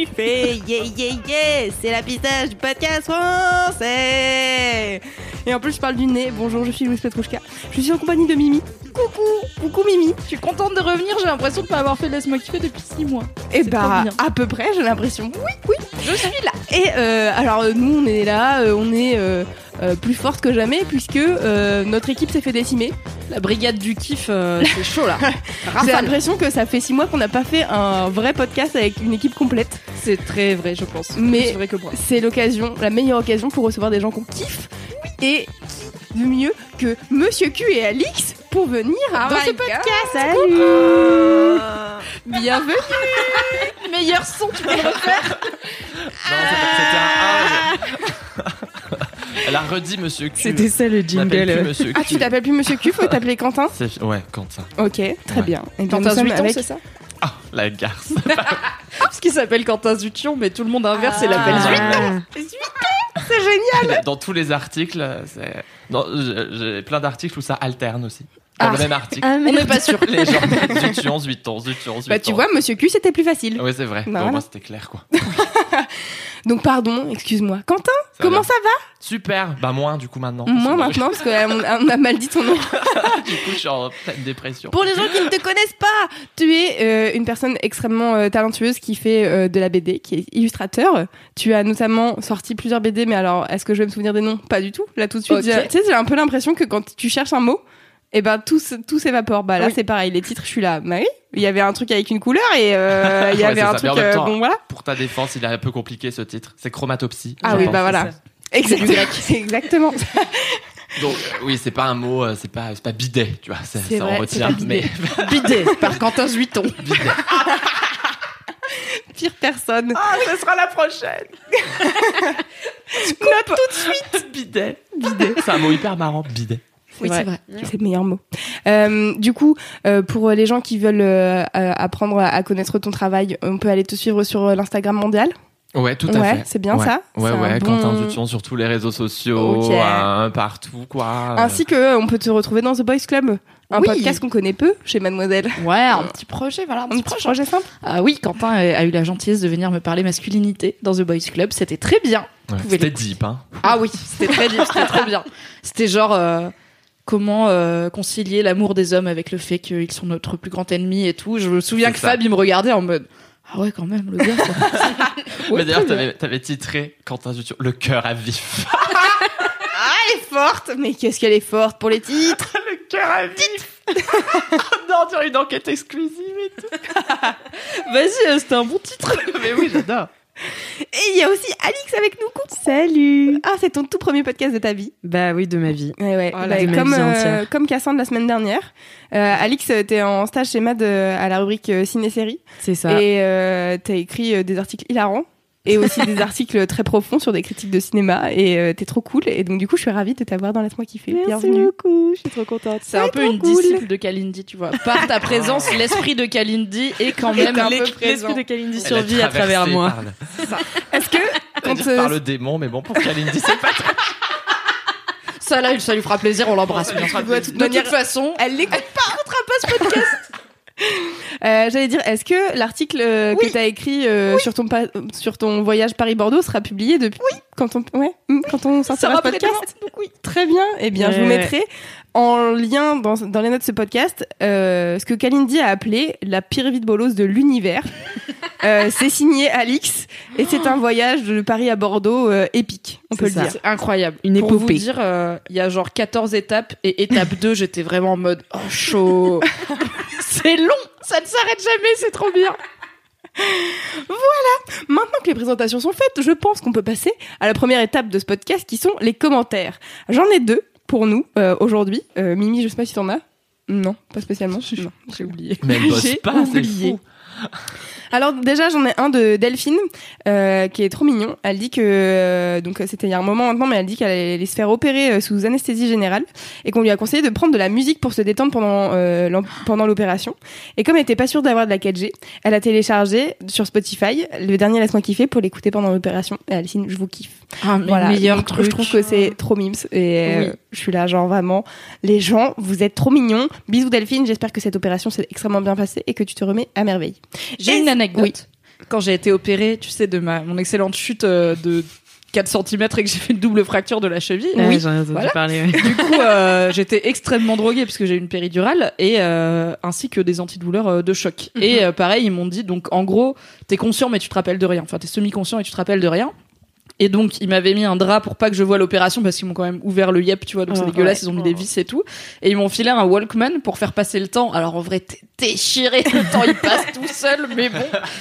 Yeah, yeah, yeah. C'est la pistache du podcast français. Et en plus, je parle du nez. Bonjour, je suis Louise Petrouchka. Je suis en compagnie de Mimi. Coucou, coucou Mimi. Je suis contente de revenir, j'ai l'impression de pas avoir fait Laisse-moi kiffer depuis 6 mois. Et C'est bah, à peu près, j'ai l'impression. Oui, oui, je suis là. Et euh, alors, nous, on est là, euh, on est euh, euh, plus forte que jamais, puisque euh, notre équipe s'est fait décimer. La brigade du kiff, euh, c'est chaud là. J'ai l'impression que ça fait six mois qu'on n'a pas fait un vrai podcast avec une équipe complète. C'est très vrai, je pense. Mais- c'est vrai que moi. C'est l'occasion, la meilleure occasion pour recevoir des gens qu'on kiffe. Et qui de mieux que Monsieur Q et Alix pour venir dans my ce God. podcast. Salut Bienvenue Meilleur son, tu peux le refaire Non, c'était un A. Elle a redit Monsieur Q. C'était ça le plus jingle. Monsieur Q. Ah, tu t'appelles plus Monsieur Q, faut t'appeler Quentin Ouais, Quentin. Ok, très Ouais. bien. Et Quentin Zuiton, avec- c'est ça? Ah, la garce. Parce qu'il s'appelle Quentin Zution, mais tout le monde inverse et l'appelle Ah. Zuiton. C'est génial Dans tous les articles, j'ai plein d'articles où ça alterne aussi. Dans Ah. le même article. On n'est pas sûr. Les gens Zution, Zuiton, Zuiton, Zuiton. Bah, tu vois, Monsieur Q, c'était plus facile. Ouais, c'est vrai. Bah, Bon, voilà. moi, c'était clair, quoi. Donc, pardon, excuse-moi. Quentin, Ça comment va ça va? Super. Bah, moins, du coup, maintenant. Moi Parce que maintenant, parce qu'on a mal dit ton nom. Du coup, je suis en pleine dépression. Pour les gens qui ne te connaissent pas, tu es euh, une personne extrêmement euh, talentueuse qui fait euh, de la BD, qui est illustrateur. Tu as notamment sorti plusieurs BD, mais alors, est-ce que je vais me souvenir des noms? Pas du tout. Là, tout de suite, tu sais, j'ai un peu l'impression que quand tu cherches un mot, et ben tout, tout s'évapore. Bah là, Oui. c'est pareil. Les titres, je suis là. Bah oui, il y avait un truc avec une couleur et euh, il y Ouais, avait un ça. Mais truc. euh, temps, bon, voilà. Pour ta défense, il est un peu compliqué ce titre. C'est chromatopsie. Ah oui, pense. bah voilà. Exactement. Exactement. Donc, euh, oui, c'est pas un mot, euh, c'est pas, c'est pas bidet, tu vois. Ça, C'est ça, vrai, on retient. bidet. Mais Bidet par Quentin Zuiton. Pire personne. Ah, ce sera la prochaine. Note tout de suite. bidet. Bidet. C'est un mot hyper marrant, bidet. Oui, c'est vrai. C'est le meilleur mot. Euh, du coup, euh, pour les gens qui veulent euh, apprendre à, connaître ton travail, on peut aller te suivre sur l'Instagram mondial. Ouais, tout à Ouais, fait. c'est bien Ouais. ça. Ouais, ouais, bon- Quentin Zution sur tous les réseaux sociaux, euh, partout, quoi. Ainsi que euh, on peut te retrouver dans The Boys Club, un Oui. podcast qu'on connaît peu chez Mademoiselle. Ouais, un petit projet, voilà, un Un petit petit projet. projet simple. Ah oui, Quentin a eu la gentillesse de venir me parler masculinité dans The Boys Club. C'était très bien. Ouais, C'était deep, hein. Ah oui, c'était très bien, c'était très bien. C'était genre euh, comment euh, concilier l'amour des hommes avec le fait qu'ils sont notre plus grand ennemi et tout. Je me souviens que ça. Fab, il me regardait en mode ah ouais quand même le gars. Ouais, Mais d'ailleurs, t'avais, t'avais titré Quentin Zution, le cœur à vif. Ah, elle est forte Mais qu'est-ce qu'elle est forte pour les titres le cœur à vif. non, tu une enquête exclusive et tout. Vas-y, euh, c'était un bon titre. Mais oui, j'adore. Il y a aussi Alix avec nous. coucou. Salut Ah, c'est ton tout premier podcast de ta vie. Bah oui, de ma vie. Ouais, ouais. Voilà, Bah, de ma comme, vie euh, comme Cassandre la semaine dernière. Euh, Alix, euh, t'es en stage chez Mad euh, à la rubrique ciné-série. C'est ça. Et euh, t'as écrit des articles hilarants et aussi des articles très profonds sur des critiques de cinéma. Et euh, t'es trop cool. Et donc, du coup, je suis ravie de t'avoir dans Laisse-moi kiffer. Bienvenue. beaucoup, je suis trop contente. C'est un peu une disciple de Kalindi, tu vois. Par ta présence, l'esprit de Kalindi est quand même un peu présent. L'esprit de Kalindi survit à travers moi. par le- Est-ce que Quand dire par euh, le démon, mais bon, pour Kalindi, c'est pas très... Ça là, ça lui fera plaisir, on l'embrasse. bien sûr. de toute manière- façon, elle l'écoute pas, on pas ce podcast. Euh, J'allais dire, est-ce que l'article euh, que tu as écrit euh, sur, ton pa- sur ton voyage Paris-Bordeaux sera publié depuis quand on, ouais, hmm, quand on sortira ce podcast? oui. Très bien. Eh bien, je vous mettrai en lien dans, dans les notes de ce podcast euh, ce que Kalindi a appelé la pire vie de bolos de l'univers. Euh, c'est signé Alix et c'est un voyage de Paris à Bordeaux euh, épique, on peut le ça. dire. C'est incroyable. Une Pour vous épopée. dire, euh, il y a genre 14 étapes et étape 2, j'étais vraiment en mode oh chaud. c'est long, ça ne s'arrête jamais, c'est trop bien. Maintenant que les présentations sont faites, je pense qu'on peut passer à la première étape de ce podcast qui sont les commentaires. J'en ai deux pour nous euh, aujourd'hui. Euh, Mimi, je sais pas si t'en as. Non, pas spécialement. Non, j'ai oublié. Mais elle bosse J'ai pas, c'est fou. Alors déjà j'en ai un de Delphine euh, qui est trop mignon. Elle dit que euh, donc c'était il y a un moment maintenant, mais elle dit qu'elle allait se faire opérer euh, sous anesthésie générale et qu'on lui a conseillé de prendre de la musique pour se détendre pendant euh, pendant l'opération. Et comme elle était pas sûre d'avoir de la 4G, elle a téléchargé sur Spotify le dernier laisse-moi kiffer pour l'écouter pendant l'opération. Et signe je vous kiffe. Ah, mais Voilà, meilleur Donc, truc. Je trouve que c'est trop mimes et euh, Oui. je suis là genre vraiment les gens vous êtes trop mignons. Bisous Delphine, j'espère que cette opération s'est extrêmement bien passée et que tu te remets à merveille. J'ai une anecdote. Oui. Quand j'ai été opérée, tu sais, de ma, mon excellente chute euh, de 4 cm et que j'ai fait une double fracture de la cheville. Ouais, j'en ai entendu Voilà. parler. ouais. Du coup, euh, j'étais extrêmement droguée puisque j'ai eu une péridurale et euh, ainsi que des antidouleurs euh, de choc. Et euh, pareil, ils m'ont dit donc en gros, t'es conscient mais tu te rappelles de rien. Enfin, t'es semi-conscient et tu te rappelles de rien. Et donc, ils m'avaient mis un drap pour pas que je voie l'opération parce qu'ils m'ont quand même ouvert le yep, tu vois, donc c'est Oh, dégueulasse, ouais. ils ont mis des vis et tout. Et ils m'ont filé un Walkman pour faire passer le temps. Alors en vrai, t'es déchiré, le temps il passe tout seul, mais bon.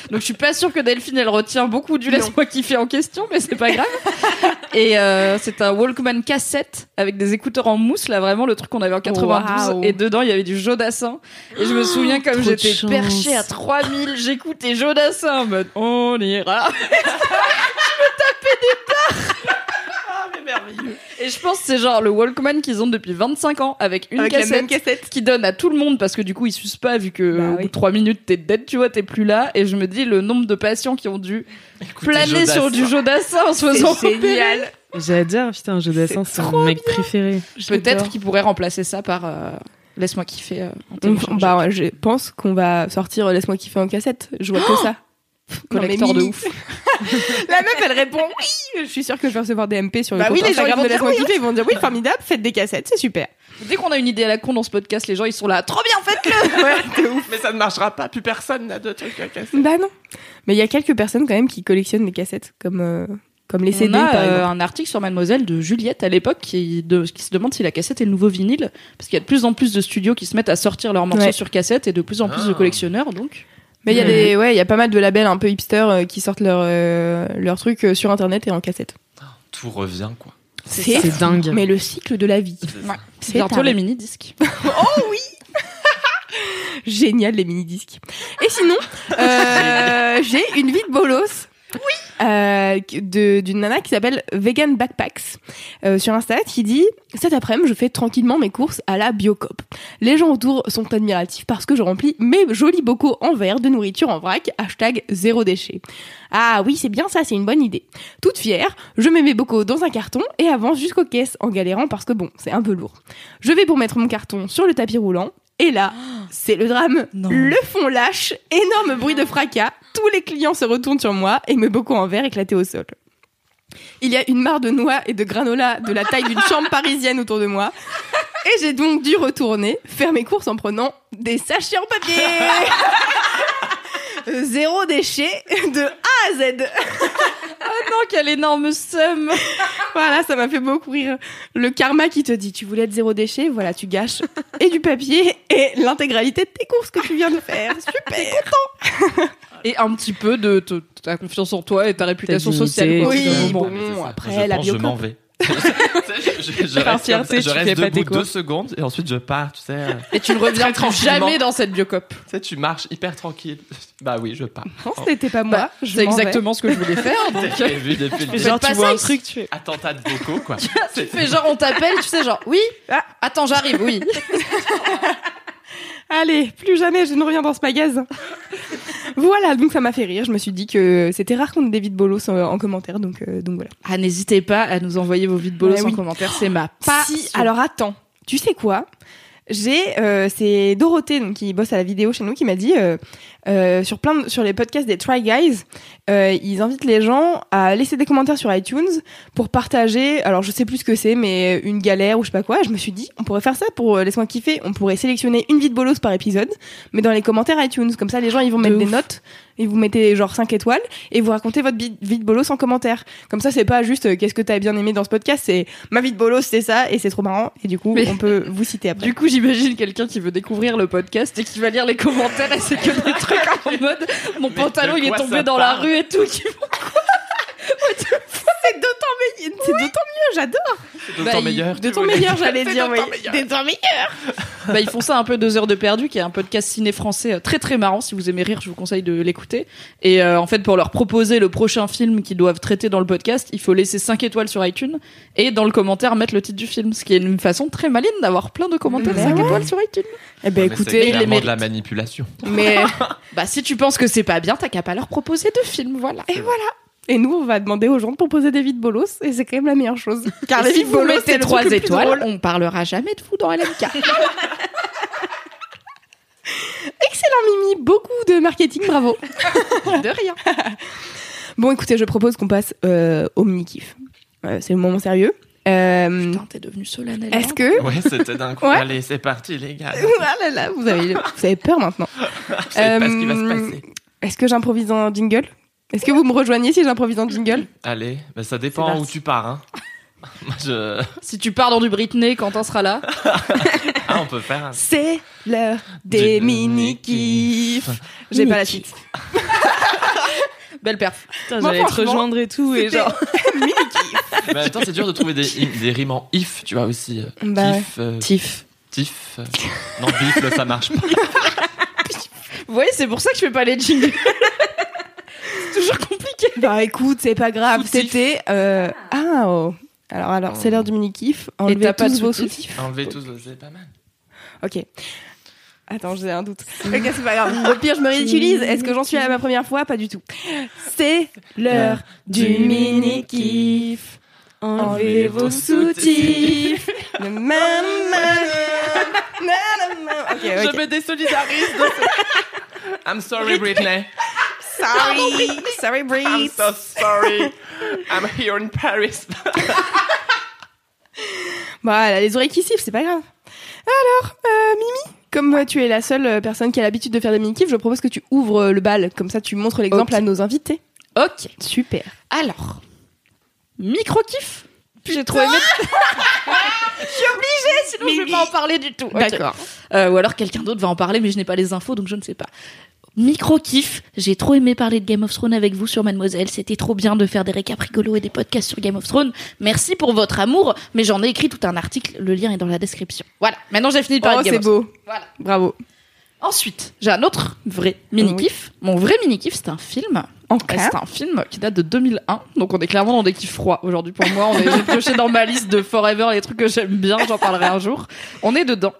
Donc je suis pas sûre que Delphine elle retient beaucoup du laisse-moi kiffer en question, mais c'est pas grave. Et euh, c'est un Walkman cassette avec des écouteurs en mousse, là vraiment le truc qu'on avait en 92. Waouh. Et dedans il y avait du Jodassin. Et je me souviens comme j'étais perchée à 3000, j'écoutais Jodassin en mode on ira. Et je pense que c'est genre le Walkman qu'ils ont depuis 25 ans avec une Avec la cassette, même cassette. qui donne à tout le monde parce que du coup ils sucent pas vu que Bah au oui. bout de 3 minutes t'es dead, tu vois, t'es plus là. Et je me dis le nombre de patients qui ont dû planer sur du Jodassin en se faisant C'est opérer. génial. J'adore, putain, un jeu d'assin, c'est mon mec préféré. Peut-être qu'ils pourraient remplacer ça par euh, laisse-moi kiffer euh, en On- téléchargeant. Bah, ouais, je pense qu'on va sortir euh, Laisse-moi kiffer en cassette. Je vois que ça. Collector de ouf. La meuf, elle répond oui. Je suis sûre que je vais recevoir des MP sur le Bah oui, les gens, ils vont de dire oui. Ils vont dire oui, formidable, faites des cassettes, c'est super. Dès qu'on a une idée à la con dans ce podcast, les gens ils sont là trop bien faites-le. Mais ça ne marchera pas, plus personne n'a de trucs à casser. Bah non. Mais il y a quelques personnes quand même qui collectionnent les cassettes, comme, euh, comme les On CD a par euh, un article sur Mademoiselle de Juliette à l'époque qui, de- qui se demande si la cassette est le nouveau vinyle parce qu'il y a de plus en plus de studios qui se mettent à sortir leurs morceaux Ouais. sur cassette et de plus en plus de Ah. collectionneurs donc. Mais il y a des, ouais, il y a pas mal de labels un peu hipster euh, qui sortent leurs euh, leurs trucs euh, sur internet et en cassette. Tout revient, quoi. C'est dingue. Mais le cycle de la vie. Ouais. C'est Bientôt les mini disques. Génial les mini disques. Et sinon, euh, j'ai une vie de bolos. Oui. Euh, d'une nana qui s'appelle Vegan Backpacks euh, sur Insta qui dit cet après-midi je fais tranquillement mes courses à la Biocop. Les gens autour sont admiratifs parce que je remplis mes jolis bocaux en verre de nourriture en vrac. Hashtag zéro déchet. Ah oui c'est bien ça c'est une bonne idée. Toute fière, je mets mes bocaux dans un carton et avance jusqu'aux caisses en galérant parce que bon c'est un peu lourd. Je vais pour mettre mon carton sur le tapis roulant et là, c'est le drame. Non. Le fond lâche, énorme bruit de fracas. Tous les clients se retournent sur moi et me bocaux en verre éclatés au sol. Il y a une mare de noix et de granola de la taille d'une chambre parisienne autour de moi. Et j'ai donc dû retourner faire mes courses en prenant des sachets en papier. Zéro déchet de A à Z. non, quel énorme somme Voilà, ça m'a fait beaucoup rire. Le karma qui te dit, tu voulais être zéro déchet, voilà, tu gâches et du papier et l'intégralité de tes courses que tu viens de faire. Super. Et un petit peu de ta confiance en toi et ta réputation sociale. moment. bon, ça. après, je la pense, je m'en vais. Sais, je, je- je Par reste, comme fierté, ça, je reste debout deux secondes et ensuite je pars, tu sais. euh, Et tu ne reviens jamais dans cette biocop. Tu sais, tu marches hyper tranquille. Bah oui, je pars. Non, ce n'était pas moi. Bah, je C'est vais. exactement ce que je voulais faire. donc, prévu depuis le genre, tu vois un truc, tu fais. Attentat de vocaux, quoi. tu fais genre on t'appelle, tu sais genre oui. Ah. Attends, j'arrive, oui. Allez, plus jamais je ne reviens dans ce magasin. voilà, donc ça m'a fait rire. Je me suis dit que c'était rare qu'on ait des vides bolos en, en commentaire, donc, euh, donc voilà. Ah, n'hésitez pas à nous envoyer vos vides bolos Ouais, en oui. commentaire, c'est ma Pas passion. si. Alors attends, tu sais quoi? J'ai euh, c'est Dorothée donc qui bosse à la vidéo chez nous qui m'a dit euh, euh, sur plein de- sur les podcasts des Try Guys euh, ils invitent les gens à laisser des commentaires sur iTunes pour partager alors je sais plus ce que c'est mais une galère ou je sais pas quoi. Je me suis dit on pourrait faire ça pour euh, laisse-moi kiffer. On pourrait sélectionner une vie de bolos par épisode mais dans les commentaires iTunes. Comme ça les gens ils vont mettre des notes. Et vous mettez genre 5 étoiles et vous racontez votre vie de bolos en commentaire. Comme ça c'est pas juste euh, qu'est-ce que t'as bien aimé dans ce podcast c'est ma vie de bolos c'est ça et c'est trop marrant. Et du coup Mais- on peut vous citer après. Du coup, j'imagine quelqu'un qui veut découvrir le podcast et qui va lire les commentaires et c'est que des trucs en mode mon pantalon il est tombé dans la rue et tout. C'est d'autant meilleur, c'est d'autant mieux, j'adore. De Bah, il- meilleur. De tu ton voulais meilleur, j'allais C'est dire, de oui. meilleur. Bah, ils font ça un peu deux heures de perdu, qui est un podcast ciné français euh, très très marrant. Si vous aimez rire, je vous conseille de l'écouter. Et euh, en fait, pour leur proposer le prochain film qu'ils doivent traiter dans le podcast, il faut laisser 5 étoiles sur iTunes et dans le commentaire mettre le titre du film, ce qui est une façon très maligne d'avoir plein de commentaires Mais 5 ouais. étoiles sur iTunes. Eh ben mais c'est écoutez, les clairement méritent. de la manipulation. mais Bah si tu penses que c'est pas bien, t'as qu'à pas leur proposer de film, voilà. et voilà. Et nous, on va demander aux gens de proposer des vies de bolos, et c'est quand même la meilleure chose. Car les si vies de vous bolos, c'est mettez le 3 truc le plus étoiles, drôle. on parlera jamais de vous dans LMK. Excellent, Mimi. Beaucoup de marketing, bravo. de rien. Bon, écoutez, je propose qu'on passe euh, au mini-kiff. Euh, c'est le moment sérieux. Euh, Putain, t'es devenu solennel. Est-ce que... Ouais, c'était d'un coup. Ouais. Allez, c'est parti, les gars. Ah là là, vous avez, vous avez peur maintenant. Je sais pas ce qui va se Euh, passer. Est-ce que j'improvise un jingle? Est-ce que vous me rejoignez si j'improvise un jingle? Allez, bah, ça dépend où tu pars. Hein. Je... Si tu pars dans du Britney, Quentin sera là. Ah, on peut faire. un- C'est l'heure des Du mini-kiffs. J'ai pas la suite. Belle perf. J'allais te rejoindre et tout, et genre. mini-kiff. Mais attends, c'est dur de trouver des, des rimes en if, tu vois aussi. euh, Bah Kiff, euh, Tiff. tif. euh, Non, bifle, ça marche pas. Vous voyez, c'est pour ça que je fais pas les jingles. Bah écoute, c'est pas grave. C'était. Euh... Ah oh. Alors, alors, c'est l'heure du mini-kiff. Enlevez t'as pas tous de vos soutif soutifs. Enlever tous, c'est pas mal. Ok. Attends, j'ai un doute. Ok, c'est pas grave. Au pire, je me ridiculise. Est-ce que j'en suis à ma première fois? Pas du tout. C'est l'heure du mini-kiff. Enlevez vos soutifs. Ok, Je me désolidarise de ce- I'm sorry, Britney. Sorry. Sorry, I'm Breeze. so sorry. I'm here in Paris. Voilà, les oreilles qui sifflent, c'est pas grave. Alors, euh, Mimi, comme euh, tu es la seule euh, personne qui a l'habitude de faire des mini-kifs, je propose que tu ouvres euh, le bal. Comme ça, tu montres l'exemple à nos invités. Ok. Super. Alors, micro kiff. J'ai trop aimé. je suis obligée, sinon je vais pas en parler du tout. Ok. D'accord. Euh, ou alors quelqu'un d'autre va en parler, mais je n'ai pas les infos, donc je ne sais pas. Micro kiff, j'ai trop aimé parler de Game of Thrones avec vous sur Mademoiselle. C'était trop bien de faire des récaps rigolos et des podcasts sur Game of Thrones. Merci pour votre amour, mais j'en ai écrit tout un article. Le lien est dans la description. Voilà. Maintenant j'ai fini de parler Oh, de Game c'est of Thrones. beau. Voilà. Bravo. Ensuite, j'ai un autre vrai mini kiff. Mon vrai mini kiff, c'est un film. Ok. Euh, C'est un film qui date de 2001, donc on est clairement dans des kiffs froids aujourd'hui pour moi. On est, j'ai pioché dans ma liste de Forever les trucs que j'aime bien, j'en parlerai un jour. On est dedans.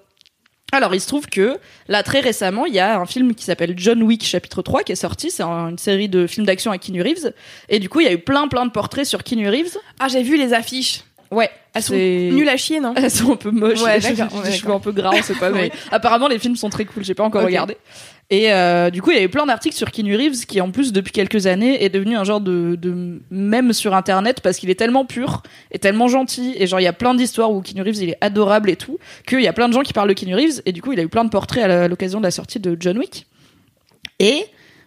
Alors, il se trouve que là, très récemment, il y a un film qui s'appelle John Wick chapitre 3 qui est sorti. C'est un- une série de films d'action avec Keanu Reeves. Et du coup, il y a eu plein, plein de portraits sur Keanu Reeves. Ah, j'ai vu les affiches. Ouais. Elles sont nulles à chier, non? Elles sont un peu moches. Ouais, des cheveux un peu gras, on sait pas. Mais apparemment, les films sont très cool. J'ai pas encore regardé. Et euh, du coup, il y a eu plein d'articles sur Keanu Reeves qui, en plus, depuis quelques années, est devenu un genre de, de mème sur Internet parce qu'il est tellement pur et tellement gentil. Et genre, il y a plein d'histoires où Keanu Reeves, il est adorable et tout, qu'il y a plein de gens qui parlent de Keanu Reeves. Et du coup, il a eu plein de portraits à l'occasion de la sortie de John Wick. Et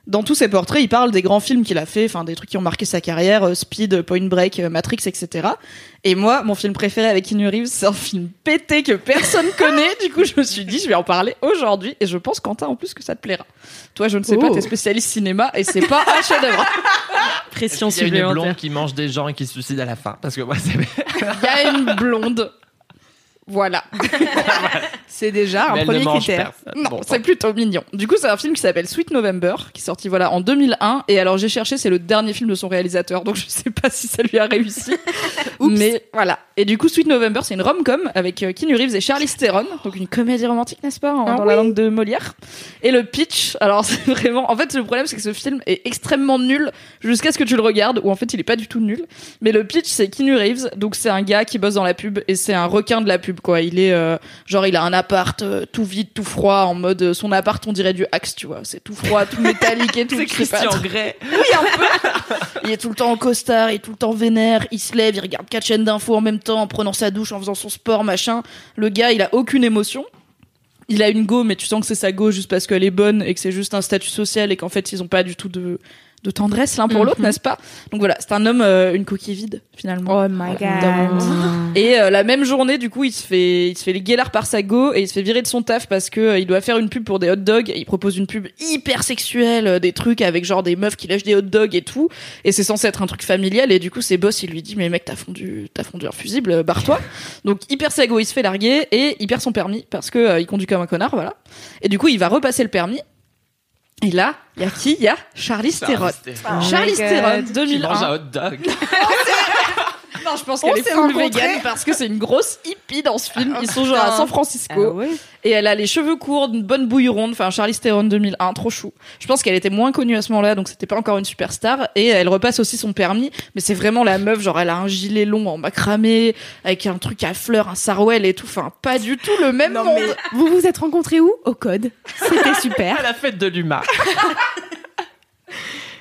dans tous ces portraits, il parle des grands films qu'il a fait, enfin des trucs qui ont marqué sa carrière, euh, Speed, Point Break, euh, Matrix, etc. Et moi, mon film préféré avec Keanu Reeves, c'est un film pété que personne connaît. Du coup, je me suis dit, je vais en parler aujourd'hui. Et je pense, Quentin, en plus, que ça te plaira. Toi, je ne sais pas, Oh. t'es spécialiste cinéma et c'est pas un chef-d'œuvre. Pression Il y a une blonde qui mange des gens et qui se suicide à la fin? Parce que moi, c'est. Il y a une blonde. Voilà. C'est déjà un Mais premier critère. Non, Bon, c'est plutôt mignon. Du coup, c'est un film qui s'appelle Sweet November, qui est sorti voilà en 2001. Et alors j'ai cherché, c'est le dernier film de son réalisateur, donc je sais pas si ça lui a réussi. Mais voilà. Et du coup, Sweet November, c'est une rom-com avec euh, Keanu Reeves et Charlize Theron, donc une comédie romantique, n'est-ce pas, en- Ah dans oui. la langue de Molière. Et le pitch, alors c'est vraiment, en fait, le problème c'est que ce film est extrêmement nul jusqu'à ce que tu le regardes, où en fait il est pas du tout nul. Mais le pitch, c'est Keanu Reeves, donc c'est un gars qui bosse dans la pub et c'est un requin de la pub pub quoi. Il est euh, genre il a un appart euh, tout vide, tout froid, en mode euh, son appart on dirait du Axe, tu vois. C'est tout froid, tout métallique et tout. C'est je sais pas, Christian trop- Grey. il est tout le temps en costard, il est tout le temps vénère, il se lève, il regarde quatre chaînes d'infos en même temps, en prenant sa douche, en faisant son sport, machin. Le gars, il a aucune émotion. Il a une go, mais tu sens que c'est sa go juste parce qu'elle est bonne et que c'est juste un statut social et qu'en fait, ils ont pas du tout de, de tendresse l'un pour l'autre, n'est-ce pas? Donc voilà, c'est un homme, euh, une coquille vide, finalement. Oh my Et euh, la même journée, du coup, il se fait, il se fait les guélards par sa go et il se fait virer de son taf parce que euh, il doit faire une pub pour des hot dogs. Et il propose une pub hyper sexuelle, euh, des trucs avec genre des meufs qui lâchent des hot dogs et tout. Et c'est censé être un truc familial. Et du coup, ses boss, il lui dit mais mec, t'as fondu, t'as fondu un fusible, euh, barre-toi. Donc hyper sa go, il se fait larguer et il perd son permis parce que il conduit comme un connard, voilà. Et du coup, il va repasser le permis. Et là, il y a qui? Il y a Charlie Theron. Charlie God. Theron, Qui 2001. mange un hot dog. Non, je pense qu'elle est full vegan parce que c'est une grosse hippie dans ce film. Ils sont genre à putain. San Francisco. ouais. Et elle a les cheveux courts, une bonne bouille ronde. Enfin, Charlie Theron 2001, trop chou. Je pense qu'elle était moins connue à ce moment-là, donc c'était pas encore une superstar. Et elle repasse aussi son permis. Mais c'est vraiment la meuf, genre elle a un gilet long en macramé, avec un truc à fleurs, un sarouel et tout. Enfin, pas du tout le même Non, monde. mais vous vous êtes rencontrés où? Au code. C'était super. À la fête de l'UMA.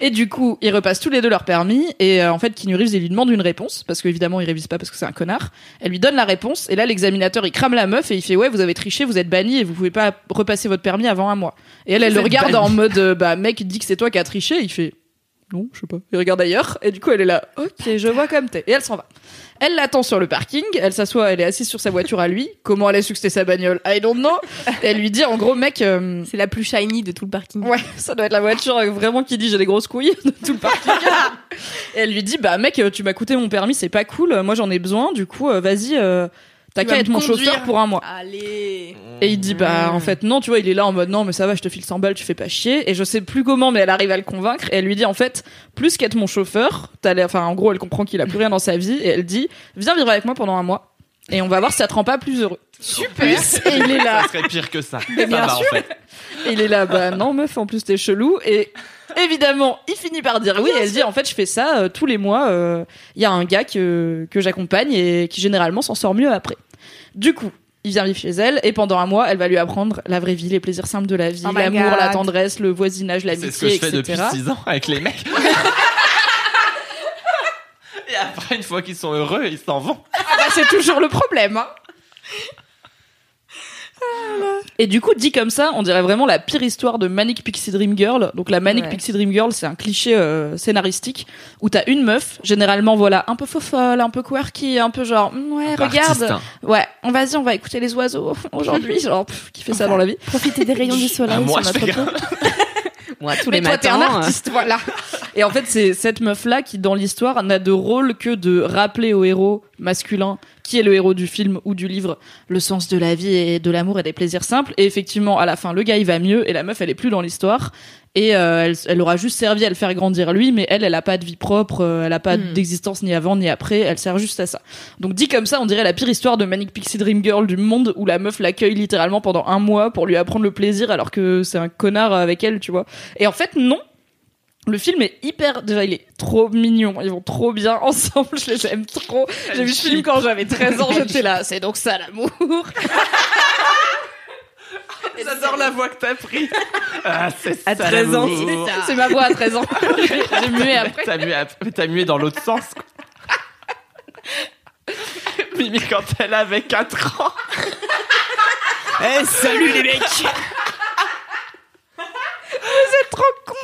Et du coup, ils repassent tous les deux leur permis. Et euh, en fait, Keanu Reeves, il lui demande une réponse. Parce qu'évidemment, il révise pas parce que c'est un connard. Elle lui donne la réponse. Et là, l'examinateur, il crame la meuf et il fait Ouais, vous avez triché, vous êtes banni et vous pouvez pas repasser votre permis avant un mois. Et elle, elle Vous le regarde banni. en mode euh, Bah, mec, dit que c'est toi qui as triché. Il fait Non, je sais pas. Il regarde ailleurs. Et du coup, elle est là Ok, je vois comme t'es. Et elle s'en va. Elle l'attend sur le parking, elle s'assoit, elle est assise sur sa voiture à lui. Comment elle a su que c'était sa bagnole? I don't know. Et elle lui dit en gros, mec, euh, C'est la plus shiny de tout le parking. Ouais, ça doit être la voiture euh, vraiment qui dit j'ai des grosses couilles de tout le parking. et elle lui dit bah mec, euh, tu m'as coûté mon permis, c'est pas cool. Moi j'en ai besoin. Du coup, vas-y, euh, t'as qu'à être mon chauffeur pour un mois. Allez. Et il dit bah en fait non, tu vois, il est là en mode non mais ça va, je te file 100 balles, tu fais pas chier. Et je sais plus comment, mais elle arrive à le convaincre. Et elle lui dit en fait plus qu'être mon chauffeur, t'as enfin en gros elle comprend qu'il a plus rien dans sa vie et elle dit viens vivre avec moi pendant un mois. Et on va voir si ça te rend pas plus heureux. Super. Et il est là. Ça serait pire que ça. Ça bien va, sûr. en fait. Et il est là, bah non meuf, en plus t'es chelou. Et évidemment, il finit par dire oui. Et elle dit en fait je fais ça euh, tous les mois. euh, Il y a un gars que que j'accompagne et qui généralement s'en sort mieux après. Du coup. Il vient vivre chez elle et pendant un mois, elle va lui apprendre la vraie vie, les plaisirs simples de la vie, Oh my l'amour, God. la tendresse, le voisinage, C'est ce que l'amitié, je fais depuis etc. 6 ans avec les mecs. Et après, une fois qu'ils sont heureux, ils s'en vont. Ah bah, c'est toujours le problème. hein. Et du coup, dit comme ça, on dirait vraiment la pire histoire de Manic Pixie Dream Girl. Donc la Manic Ouais. Pixie Dream Girl, c'est un cliché euh, scénaristique où t'as une meuf, généralement voilà, un peu fofolle, un peu quirky, un peu genre mm, ouais, Un regarde, artiste, hein. ouais, on vas-y, on va écouter les oiseaux aujourd'hui, genre pff, qui fait ça dans la vie. Profitez des rayons du soleil Ah, moi, sur notre. Moi, tous Mais les toi, t'es un artiste, voilà. Et en fait, c'est cette meuf-là qui, dans l'histoire, n'a de rôle que de rappeler au héros masculin, qui est le héros du film ou du livre, le sens de la vie et de l'amour et des plaisirs simples. Et effectivement, à la fin, le gars, il va mieux et la meuf, elle est plus dans l'histoire. Et euh, elle, elle aura juste servi à le faire grandir lui, mais elle, elle a pas de vie propre, euh, elle a pas Hmm. d'existence ni avant ni après, elle sert juste à ça. Donc dit comme ça, on dirait la pire histoire de Manic Pixie Dream Girl du monde où la meuf l'accueille littéralement pendant un mois pour lui apprendre le plaisir alors que c'est un connard avec elle, tu vois. Et en fait, non. Le film est hyper, déjà il est trop mignon, ils vont trop bien ensemble, je les aime trop. J'ai vu ce film quand j'avais 13 ans, j'étais là, c'est donc ça l'amour. J'adore la voix que t'as pris. Ah, c'est À ça, 13 ans. C'est ma voix à 13 ans. J'ai mué après. T'as mué, après- t'as mué dans l'autre sens. quoi. Mimi, quand elle avait 4 ans. Eh, salut les mecs trop con.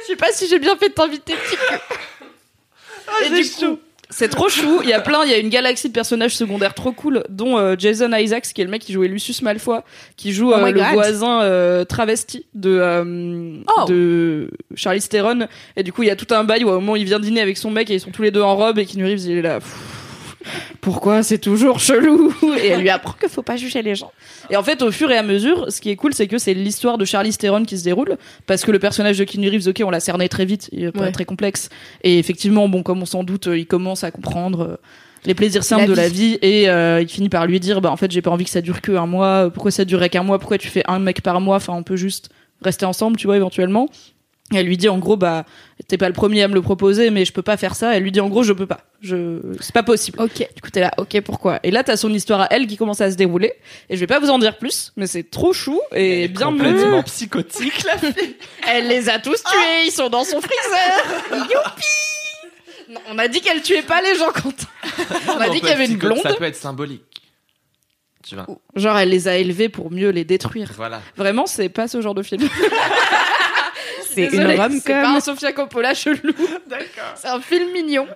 Je sais pas si j'ai bien fait de t'inviter, petit cul. Et du coup, c'est trop chou. Il y a plein, il y a une galaxie de personnages secondaires trop cool, dont euh, Jason Isaacs, qui est le mec qui jouait Lucius Malfoy, qui joue Oh euh, my le God. voisin euh, travesti de euh, Oh. de Charlie Theron. Et du coup, il y a tout un bail où au moment où il vient dîner avec son mec et ils sont tous les deux en robe et Keanu Reeves il est là. Pourquoi c'est toujours chelou Et elle lui apprend qu'il faut pas juger les gens. Et en fait, au fur et à mesure, ce qui est cool, c'est que c'est l'histoire de Charlie Theron qui se déroule, parce que le personnage de Keanu Reeves, ok, on l'a cerné très vite, il est Ouais. très complexe. Et effectivement, bon, comme on s'en doute, euh, il commence à comprendre euh, les plaisirs simples La de la vie. vie, et euh, il finit par lui dire, bah en fait, j'ai pas envie que ça dure que un mois. Pourquoi ça durerait qu'un mois Pourquoi tu fais un mec par mois Enfin, on peut juste rester ensemble, tu vois, éventuellement. Elle lui dit en gros bah t'es pas le premier à me le proposer mais je peux pas faire ça. Elle lui dit en gros je peux pas, je c'est pas possible. Ok. Du coup t'es là ok pourquoi? Et là t'as son histoire à elle qui commence à se dérouler et je vais pas vous en dire plus mais c'est trop chou et Elle est bien complètement mené. psychotique la fille. Elle les a tous tués, ils sont dans son freezer. Youpi Non, On a dit qu'elle tuait pas les gens quand on a Non, dit qu'il y avait une blonde. Ça peut être symbolique. Tu vois. Genre elle les a élevés pour mieux les détruire. Voilà. Vraiment c'est pas ce genre de film. C'est une Désolée, rom C'est pas un Sofia Coppola chelou. D'accord. C'est un film mignon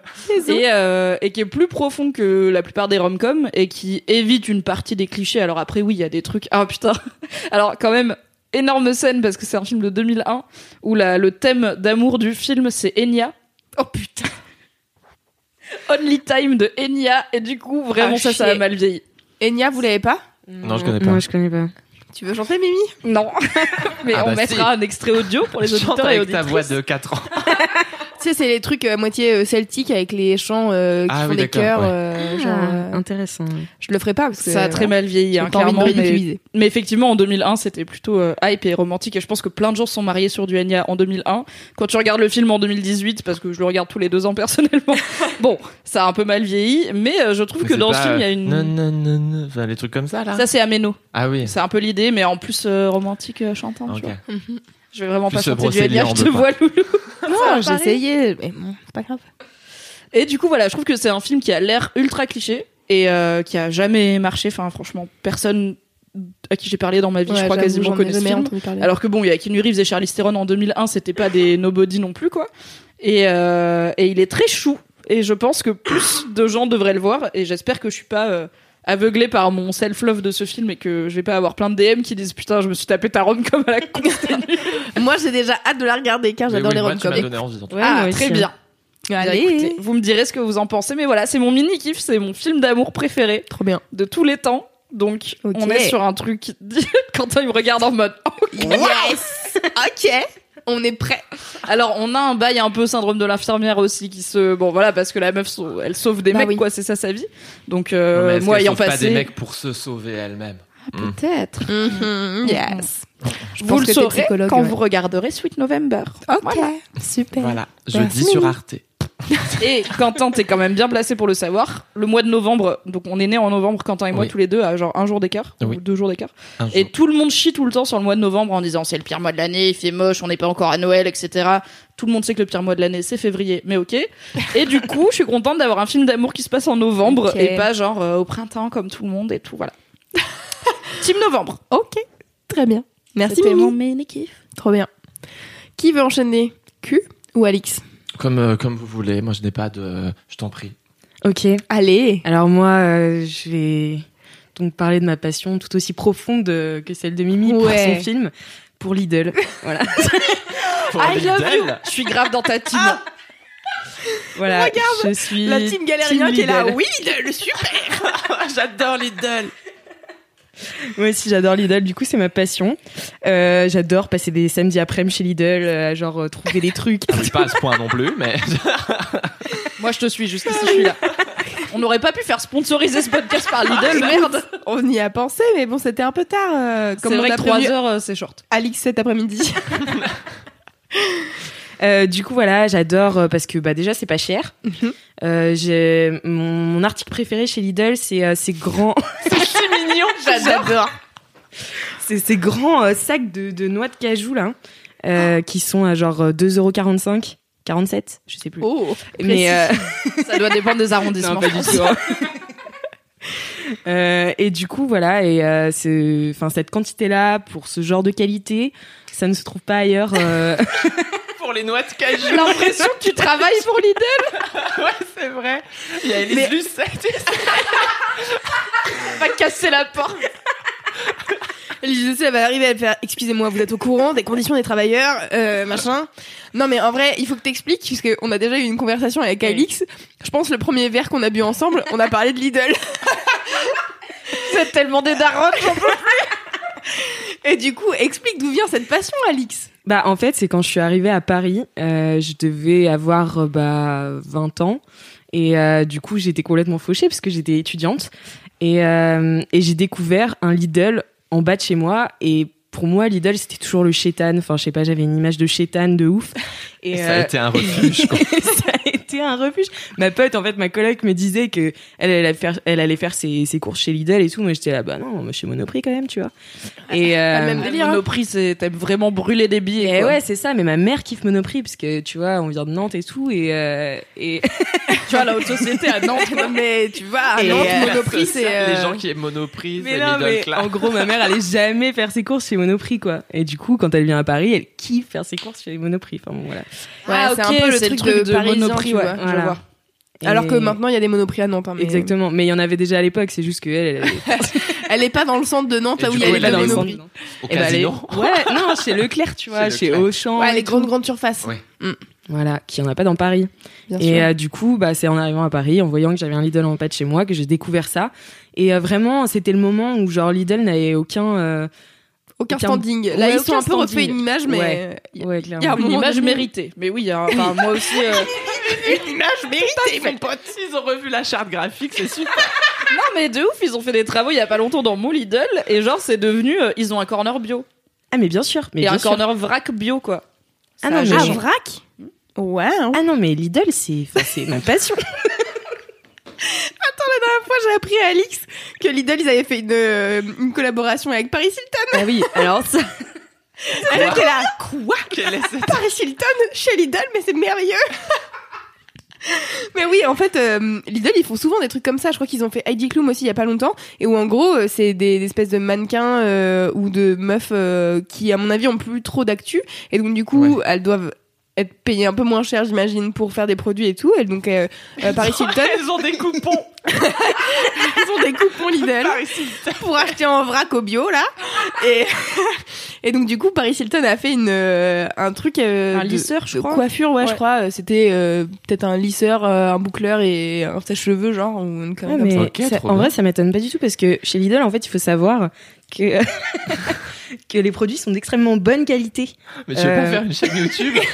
et, euh, et qui est plus profond que la plupart des rom-coms et qui évite une partie des clichés. Alors après oui, il y a des trucs. Ah putain. Alors quand même énorme scène parce que c'est un film de 2001 où la, le thème d'amour du film c'est Enya. Oh putain. Only Time de Enya et du coup vraiment Ah, ça ça a mal vieilli. Enya, vous l'avez pas? Non, je connais pas. Moi, je connais pas. Tu veux chanter, Mimi? Non. Mais Ah on bah mettra un extrait audio pour les Chante auditeurs et avec ta auditrices. voix de 4 ans. Tu sais, c'est les trucs euh, moitié euh, celtiques avec les chants euh, qui Ah font oui, des chœurs. ouais. euh, genre, euh, Ah, intéressant. je le ferai pas parce que Ça a très mal vieilli, hein, clairement. me Mais, effectivement, en 2001, c'était plutôt euh, hype et romantique. Et je pense que plein de gens se sont mariés sur du Enya en 2001. Quand tu regardes le film en 2018, parce que je le regarde tous les deux ans personnellement, bon, ça a un peu mal vieilli. Mais euh, je trouve que dans pas, ce film, il y a une. Non, non, non, non. Enfin, les trucs comme ça là. Ça, c'est Ameno. Ah oui. C'est un peu l'idée, mais en plus euh, romantique euh, chantant. tu vois. Je vais vraiment Plus pas chanter du Enya, je te vois, Loulou. Non, j'ai essayé, mais bon, c'est pas grave. Et du coup, voilà, je trouve que c'est un film qui a l'air ultra cliché et euh, qui a jamais marché. Enfin, franchement, personne à qui j'ai parlé dans ma vie, je Ouais, crois j'avoue, quasiment connaît ce film. Alors que bon, il y a Keanu Reeves et Charlize Theron en 2001, c'était pas des nobody non plus, quoi. Et, euh, et il est très chou. Et je pense que plus de gens devraient le voir. Et j'espère que je suis pas euh, aveuglée par mon self-love de ce film et que je vais pas avoir plein de DM qui disent putain, je me suis tapé ta rom comme à la con. Moi, j'ai déjà hâte de la regarder car j'adore oui, les en tout cas. Ouais, ah, moi très bien. Bien, Allez. écoutez, vous me direz ce que vous en pensez. Mais voilà, c'est mon mini kiff, c'est mon film d'amour préféré Trop bien. de tous les temps. Donc, on est sur un truc. Quand il me regarde en mode. oh, Yes Ok On est prêt. Alors, on a un bail un peu syndrome de l'infirmière aussi qui se. Bon, voilà, parce que la meuf, elle sauve des Bah mecs, oui. quoi, c'est ça sa vie. Donc, Non, euh, moi ayant sauve pas passé. des mecs pour se sauver elle-même. Peut-être. Mhm, Yes. Je Vous pense le saurez quand ouais. vous regarderez Sweet November. Ok, Voilà. super. Voilà. Jeudi sur. Arte. Et Quentin, t'es quand même bien placé pour le savoir. Le mois de novembre, donc on est né en novembre, Quentin et moi, Oui. tous les deux, à genre un jour d'écart, Oui. ou deux jours d'écart. Et jour. tout le monde chie tout le temps sur le mois de novembre en disant c'est le pire mois de l'année, il fait moche, on n'est pas encore à Noël, etc. Tout le monde sait que le pire mois de l'année c'est février, mais ok. Et du coup, je suis contente d'avoir un film d'amour qui se passe en novembre et pas genre euh, au printemps comme tout le monde et tout, voilà. Team novembre. Ok, très bien. Merci Mimi. mon. Trop bien. Qui veut enchaîner? Q ou Alix? Comme, euh, comme vous voulez. Moi, je n'ai pas de. Je t'en prie. Ok. Allez Alors moi, euh, je vais donc parler de ma passion tout aussi profonde euh, que celle de Mimi pour Ouais. son film, pour Lidl. voilà. Pour I love you. Lidl. Je suis grave dans ta team. voilà. Regarde, je suis La team galérien team qui est là. Lidl. Oui, le super J'adore Lidl. Moi aussi, j'adore Lidl. Du coup, c'est ma passion. Euh, j'adore passer des samedis après-midi chez Lidl, euh, genre euh, trouver des trucs. Oui, pas à ce point non plus, mais. Moi je te suis jusqu'ici, je suis là. On n'aurait pas pu faire sponsoriser ce podcast par Lidl, merde. On y a pensé, mais bon, c'était un peu tard. euh, comme C'est on vrai a que 3 prévenu heures euh, c'est short. Alix cet après-midi. Euh, du coup, voilà, j'adore euh, parce que bah déjà c'est pas cher. Mhm. Euh, j'ai mon, mon article préféré chez Lidl, c'est ces grands, C'est mignon, J'adore. c'est ces grands sacs de, de noix de cajou là, euh, qui sont à genre euh, 2,45€, 47, je sais plus. Oh, Mais Ça doit dépendre des arrondissements. non, pas du tout. hein. Euh, et du coup, voilà, et euh, c'est, enfin, cette quantité-là pour ce genre de qualité, ça ne se trouve pas ailleurs. euh, Pour les noix de cajou. J'ai l'impression que tu travailles pour Lidl. ouais, c'est vrai. Il y a Elise Mais- Lucette. Va casser la porte. Elise elle va arriver à faire Excusez-moi, vous êtes au courant des conditions des travailleurs, euh, machin. Non, mais en vrai, il faut que t'expliques, puisque on a déjà eu une conversation avec Alix. Je pense le premier verre qu'on a bu ensemble, on a parlé de Lidl. Êtes tellement des darons. j'en peux Et du coup, explique d'où vient cette passion, Alix. Bah, en fait, c'est quand je suis arrivée à Paris, euh, je devais avoir euh, bah, 20 ans. Et euh, du coup, j'étais complètement fauchée parce que j'étais étudiante. Et, euh, et j'ai découvert un Lidl en bas de chez moi. Et pour moi, Lidl, c'était toujours le chétan. Enfin, je sais pas, j'avais une image de chétan de ouf. Et ça a été un refuge, quoi. ça a été un refuge. Ma pote, en fait, ma coloc me disait que elle allait faire, elle allait faire ses, ses courses chez Lidl et tout. Moi, j'étais là, bah non, moi, chez Monoprix quand même, tu vois. Et euh, même délire. Monoprix, t'aimes vraiment brûler des billets. et quoi. ouais, c'est ça. Mais ma mère kiffe Monoprix parce que tu vois, on vient de Nantes et tout. Et, euh, et tu vois la haute société à Nantes. Mais tu vois, à Nantes, euh, Monoprix, c'est. Les euh, gens qui aiment Monoprix, Mais c'est non, Lidl mais en gros, ma mère allait jamais faire ses courses chez Monoprix, quoi. Et du coup, quand elle vient à Paris, elle kiffe faire ses courses chez Monoprix. Enfin bon, voilà. Ouais, c'est un peu le truc de Parisien, Monoprix, ouais. Vois. je. Alors que Et- maintenant, il y a des Monoprix à Nantes. hein, mais Exactement. Mais il y en avait déjà à l'époque. C'est juste que elle, elle, elle- Elle est pas dans le centre de Nantes, Et là où il y a les est Monoprix. Au Eh ben, elle est- casino. Ouais, non, chez Leclerc, tu vois, Chez. Auchan. Ouais, et les grandes, grandes surfaces. Ouais. Voilà, qui en a pas dans Paris. Bien Et sûr. euh, du coup, bah, c'est en arrivant à Paris, en voyant que j'avais un Lidl en de chez moi, que j'ai découvert ça. Et euh, vraiment, c'était le moment où genre Lidl n'avait aucun. euh, aucun standing. Là, Ouais, ils sont un peu refait une image, mais. Ouais. Ouais, Il y a. Une image donné- méritée. Mais oui, hein, enfin, moi aussi. euh, Une image méritée, mon pote. Ils ont revu la charte graphique, c'est super. Non, mais de ouf, ils ont fait des travaux il y a pas longtemps dans Lidl et genre c'est devenu, euh, ils ont un corner bio Ah, mais bien sûr. Mais et bien un sûr. corner vrac bio quoi. Ah non, mais- Ah, vrac? Ouais. hein. Ah non, mais Lidl, c'est enfin, c'est ma passion. La dernière fois, j'ai appris à Alix que Lidl, ils avaient fait une, euh, une collaboration avec Paris Hilton. ah oui, alors ça. Elle était là. Quoi Quelle est cette Paris Hilton chez Lidl, mais c'est merveilleux. Mais oui, en fait, euh, Lidl, ils font souvent des trucs comme ça. Je crois qu'ils ont fait Heidi Klum aussi il y a pas longtemps, et où en gros, euh, c'est des, des espèces de mannequins euh, ou de meufs euh, qui, à mon avis, ont plus trop d'actu, et donc du coup, elles doivent être payées un peu moins cher, j'imagine, pour faire des produits et tout. Et donc, euh, euh, Paris Hilton, Ils ont des coupons. ils ont des coupons Lidl pour acheter en vrac au bio là. Et et donc du coup, Paris Hilton a fait une euh, un truc euh, Un de- lisseur, je de crois. coiffure, ouais, je crois. C'était euh, peut-être un lisseur, euh, un boucleur et un sèche-cheveux, genre ou une connerie Ouais, comme mais ça. Ok, ça- trop en vrai, ça m'étonne pas du tout parce que chez Lidl, en fait, il faut savoir que que les produits sont d'extrêmement bonne qualité. Mais tu veux pas Euh. faire une chaîne YouTube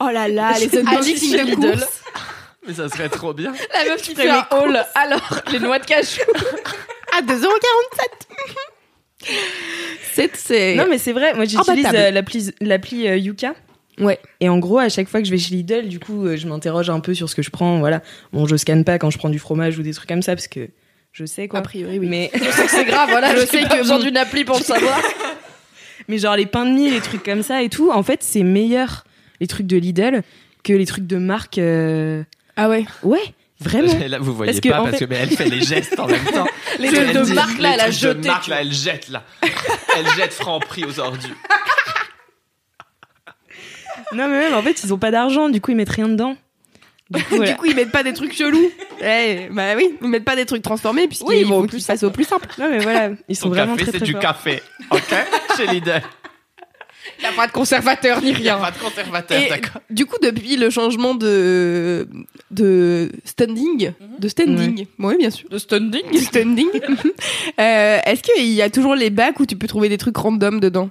Oh là là, les unboxings de Lidl. courses. Mais ça serait trop bien. La meuf qui fait un haul alors les noix de cajou. à 2,47€. C'est c'est Non, mais c'est vrai. Moi, j'utilise euh, l'appli l'appli euh, Yuka. ouais. Et en gros, à chaque fois que je vais chez Lidl, du coup, euh, je m'interroge un peu sur ce que je prends. Voilà. Bon, je scanne pas quand je prends du fromage ou des trucs comme ça parce que je sais quoi. A priori, oui. Mais, Je sais que c'est grave, voilà. Je sais que besoin d'une appli pour le savoir. mais genre les pains de mie, les trucs comme ça et tout, en fait, c'est meilleur les trucs de Lidl que les trucs de marque. euh, Ah ouais. Ouais, vraiment. Là, vous voyez Parce que, pas parce fait- que mais elle fait les gestes en même temps. Les trucs de dit- marque, là, elle a trucs de jeté, marque, là, elle jette là. Elle jette franc prix aux ordures. Non, mais même, en fait, ils ont pas d'argent, du coup, ils mettent rien dedans. Du coup, voilà. Du coup, ils mettent pas des trucs chelous. Ouais, bah oui, ils mettent pas des trucs transformés puisqu'ils Oui, vont plus passer au plus simple. Non, mais voilà, ils sont Son vraiment café, très c'est très du forts. café. Ok Chez Lidl. Il y a pas de conservateur ni Il n'y a rien. pas de conservateur, Et d'accord. du coup, depuis le changement de de standing, de standing, oui bien sûr, De standing. de standing, euh, est-ce qu'il y a toujours les bacs où tu peux trouver des trucs random dedans?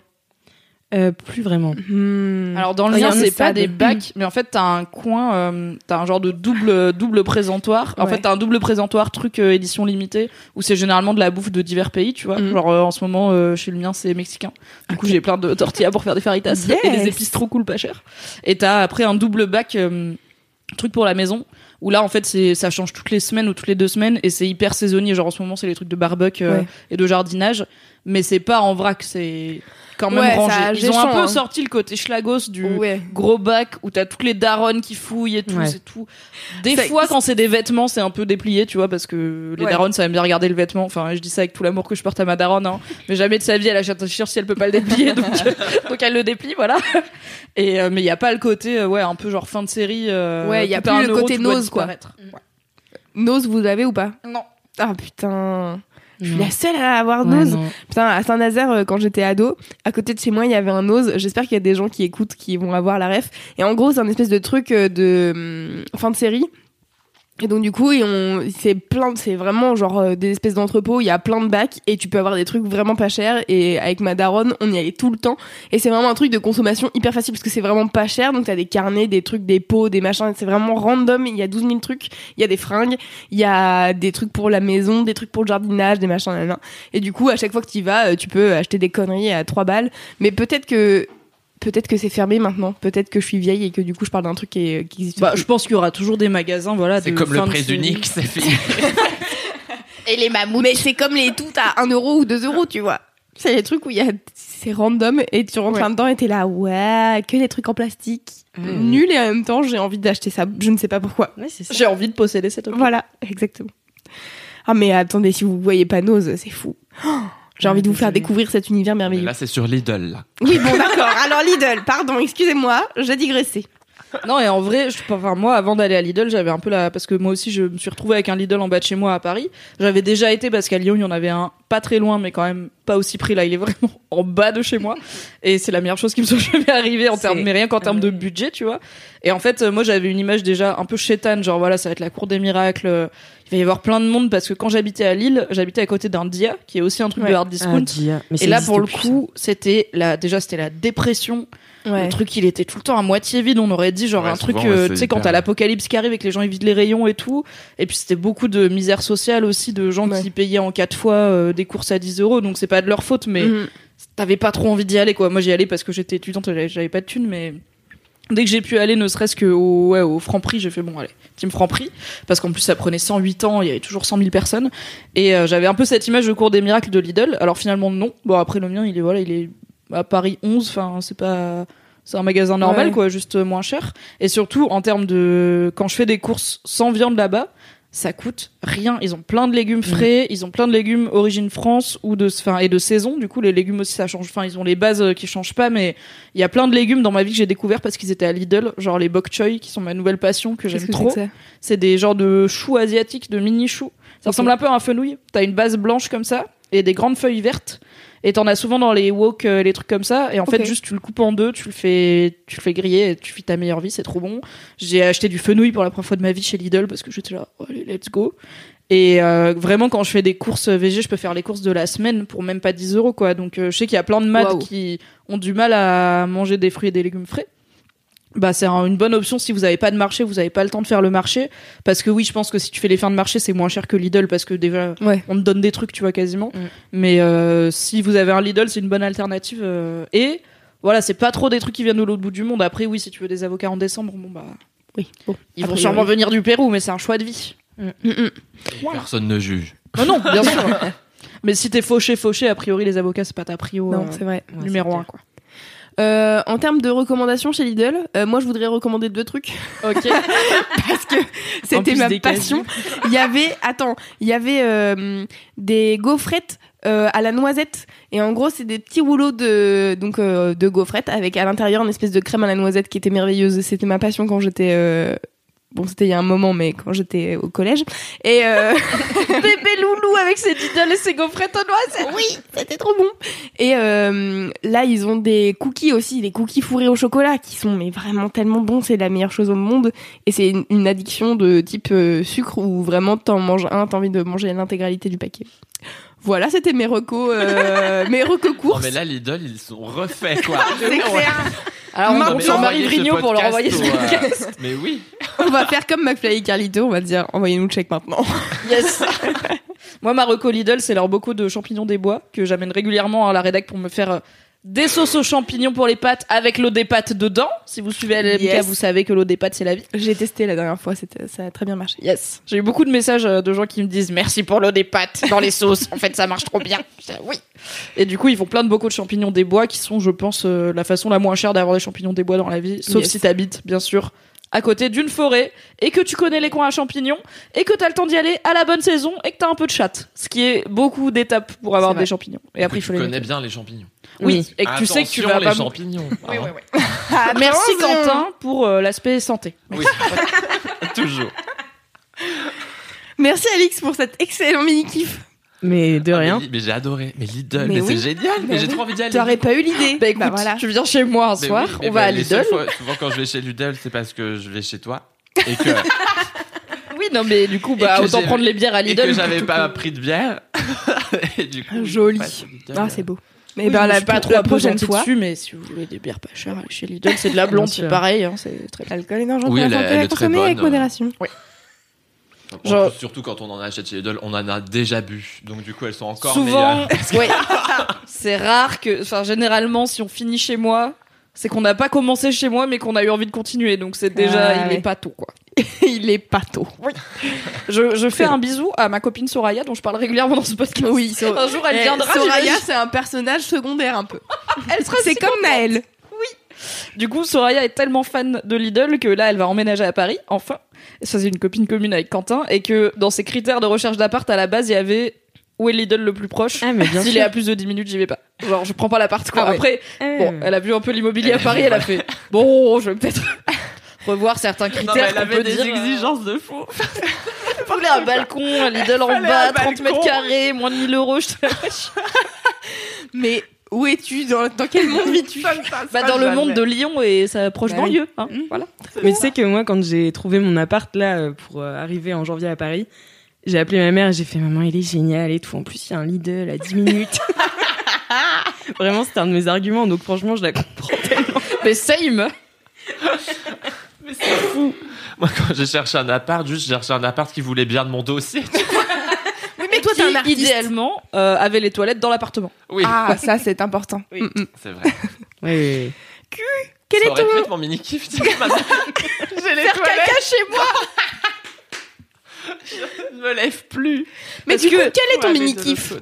Euh, plus vraiment. Hmm. Alors dans le lien, c'est pas des bacs, mais en fait t'as un coin, euh, t'as un genre de double double présentoir. En Ouais. fait t'as un double présentoir truc euh, édition limitée où c'est généralement de la bouffe de divers pays, tu vois. Mhm. Genre euh, en ce moment euh, chez le mien c'est mexicain. Du coup j'ai plein de tortillas pour faire des faritas et des Yes. épices trop cool pas cher. Et t'as après un double bac euh, truc pour la maison où là en fait c'est ça change toutes les semaines ou toutes les deux semaines et c'est hyper saisonnier. Genre en ce moment c'est les trucs de barbecue euh, Ouais. et de jardinage, mais c'est pas en vrac, c'est quand même Ouais, rangé. Ils ont un peu hein. sorti le côté schlagos du ouais. gros bac où t'as toutes les daronnes qui fouillent et tout, Ouais. c'est tout. Des Ça- fois, quand c'est des vêtements, c'est un peu déplié, tu vois, parce que les Ouais. daronnes, ça aime bien regarder le vêtement. Enfin, je dis ça avec tout l'amour que je porte à ma daronne, hein. Mais jamais de sa vie, elle achète un t-shirt si elle peut pas le déplier, donc, euh, donc elle le déplie, voilà. Et, euh, mais il y a pas le côté, euh, ouais, un peu genre fin de série. euh, Ouais, y a un le euro, côté nose, quoi. Nose, vous avez ou pas? Non. Ah putain. Je suis la seule à avoir Nose. Putain, à Saint-Nazaire, euh, quand j'étais ado, à côté de chez moi, il y avait un Nose. J'espère qu'il y a des gens qui écoutent qui vont avoir la ref. Et en gros, c'est un espèce de truc euh, de hum, fin de série. Et donc du coup, c'est plein, c'est vraiment genre euh, des espèces d'entrepôts. Il y a plein de bacs et tu peux avoir des trucs vraiment pas chers. Et avec ma daronne, on y allait tout le temps. Et c'est vraiment un truc de consommation hyper facile parce que c'est vraiment pas cher. Donc t'as des carnets, des trucs, des pots, des machins. C'est vraiment random. Il y a 12 000 trucs. Il y a des fringues. Il y a des trucs pour la maison, des trucs pour le jardinage, des machins. Et du coup, à chaque fois que tu y vas, euh, tu peux acheter des conneries à 3 balles. Mais peut-être que peut-être que c'est fermé maintenant. Peut-être que je suis vieille et que du coup, je parle d'un truc qui, est- qui existe. Bah, plus. je pense qu'il y aura toujours des magasins, voilà. C'est comme le prix série. unique, c'est fini. Et les mammouths. Mais c'est comme les tout à 1 euro ou 2 euros, tu vois. C'est les trucs où il y a, c'est random et tu rentres Ouais. là-dedans et t'es là, ouais, que des trucs en plastique. Nul et en même temps, j'ai envie d'acheter ça. Je ne sais pas pourquoi. Ouais, c'est ça. J'ai envie de posséder cet objet. Voilà, exactement. Ah, mais attendez, si vous voyez pas Nose, c'est fou. Oh, j'ai envie de vous faire découvrir cet univers merveilleux. là, c'est sur Lidl, là. Oui, bon, d'accord. Alors, Lidl, pardon, excusez-moi, j'ai digressé. Non, et en vrai, je, enfin, moi, avant d'aller à Lidl, j'avais un peu la, parce que moi aussi, je me suis retrouvée avec un Lidl en bas de chez moi à Paris. J'avais déjà été parce qu'à Lyon, il y en avait un pas très loin, mais quand même pas aussi près. Là, il est vraiment en bas de chez moi. Et c'est la meilleure chose qui me soit jamais arrivée en termes, mais rien qu'en termes de budget, tu vois. Et en fait, moi, j'avais une image déjà un peu chétane, genre voilà, ça va être la cour des miracles. euh, Il va y avoir plein de monde parce que quand j'habitais à Lille, j'habitais à côté d'un Dia, qui est aussi un truc Ouais. de hard discount. Ah, dia. Mais et là, pour le coup, c'était la, déjà, c'était la dépression. Ouais. Le truc, il était tout le temps à moitié vide. On aurait dit genre Ouais, un truc, euh, tu sais, quand t'as l'apocalypse qui arrive et que les gens ils vident les rayons et tout. Et puis c'était beaucoup de misère sociale aussi, de gens Ouais. qui payaient en quatre fois euh, des courses à 10 euros. Donc c'est pas de leur faute, mais Mhm. t'avais pas trop envie d'y aller quoi. Moi j'y allais parce que j'étais étudiante, j'avais j'avais pas de thunes, mais dès que j'ai pu aller, ne serait-ce que au, ouais, au Franprix, j'ai fait bon allez, team Franprix, parce qu'en plus ça prenait 108 ans, il y avait toujours 100 000 personnes, et euh, j'avais un peu cette image de cours des miracles de Lidl. Alors finalement non. Bon après le mien, il est voilà, il est à Paris 11, enfin c'est pas c'est un magasin normal Ouais. quoi, juste moins cher. Et surtout en termes de quand je fais des courses sans viande là-bas, ça coûte rien. Ils ont plein de légumes frais, ils ont plein de légumes origine France ou de, enfin, et de saison. Du coup, les légumes aussi, ça change. Enfin, ils ont les bases euh, qui changent pas, mais il y a plein de légumes dans ma vie que j'ai découvert parce qu'ils étaient à Lidl, genre les bok choy, qui sont ma nouvelle passion que j'aime trop. c'est des genres de choux asiatiques, de mini choux. Ça ressemble un peu à un fenouil. T'as une base blanche comme ça et des grandes feuilles vertes. Et t'en as souvent dans les wok, euh, les trucs comme ça. Et en fait, juste tu le coupes en deux, tu le fais, tu le fais griller, et tu fais ta meilleure vie, c'est trop bon. J'ai acheté du fenouil pour la première fois de ma vie chez Lidl parce que j'étais là, oh, allez, let's go. Et euh, vraiment, quand je fais des courses VG, je peux faire les courses de la semaine pour même pas 10 euros, quoi. Donc, euh, je sais qu'il y a plein de maths qui ont du mal à manger des fruits et des légumes frais. Bah, c'est un- une bonne option si vous avez pas de marché, vous avez pas le temps de faire le marché. Parce que oui, je pense que si tu fais les fins de marché, c'est moins cher que Lidl parce que déjà, Ouais. on te donne des trucs, tu vois, quasiment. Mm. Mais euh, si vous avez un Lidl, c'est une bonne alternative. euh, et voilà, c'est pas trop des trucs qui viennent de l'autre bout du monde. Après, oui, si tu veux des avocats en décembre, bon bah, Oui. Bon. ils A vont sûrement venir du Pérou, mais c'est un choix de vie. Mhm. Personne ne juge. Non, non, bien sûr. mais si t'es fauché, fauché, a priori, les avocats, c'est pas ta prio Non, euh, c'est vrai. Numéro un, clair. quoi. Euh, en termes de recommandations chez Lidl, euh, moi je voudrais recommander deux trucs Ok. parce que c'était ma passion. Il y avait, attends, il y avait euh, des gaufrettes euh, à la noisette et en gros c'est des petits rouleaux de donc euh, de gaufrettes avec à l'intérieur une espèce de crème à la noisette qui était merveilleuse. C'était ma passion quand j'étais euh, Bon, c'était il y a un moment, mais quand j'étais au collège. Et euh... Bébé loulou avec ses Lidl et ses gaufrettes aux noisettes. oui, c'était trop bon. Et euh, là, ils ont des cookies aussi, des cookies fourrés au chocolat qui sont mais vraiment tellement bons. C'est la meilleure chose au monde. Et c'est une, une addiction de type euh, sucre où vraiment t'en manges un, t'as envie de manger l'intégralité du paquet. Voilà, c'était mes recos, euh, mes recos Non, courses. mais là, Lidl, ils sont refaits, quoi. c'est clair. Alors, on Maintenant, envoyez Marie Vrigno pour leur envoyer ce euh, podcast. Mais oui. On va faire comme McFly et Carlito, on va dire envoyez-nous le chèque maintenant. Yes. Moi, ma reco Lidl, c'est leur beaucoup de champignons des bois que j'amène régulièrement à la rédac pour me faire euh, des sauces aux champignons pour les pâtes avec l'eau des pâtes dedans. Si vous suivez LMK, Yes. vous savez que l'eau des pâtes, c'est la vie. J'ai testé la dernière fois, ça a très bien marché. Yes. J'ai eu beaucoup de messages euh, de gens qui me disent merci pour l'eau des pâtes dans les sauces. En fait, ça marche trop bien. Oui. Et du coup, ils font plein de bocaux de champignons des bois qui sont, je pense, euh, la façon la moins chère d'avoir des champignons des bois dans la vie. Sauf Yes. si t'habites, bien sûr, à côté d'une forêt et que tu connais les coins à champignons et que t'as le temps d'y aller à la bonne saison et que t'as un peu de chatte. Ce qui est beaucoup d'étapes pour avoir des champignons. Et après, il tu faut les connais mettre. bien les champignons. Oui. Et que tu sais que tu vas Attention, pas. les champignons. Oui, oui, oui. Merci Quentin pour euh, l'aspect santé. Oui. Toujours. Merci Alix pour cet excellent mini kiff. Mais de Ah, rien. Mais, Li- mais j'ai adoré. Mais Lidl, Mais mais, oui. c'est génial. Mais, Mais j'ai oui. trop envie d'y aller. T'aurais pas eu l'idée. Bah écoute, voilà. tu viens chez moi un Mais soir, oui, on mais va à les Lidl. seules fois- souvent quand je vais chez Lidl, c'est parce que je vais chez toi. Et que Oui, non mais du coup, bah Et que autant j'ai- prendre les bières à Et Lidl. que j'avais plutôt pas pris de bière. Et du coup, Joli. Ah, c'est beau. Mais Oui, ben, je la, suis pas trop la prochaine fois, dessus, mais si vous voulez des bières pas chères, chez Lidl, c'est de la blonde, c'est pareil, hein, c'est très l'alcool est dangereux Oui, pour la santé à consommer avec modération. En Genre- plus, surtout quand on en achète chez Lidl, on en a déjà bu. Donc du coup, elles sont encore Souvent, meilleures. ouais. c'est rare que, enfin, généralement, si on finit chez moi, c'est qu'on n'a pas commencé chez moi, mais qu'on a eu envie de continuer. Donc c'est déjà, Ah, il ouais. est pas tôt, quoi. Il est pas tôt. Je, je fais un bisou à ma copine Soraya, dont je parle régulièrement dans ce podcast. Oui, Sor- un jour elle Eh, viendra. Soraya, c'est un personnage secondaire un peu. elle sera C'est si comme. Naël. Du coup, Soraya est tellement fan de Lidl que là, elle va emménager à Paris, enfin. Et ça, c'est une copine commune avec Quentin. Et que dans ses critères de recherche d'appart, à la base, il y avait où est Lidl le plus proche. Ah, mais bien S'il sûr. est à plus de 10 minutes, j'y vais pas. Genre, je prends pas l'appart, quoi. Ah ouais. Après, Euh. bon, elle a vu un peu l'immobilier à Elle- Paris, elle a fait bon, je vais peut-être revoir certains Non, mais critères elle qu'on avait peut des dire. exigences de fou. Il fallait un balcon, un Lidl en bas, un 30 mètres carrés, moins de 1000 euros. Je te Mais où es-tu? Dans, dans quel monde vis-tu? bah, dans le monde de Lyon et sa proche Bah oui. banlieue. Hein, voilà. Mais tu sais que moi, quand j'ai trouvé mon appart là euh, pour euh, arriver en janvier à Paris, j'ai appelé ma mère et j'ai fait maman, il est génial et tout. En plus, il y a un Lidl à 10 minutes. Vraiment, c'était un de mes arguments. Donc franchement, je la comprends. Mais same. Moi, quand j'ai cherché un appart, juste j'ai cherché un appart qui voulait bien de mon dossier. Oui, mais toi, t'es un artiste. idéalement, euh, avait les toilettes dans l'appartement. Oui, Ah, ça, c'est important. Oui. Mm, mm. c'est vrai. Oui, oui. Quel Ça est aurait ton... être mon mini kiff. J'ai les Faire caca chez moi. Je ne me lève plus. Mais Parce du coup, que- quel est ton mini-kiff.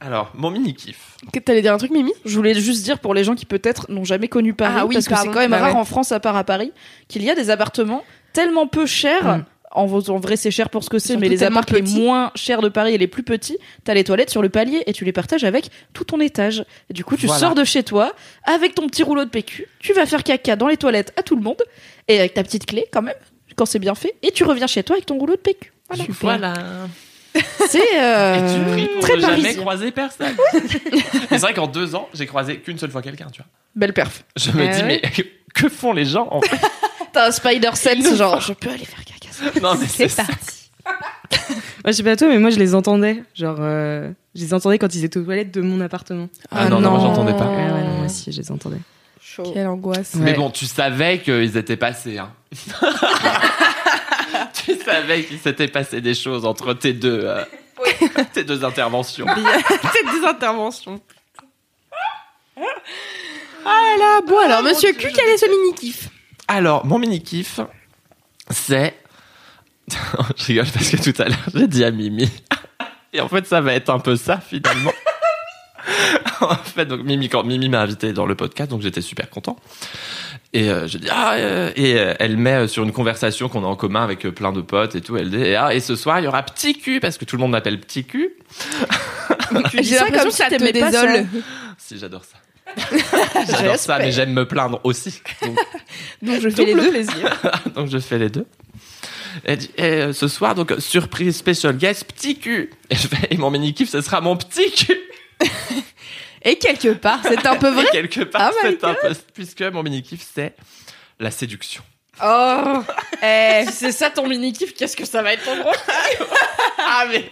Alors, mon mini kiff. Que T'allais dire un truc, Mimi? Je voulais juste dire pour les gens qui peut-être n'ont jamais connu Paris, Ah oui, parce que c'est quand même Bah rare ouais. en France à part à Paris, qu'il y a des appartements tellement peu chers. Mm. En, vrai, c'est cher pour ce que c'est, mais les tellement appartements les moins chers de Paris et les plus petits, t'as les toilettes sur le palier et tu les partages avec tout ton étage. Et du coup, tu Voilà. sors de chez toi avec ton petit rouleau de PQ, tu vas faire caca dans les toilettes à tout le monde et avec ta petite clé quand même, quand c'est bien fait, et tu reviens chez toi avec ton rouleau de PQ. Voilà. Voilà. C'est Et euh, tu pries pour très ne jamais parisien. croiser personne. C'est vrai qu'en deux ans, j'ai croisé qu'une seule fois quelqu'un, tu vois. Belle perf. Je me Ah dis, ouais. mais que font les gens en fait? T'as un spider sense, genre je peux aller faire caca. Non, mais C'est parti. Moi, je sais pas toi, mais moi, je les entendais. Genre, euh, je les entendais quand ils étaient aux toilettes de mon appartement. Ah non, non, moi j'entendais pas. Ouais, non, moi aussi, je les entendais. Chaud. Quelle angoisse. Mais Ouais. bon, tu savais qu'ils étaient passés. Hein. tu savais qu'il s'était passé des choses entre tes deux, euh, tes deux interventions. C'est des interventions. Ah là, bon alors, monsieur Q, quel est ce mini-kiff Alors, mon mini kiff, c'est. je rigole parce que tout à l'heure j'ai dit à Mimi. Et en fait, ça va être un peu ça finalement. en fait, donc Mimi, quand Mimi m'a invité dans le podcast, donc j'étais super content. Et euh, je dis ah euh, et euh, elle met sur une conversation qu'on a en commun avec plein de potes et tout. Elle dit et, ah, et ce soir il y aura petit cul parce que tout le monde m'appelle petit cul. J'ai l'impression comme que si ça te désole. Si j'adore ça. j'adore ça, mais j'aime me plaindre aussi. Donc, Donc je fais les deux. plaisir. donc je fais les deux. Elle dit, et, euh, ce soir, donc, surprise special guest, petit cul. Et je fais, et mon mini kiff, ce sera mon petit cul. Et quelque part, c'est un peu vrai. Et quelque part, Oh c'est un peu, puisque mon mini kiff, c'est la séduction. Oh, Eh, si c'est ça ton mini kiff, qu'est-ce que ça va être ton gros Ah, mais.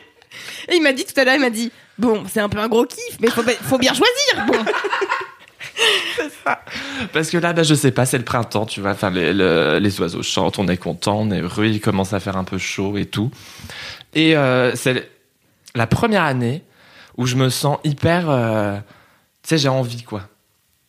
Et il m'a dit tout à l'heure, il m'a dit Bon, c'est un peu un gros kiff, mais faut, faut bien choisir. Bon. Parce que là, bah, je sais pas, c'est le printemps, tu vois. Enfin, les, le- les oiseaux chantent, on est content, on est heureux, il commence à faire un peu chaud et tout. Et euh, c'est la première année où je me sens hyper. euh, sais, j'ai envie, quoi.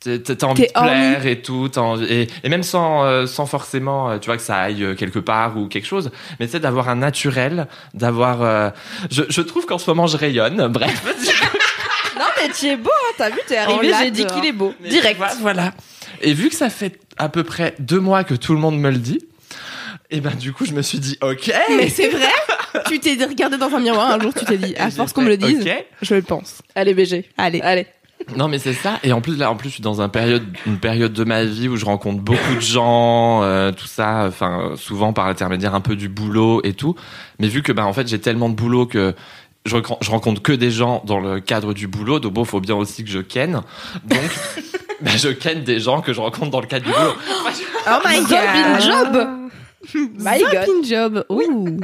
T'as envie T'es de plaire et tout, envie- et, et même sans, euh, sans forcément, euh, tu vois, que ça aille euh, quelque part ou quelque chose, mais tu sais, d'avoir un naturel, d'avoir. euh, je, je trouve qu'en ce moment, je rayonne. Bref, Non mais tu es beau, hein, t'as vu, t'es arrivé, j'ai dit qu'il est beau. Mais Direct. tu vois, voilà. Et vu que ça fait à peu près deux mois que tout le monde me le dit, et ben du coup je me suis dit ok. Mais c'est vrai Tu t'es regardé dans un miroir un jour, tu t'es dit À force qu'on me le dise, je le pense. Allez BG. Allez. Allez. Non mais c'est ça. Et en plus là, en plus je suis dans période, une période de ma vie où je rencontre beaucoup de gens, euh, tout ça. Enfin souvent par l'intermédiaire un peu du boulot et tout. Mais vu que ben en fait j'ai tellement de boulot que je, je rencontre que des gens dans le cadre du boulot, donc bon, faut bien aussi que je ken. Donc, ben, je ken des gens que je rencontre dans le cadre du boulot. Oh my in job. My God. Job. Ouh.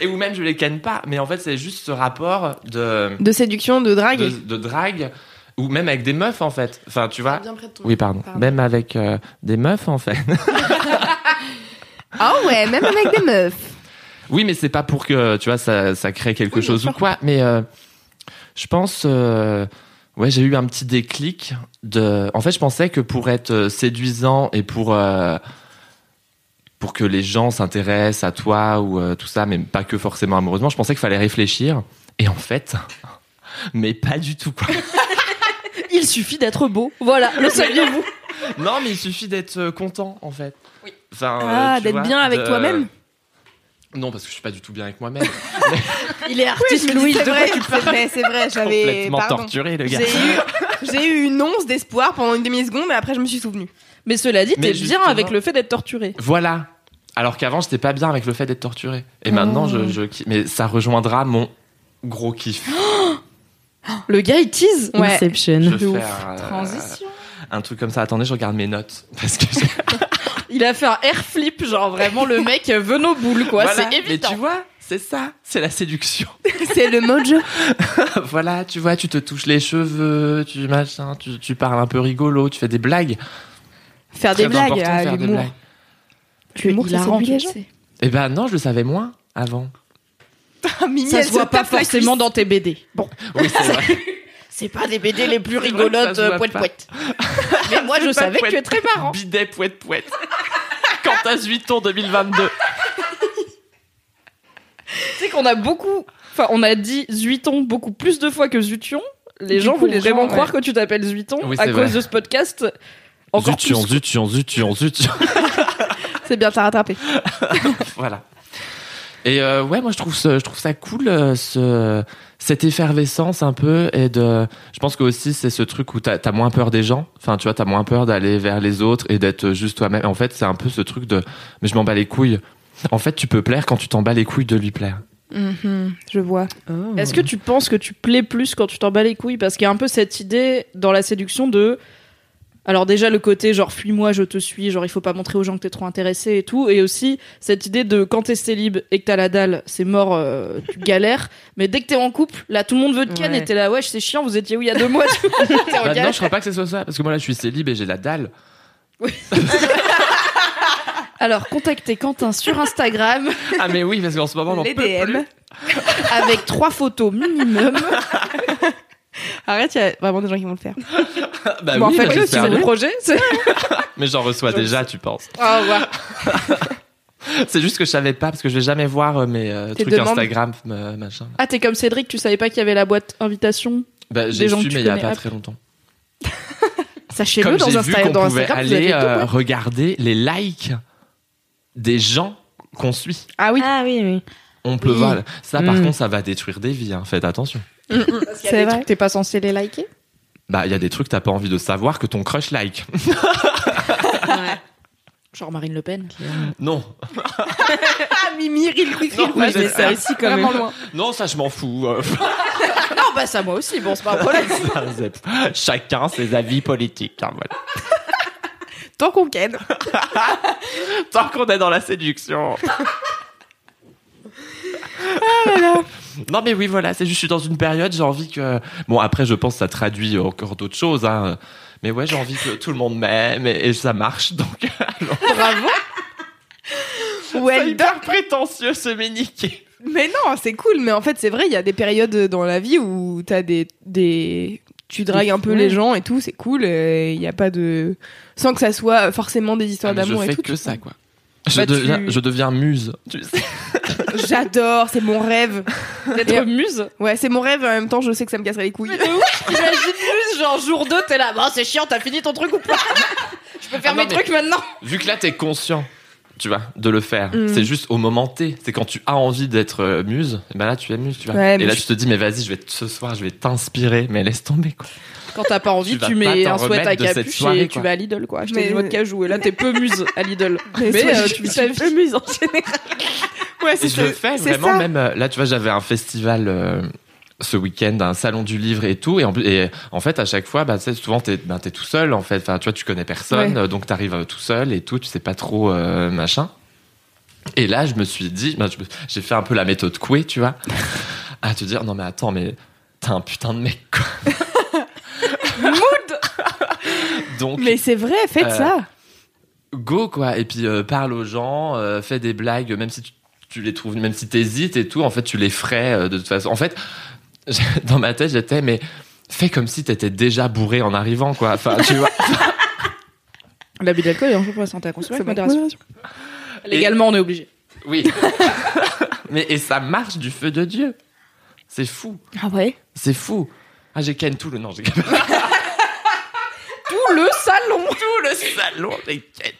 Et ou même je les ken pas, mais en fait c'est juste ce rapport de, De séduction, de drague. de, de drague, ou même avec des meufs en fait. Enfin tu vois. Bien près de ton- Oui pardon. Pardon. Même avec euh, des meufs en fait. Ah ouais, même avec des meufs. Oui, mais c'est pas pour que tu vois ça, ça crée quelque chose ou quoi. Mais euh, je pense, euh, ouais, j'ai eu un petit déclic. De, en fait, je pensais que pour être séduisant et pour euh, pour que les gens s'intéressent à toi ou tout ça, mais pas que forcément amoureusement, je pensais qu'il fallait réfléchir. Et en fait, mais pas du tout quoi. Il suffit d'être beau. Voilà, le saviez-vous non, mais il suffit d'être euh, content en fait. Oui. Enfin, euh, Ah, d'être bien avec de- toi-même. Non, parce que je suis pas du tout bien avec moi-même. Il est Oui, artiste, dis, Louise. c'est vrai, c'est vrai, j'avais. Complètement Pardon. torturé le gars. J'ai eu, j'ai eu une once d'espoir pendant une demi-seconde et après je me suis souvenu. Mais cela dit, Mais t'es bien justement- avec le fait d'être torturé. Voilà. Alors qu'avant, j'étais pas bien avec le fait d'être torturé. Et maintenant, je, je kiffe. Mais ça rejoindra mon gros kiff. Le gars, il tease. Ouais. Inception. Je vais faire euh, Transition. un truc comme ça. Attendez, je regarde mes notes. Parce que j'ai- Il a fait un air flip, genre vraiment le mec veut nos boules, quoi. Voilà. C'est évident. Mais tu vois, c'est ça. C'est la séduction. C'est le mojo. voilà, tu vois, tu te touches les cheveux, tu machin, tu, tu parles un peu rigolo, tu fais des blagues. Faire Très des blagues, important de à faire des l'humour. blagues. Tu les le gens. sais. Eh ben non, je le savais moins avant. Mimi, Ça elle se voit pas forcément dans tes BD. Bon, Oui, c'est vrai. c'est pas des BD les plus rigolotes, poète poète. Mais moi, je Pas savais que tu es très marrant. Bidet poète poète. Quand t'as 8 ans 2022. Tu sais qu'on a beaucoup. Enfin, on a dit Zuiton beaucoup plus de fois que Zution. Les Du gens coup, vont les vraiment gens, croire que tu t'appelles Zuiton Oui, à cause vrai. de ce podcast. Encore Zution, plus. zution, zution, zution. C'est bien, t'as rattrapé. voilà. Et euh, ouais, moi je trouve ça, je trouve ça cool, euh, ce, cette effervescence un peu. Et de, je pense que aussi c'est ce truc où t'as as moins peur des gens. Enfin, tu vois, t'as moins peur d'aller vers les autres et d'être juste toi-même. En fait, c'est un peu ce truc de, mais je m'en bats les couilles. En fait, tu peux plaire quand tu t'en bats les couilles de lui plaire. Mhm, je vois. Oh. Est-ce que tu penses que tu plais plus quand tu t'en bats les couilles? Parce qu'il y a un peu cette idée dans la séduction de. Alors, déjà, le côté genre fuis-moi, je te suis, genre il faut pas montrer aux gens que t'es trop intéressé et tout. Et aussi cette idée de quand t'es célib et que t'as la dalle, c'est mort, euh, tu galères. Mais dès que t'es en couple, là tout le monde veut te ken Ouais. et t'es là, wesh, c'est chiant, vous étiez où il y a deux mois tu vois, t'es en Bah, non, galère. je crois pas que ce soit ça, parce que moi là je suis célib et j'ai la dalle. Alors, contactez Quentin sur Instagram Ah mais oui, parce qu'en ce moment on en Les peut DM. plus. avec trois photos minimum. Arrête, il y a vraiment des gens qui vont le faire. Bah Bon, en oui, fait, bah, le C'est le projet. c'est- Mais j'en reçois déjà, tu penses. Ah, ouais. C'est juste que je savais pas, parce que je vais jamais voir euh, mes euh, trucs demandes. Instagram, euh, machin. Ah, t'es comme Cédric, tu savais pas qu'il y avait la boîte invitation Bah, j'ai su, mais tu il y a pas Hop. très longtemps. Sachez-le dans, j'ai vu Insta- qu'on dans pouvait Instagram, aller euh, regarder les likes des gens qu'on suit. Ah oui. Ah oui, oui. On peut Oui. voir. Ça, par Mm. contre, ça va détruire des vies. hein. Faites attention. Parce qu'il y a C'est des vrai. trucs, T'es pas censé les liker Bah, il y a des trucs t'as pas envie de savoir que ton crush like. Genre Marine Le Pen. non, Ah, Mimi, ril, ril, Non, mais mais ça aussi quand même. loin. non, ça je m'en fous. euh. Non, bah ça moi aussi, bon, c'est pas un problème. Chacun ses avis politiques. hein, voilà. Tant qu'on ken. Tant qu'on est dans la séduction. Non mais oui voilà, c'est juste je suis dans une période, j'ai envie que bon après je pense que ça traduit encore d'autres choses hein. Mais ouais, j'ai envie que tout le monde m'aime et, et ça marche donc Bravo. c'est Well done. hyper prétentieux ce mini Mais non, c'est cool. Mais en fait, c'est vrai, il y a des périodes dans la vie où t'as des, des, tu dragues un peu les gens et tout, c'est cool. Il y a pas de, sans que ça soit forcément des histoires Ah, je d'amour et fais tout. que tu ça vois. quoi. Je, Bah, tu- je deviens muse. Tu sais. J'adore, c'est mon rêve. D'être muse. Ouais, c'est mon rêve. et En même temps, je sais que ça me casserait les couilles. Imagine plus, genre jour 2, t'es là, bon, c'est chiant, t'as fini ton truc ou pas? Je peux faire Ah non, mes mais- trucs maintenant. Vu que là t'es conscient, tu vois, de le faire. Mm. C'est juste au moment T. C'est quand tu as envie d'être euh, muse, et ben là tu es muse, tu vois. Ouais, et là je- tu te dis mais vas-y, je vais ce soir, je vais t'inspirer, mais laisse tomber quoi. Quand t'as pas envie, Tu mets un sweat à capuche soirée, et tu vas à Lidl, quoi. Acheter Mais- une noix de cajou. Et là, t'es peu muse à Lidl. Mais, euh, tu vie. peu muse en général. Ouais, c'est je le fais C'est vraiment ça. même euh, là tu vois j'avais un festival euh, ce week-end un salon du livre et tout et en, et en fait à chaque fois bah tu sais, souvent t'es ben, t'es tout seul en fait enfin tu vois tu connais personne Ouais. donc t'arrives euh, tout seul et tout tu sais pas trop euh, machin Et là, je me suis dit, me- j'ai fait un peu la méthode Coué, tu vois, à te dire, non mais attends, mais t'es un putain de mec, quoi. Donc, Mais c'est vrai, faites Euh, ça. go, quoi. Et puis, euh, parle aux gens, fais des blagues, même si tu, tu les trouves, même si t'hésites et tout, en fait, tu les ferais de toute façon. En fait, dans ma tête, j'étais, mais fais comme si t'étais déjà bourré en arrivant, quoi. Enfin, tu vois. L'abus d'alcool est dangereux pour la santé à consommer avec modération. Légalement, on est obligé. Oui. mais, et ça marche du feu de Dieu. C'est fou. Ah ouais? C'est fou. Ah, j'ai ken tout le. Non, j'ai ken Tout le salon tout le salon, j'ai ken.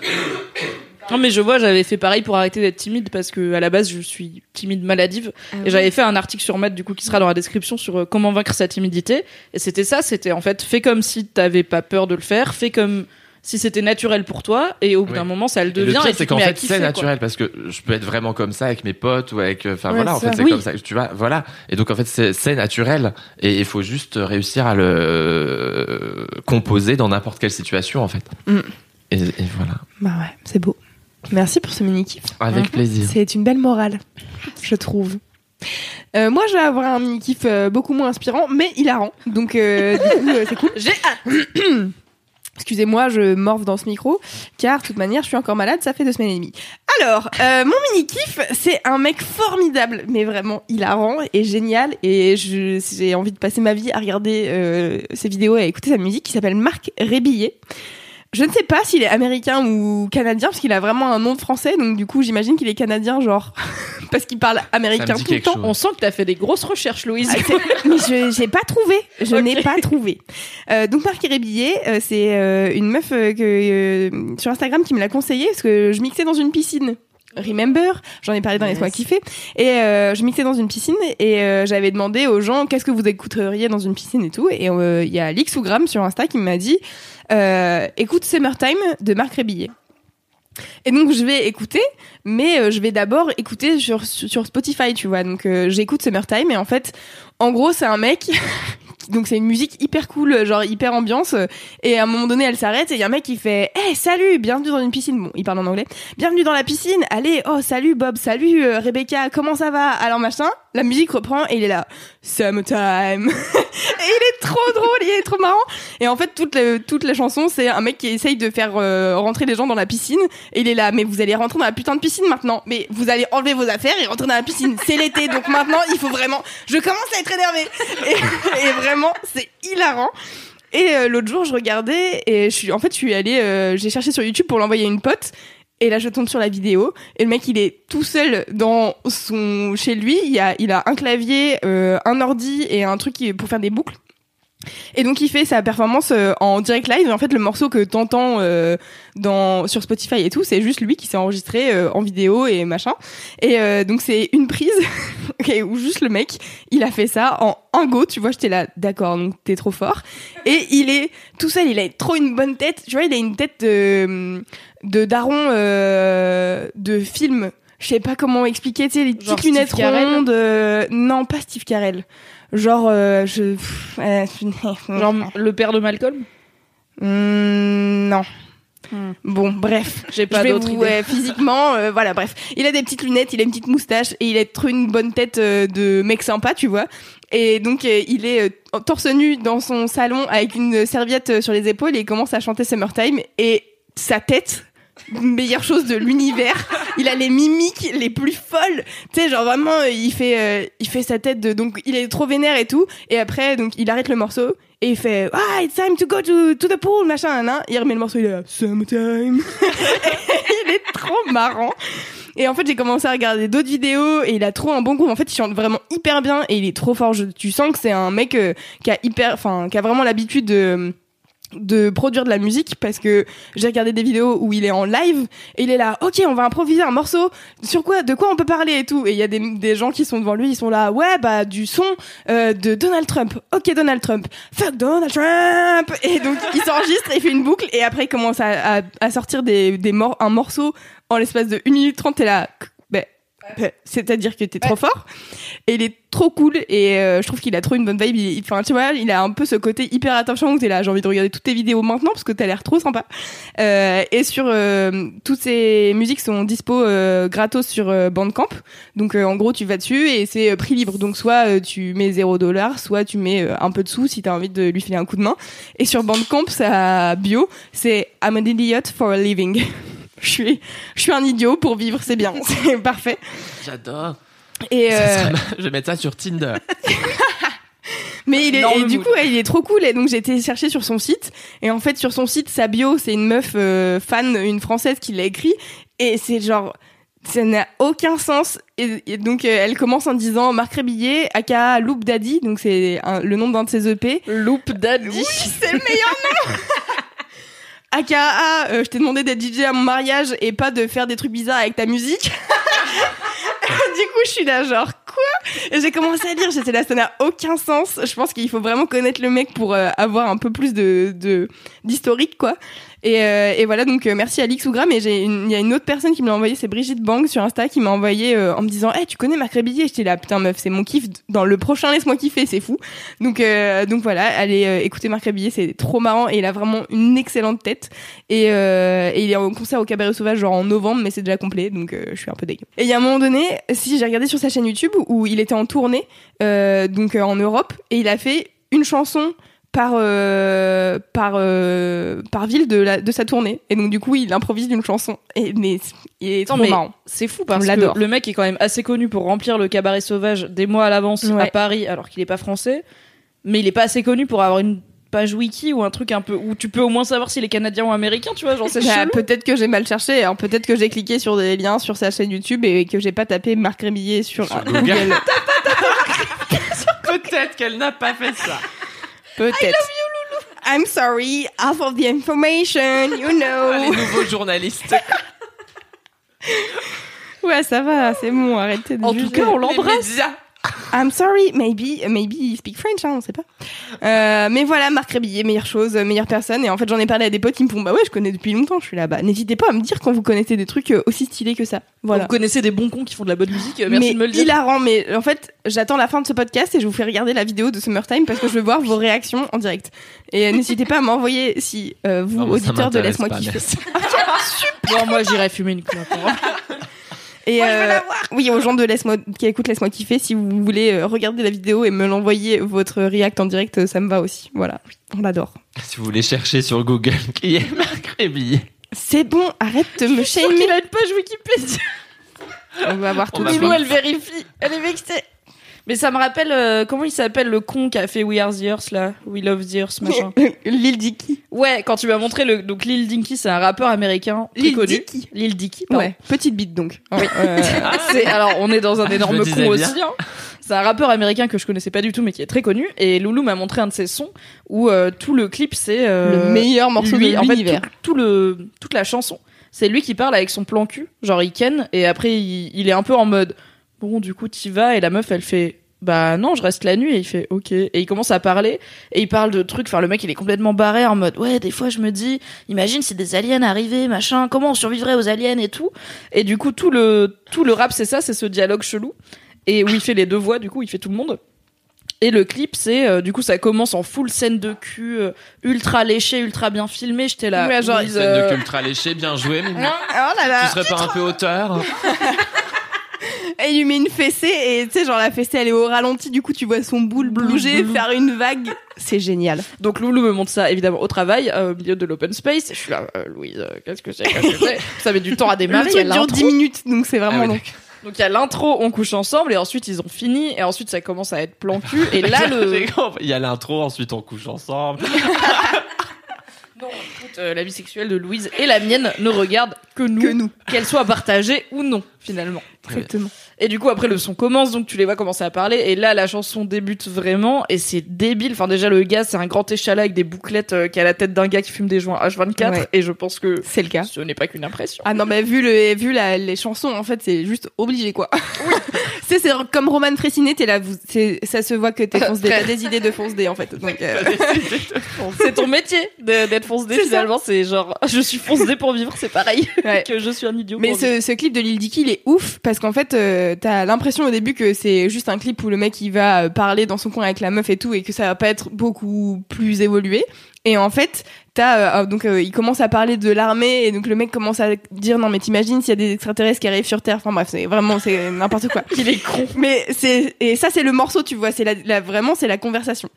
Non mais je vois, j'avais fait pareil pour arrêter d'être timide parce que à la base je suis timide maladive et j'avais fait un article sur Matt du coup qui sera dans la description sur euh, comment vaincre sa timidité et c'était ça, c'était en fait fais comme si t'avais pas peur de le faire, fais comme si c'était naturel pour toi et au bout Oui. d'un moment ça le Et devient le pire, et, c'est qu'en fait, c'est quoi. naturel parce que je peux être vraiment comme ça avec mes potes ou avec. euh, Enfin Ouais, voilà, en fait, c'est Oui. comme ça. Tu vois, voilà. Et donc, en fait, c'est naturel et il faut juste réussir à le euh, composer dans n'importe quelle situation, en fait. Mm. Et, et voilà. Bah ouais, c'est beau. Merci pour ce mini-kiff. Avec plaisir. C'est une belle morale, je trouve. Euh, moi, je vais avoir un mini-kiff euh, beaucoup moins inspirant, mais hilarant. Donc, euh, du coup, euh, c'est cool. J'ai Excusez-moi, je morve dans ce micro, car de toute manière, je suis encore malade, ça fait deux semaines et demie. Alors, euh, mon mini-kiff, c'est un mec formidable, mais vraiment hilarant et génial, et je- j'ai envie de passer ma vie à regarder euh, ses vidéos et à écouter sa musique, qui s'appelle Marc Rébillet. Je ne sais pas s'il est américain ou canadien, parce qu'il a vraiment un nom de français, donc du coup, j'imagine qu'il est canadien, genre, parce qu'il parle américain tout le temps. chose. On sent que t'as fait des grosses recherches Louise. Ah, mais je j'ai pas trouvé. Je n'ai pas trouvé. Euh, donc Marc Rébillet, euh, c'est euh, une meuf euh, que euh, sur Instagram qui me l'a conseillé parce que je mixais dans une piscine. Remember, j'en ai parlé dans les mois qui fait. Et euh, je mixais dans une piscine et euh, j'avais demandé aux gens qu'est-ce que vous écouteriez dans une piscine et tout. Et euh, il y a Lixougram sur Insta qui m'a dit écoute Summertime de Marc Rébillet. Et donc je vais écouter, mais je vais d'abord écouter sur, sur Spotify, tu vois. Donc j'écoute Summertime et en fait, en gros, c'est un mec. Donc c'est une musique hyper cool, genre hyper ambiance. Et à un moment donné, elle s'arrête et il y a un mec qui fait Hey, salut, bienvenue dans une piscine. Bon, il parle en anglais. Bienvenue dans la piscine. Allez, oh, salut Bob, salut euh, Rebecca, comment ça va? Alors machin, la musique reprend et il est là. Summertime. et il est trop drôle, il est trop marrant. Et en fait, toute, le- toute la chanson, c'est un mec qui essaye de faire euh, rentrer les gens dans la piscine. Et il est là, mais vous allez rentrer dans la putain de piscine maintenant. Mais vous allez enlever vos affaires et rentrer dans la piscine. C'est l'été, donc maintenant, il faut vraiment. Je commence à être énervée. Et, vraiment, c'est hilarant. Et euh, l'autre jour, je regardais et je suis, en fait, je suis allée, euh, j'ai cherché sur YouTube pour l'envoyer à une pote. Et là, je tombe sur la vidéo et le mec, il est tout seul dans son chez lui. Il a, il a un clavier, euh, un ordi et un truc pour faire des boucles. Et donc il fait sa performance euh, en direct live. Et en fait, le morceau que t'entends euh, dans sur Spotify et tout, c'est juste lui qui s'est enregistré euh, en vidéo et machin. Et euh, donc c'est une prise où juste le mec, il a fait ça en un go. Tu vois, j'étais là, d'accord, donc t'es trop fort. Et il est tout seul, il a trop une bonne tête. Tu vois, il a une tête de de daron euh, de film. Je sais pas comment expliquer, tu sais, les Genre petites lunettes Steve rondes. euh, Non, pas Steve Carell. Genre, euh, je. euh, Genre le père de Malcolm? Hmm, non. Hmm. Bon, bref. J'ai pas d'autres idées. physiquement, euh, voilà, bref. Il a des petites lunettes, il a une petite moustache et il a trop une bonne tête euh, de mec sympa, tu vois. Et donc, euh, il est torse nu dans son salon avec une serviette sur les épaules et il commence à chanter Summertime. Et sa tête, meilleure chose de l'univers, il a les mimiques les plus folles. Tu sais, genre vraiment, il fait, euh, il fait sa tête de. Donc, il est trop vénère et tout. Et après, donc, il arrête le morceau et il fait Ah, it's time to go to, to the pool, machin, nan. Il remet le morceau, il est Summertime. il est trop marrant. Et en fait, j'ai commencé à regarder d'autres vidéos et il a trop un bon goût. En fait, il chante vraiment hyper bien et il est trop fort. Je- tu sens que c'est un mec euh, qui a hyper, enfin, qui a vraiment l'habitude de de produire de la musique parce que j'ai regardé des vidéos où il est en live et il est là ok on va improviser un morceau. Sur quoi de quoi on peut parler et tout. Et il y a des, des gens qui sont devant lui ils sont là ouais bah du son euh, de Donald Trump. Ok Donald Trump. Fuck Donald Trump. Et donc il s'enregistre il fait une boucle et après il commence à, à, à sortir des, des mor- un morceau en l'espace de 1 minute 30 et là c'est-à-dire que t'es trop fort. Et il est trop cool et euh, je trouve qu'il a trop une bonne vibe. Il- Enfin, tu vois, il a un peu ce côté hyper attachant où t'es là, j'ai envie de regarder toutes tes vidéos maintenant parce que t'as l'air trop sympa. Euh, et sur euh, toutes ces musiques sont dispo gratos sur Bandcamp. Donc en gros, tu vas dessus et c'est prix libre. Donc soit tu mets 0 dollars, soit tu mets un peu de sous si t'as envie de lui filer un coup de main. Et sur Bandcamp, sa bio, c'est I'm an idiot for a living. je suis, je suis un idiot pour vivre, c'est bien, c'est parfait. J'adore. Et euh, Je vais mettre ça sur Tinder. mais il est, et du coup, ouais, il est trop cool. Et donc j'ai été chercher sur son site. Et en fait, sur son site, sa bio, c'est une meuf euh, fan, une française qui l'a écrit. Et c'est genre, ça n'a aucun sens. Et, et donc euh, elle commence en disant Marc Rébillet, aka Loop Daddy. Donc c'est le nom d'un de ses EP. Loop Daddy. Oui, c'est le meilleur nom. AKA, euh, je t'ai demandé d'être DJ à mon mariage et pas de faire des trucs bizarres avec ta musique. du coup, je suis là, genre, quoi? J'ai commencé à lire, j'étais là, ça n'a aucun sens. Je pense qu'il faut vraiment connaître le mec pour euh, avoir un peu plus de- d'historique, quoi. Et, euh, et voilà, donc euh, merci Alix mais j'ai une- il y a une autre personne qui me l'a envoyé, c'est Brigitte Bang sur Insta qui m'a envoyé euh, en me disant, hey, tu connais Marc Rébillet J'étais là, putain meuf, c'est mon kiff dans le prochain Laisse-moi kiffer, c'est fou. Donc euh, donc voilà, allez euh, écouter Marc Rébillet, c'est trop marrant et il a vraiment une excellente tête. Et, euh, et il est en concert au Cabaret Sauvage genre en novembre, mais c'est déjà complet, donc je suis un peu dégueu. Et il y a un moment donné, si j'ai regardé sur sa chaîne YouTube où il était en tournée, donc en Europe, et il a fait une chanson par euh, par euh, par ville de la de sa tournée et donc du coup il improvise une chanson et mais il est trop Non, mais marrant c'est fou parce que le mec est quand même assez connu pour remplir le cabaret sauvage des mois à l'avance à. Paris alors qu'il est pas français. Mais il est pas assez connu pour avoir une page wiki ou un truc un peu où tu peux au moins savoir s'il est canadien ou américain, tu vois, genre c'est Bah, peut-être que j'ai mal cherché alors peut-être que j'ai cliqué sur des liens sur sa chaîne YouTube et que j'ai pas tapé Marc Rébillet sur, Sur Google, Google. Peut-être qu'elle n'a pas fait ça. Peut-être. I'm sorry half of the information you Ah, les know nouveaux journalistes. ouais ça va c'est bon arrêtez de En tout cas, on l'embrasse. I'm sorry, maybe, maybe he speak French, hein, on sait pas. Euh, mais voilà, Marc Rébillet, meilleure chose, meilleure personne. Et en fait, j'en ai parlé à des potes qui me font, bah ouais, je connais depuis longtemps, je suis là. Bah, n'hésitez pas à me dire quand vous connaissez des trucs euh, aussi stylés que ça. Voilà. Vous connaissez des bons cons qui font de la bonne musique, euh, merci mais de me le dire. hilarant, mais en fait, j'attends la fin de ce podcast et je vous fais regarder la vidéo de Summertime parce que je veux voir vos réactions en direct. Et n'hésitez pas à m'envoyer si euh, vous, Non, auditeurs de Laisse-moi kiffer. Bon, moi j'irai fumer une clope. hein. Et euh, oui, aux gens de Laisse-moi qui écoutent Laisse-moi kiffer, si vous voulez euh, regarder la vidéo et me l'envoyer votre react en direct, euh, ça me va aussi. Voilà, on l'adore. Si vous voulez chercher sur Google qui est Marc. C'est bon, arrête de me shamer. qu'il a une page Wikipédia. On va voir tout de voir. suite. elle vérifie. Elle est vexée. Mais ça me rappelle, euh, comment il s'appelle le con qui a fait We Are the Earth là? We Love the Earth machin. Lil Dicky. Ouais, quand tu m'as montré le. Donc Lil Dinky, c'est un rappeur américain très Lil connu. Dicky. Lil Dicky, pardon. Ouais, petite bite donc. Oui. C'est- alors, on est dans un énorme me disais con bien. aussi. hein. C'est un rappeur américain que je connaissais pas du tout, mais qui est très connu. Et Loulou m'a montré un de ses sons où euh, tout le clip, c'est euh, le meilleur morceau lui, de en fait, l'univers. tout, tout le toute la chanson, c'est lui qui parle avec son plan cul, genre il ken, et après il, il est un peu en mode bon, du coup t'y vas, et la meuf elle fait bah non, je reste la nuit, et il fait ok, et il commence à parler, et il parle de trucs, enfin le mec il est complètement barré en mode ouais, des fois je me dis, imagine si des aliens arrivaient, machin, comment on survivrait aux aliens et tout, et du coup tout le tout le rap c'est ça, c'est ce dialogue chelou, et où il fait les deux voix, du coup il fait tout le monde. Et le clip, c'est euh, du coup ça commence en full scène de cul, euh, ultra léché, ultra bien filmé. J'étais là. Ouais, genre, Louise, Scène euh, de ultra léché, bien joué. Mimi. Oh là là. Tu serais pas un peu auteur? Et il lui met une fessée et tu sais genre la fessée elle est au ralenti du coup tu vois son boule bouger faire une vague. C'est génial. Donc Loulou me montre ça évidemment au travail, euh, au milieu de l'open space. Je suis là, euh, Louise, euh, qu'est-ce que c'est qu'est-ce que c'est? Ça met du temps à Le démarrer. a truc dure l'intro. 10 minutes donc c'est vraiment Ah long. Donc il y a l'intro, on couche ensemble, et ensuite ils ont fini, et ensuite ça commence à être plan cul. Et là le. J'ai compris. Il y a l'intro, ensuite on couche ensemble. Non, écoute, euh, la vie sexuelle de Louise et la mienne ne regarde que nous, Que nous. qu'elle soit partagée ou non finalement. Exactement. Et du coup, après, le son commence, donc tu les vois commencer à parler. Et là, la chanson débute vraiment, et c'est débile. Enfin, déjà, le gars, c'est un grand échalas avec des bouclettes euh, qui a la tête d'un gars qui fume des joints H24. Ouais. Et je pense que C'est le cas. ce n'est pas qu'une impression. Ah non mais vu le vu la, les chansons en fait c'est juste obligé quoi. c'est c'est comme Roman Frécinet t'es là vous ça se voit que t'es fonce D t'as des idées de fonce D en fait. Donc euh, c'est ton métier d'être fonce D C'est ça. finalement. C'est genre, je suis fonce D pour vivre, c'est pareil. Ouais. que je suis un idiot. Mais pour ce, ce clip de Lil Dicky, il est ouf parce qu'en fait, euh, t'as l'impression au début que c'est juste un clip où le mec il va euh, parler dans son coin avec la meuf et tout et que ça va pas être beaucoup plus évolué. Et en fait, t'as euh, donc euh, il commence à parler de l'armée et donc le mec commence à dire non mais t'imagines s'il y a des extraterrestres qui arrivent sur Terre? Enfin bref, c'est vraiment c'est n'importe quoi. il est con. Mais c'est et ça c'est le morceau, tu vois, c'est la, la- vraiment c'est la conversation.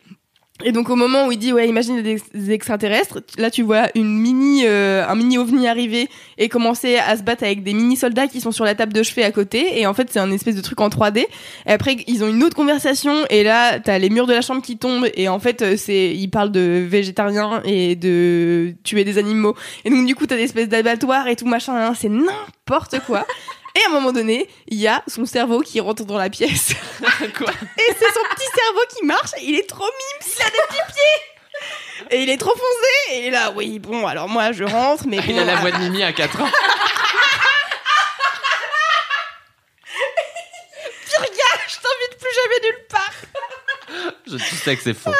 Et donc au moment où il dit ouais imagine des, extraterrestres, là tu vois une mini euh, un mini ovni arriver et commencer à se battre avec des mini soldats qui sont sur la table de chevet à côté et en fait c'est un espèce de truc en 3D. Et après ils ont une autre conversation et là t'as les murs de la chambre qui tombent et en fait euh, c'est ils parlent de végétariens et de tuer des animaux et donc du coup t'as des espèces d'abattoirs et tout machin hein, c'est n'importe quoi. Et à un moment donné, il y a son cerveau qui rentre dans la pièce. Quoi Et c'est son petit cerveau qui marche. Il est trop mime, il a des petits pieds. Et il est trop foncé. Et là, oui, bon, alors moi je rentre, mais Il bon, a la voix de Mimi à 4 ans. je t'invite plus jamais nulle part. Je tu sais que c'est faux.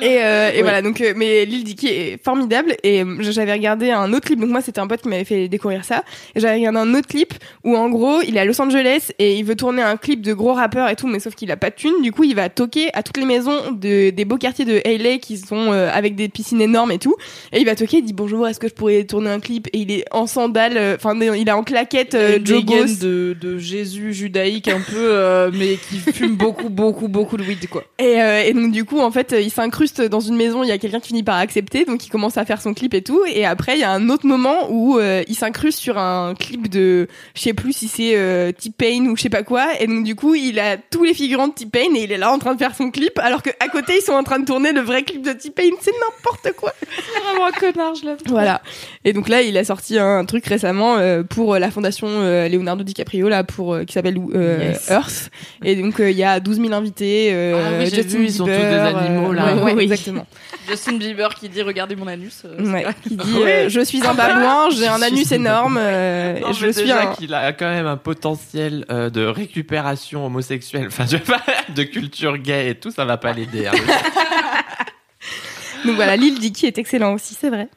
Et, euh, et voilà, donc, euh, mais Lil Dicky est formidable. Et euh, j'avais regardé un autre clip, donc moi c'était un pote qui m'avait fait découvrir ça. Et j'avais regardé un autre clip où en gros, il est à Los Angeles et il veut tourner un clip de gros rappeurs et tout, mais sauf qu'il a pas de thune. Du coup, il va toquer à toutes les maisons de, des beaux quartiers de LA qui sont euh, avec des piscines énormes et tout. Et il va toquer, il dit bonjour, est-ce que je pourrais tourner un clip? Et il est en sandales, euh, enfin, il est en claquette, euh, jogos. de, de Jésus judaïque un peu, euh, mais qui fume beaucoup, beaucoup, beaucoup de weed, quoi. Et, euh, et donc du coup en fait il s'incruste dans une maison, il y a quelqu'un qui finit par accepter, donc il commence à faire son clip et tout. Et après il y a un autre moment où euh, il s'incruste sur un clip de, je sais plus si c'est euh, T-Pain ou je sais pas quoi. Et donc du coup il a tous les figurants de T-Pain et il est là en train de faire son clip, alors que à côté ils sont en train de tourner le vrai clip de T-Pain. C'est n'importe quoi. C'est vraiment un connard, je l'aime. Voilà. Et donc là il a sorti un truc récemment euh, pour la fondation euh, Leonardo DiCaprio là pour euh, qui s'appelle euh, Yes. Earth. Et donc euh, il y a 12 000 invités. euh, Ah oui, Justin vu, ils sont tous des animaux, euh, là. ouais, ouais, Oui. exactement. Justin Bieber qui dit regardez mon anus. euh, Ouais, qui dit euh, je suis un babouin, j'ai un anus énorme, euh, Non, je mais suis déjà un qu'il a quand même un potentiel euh, de récupération homosexuelle, enfin je vais pas de culture gay et tout, ça va pas l'aider. hein. donc voilà Lil Dicky est excellent aussi, c'est vrai.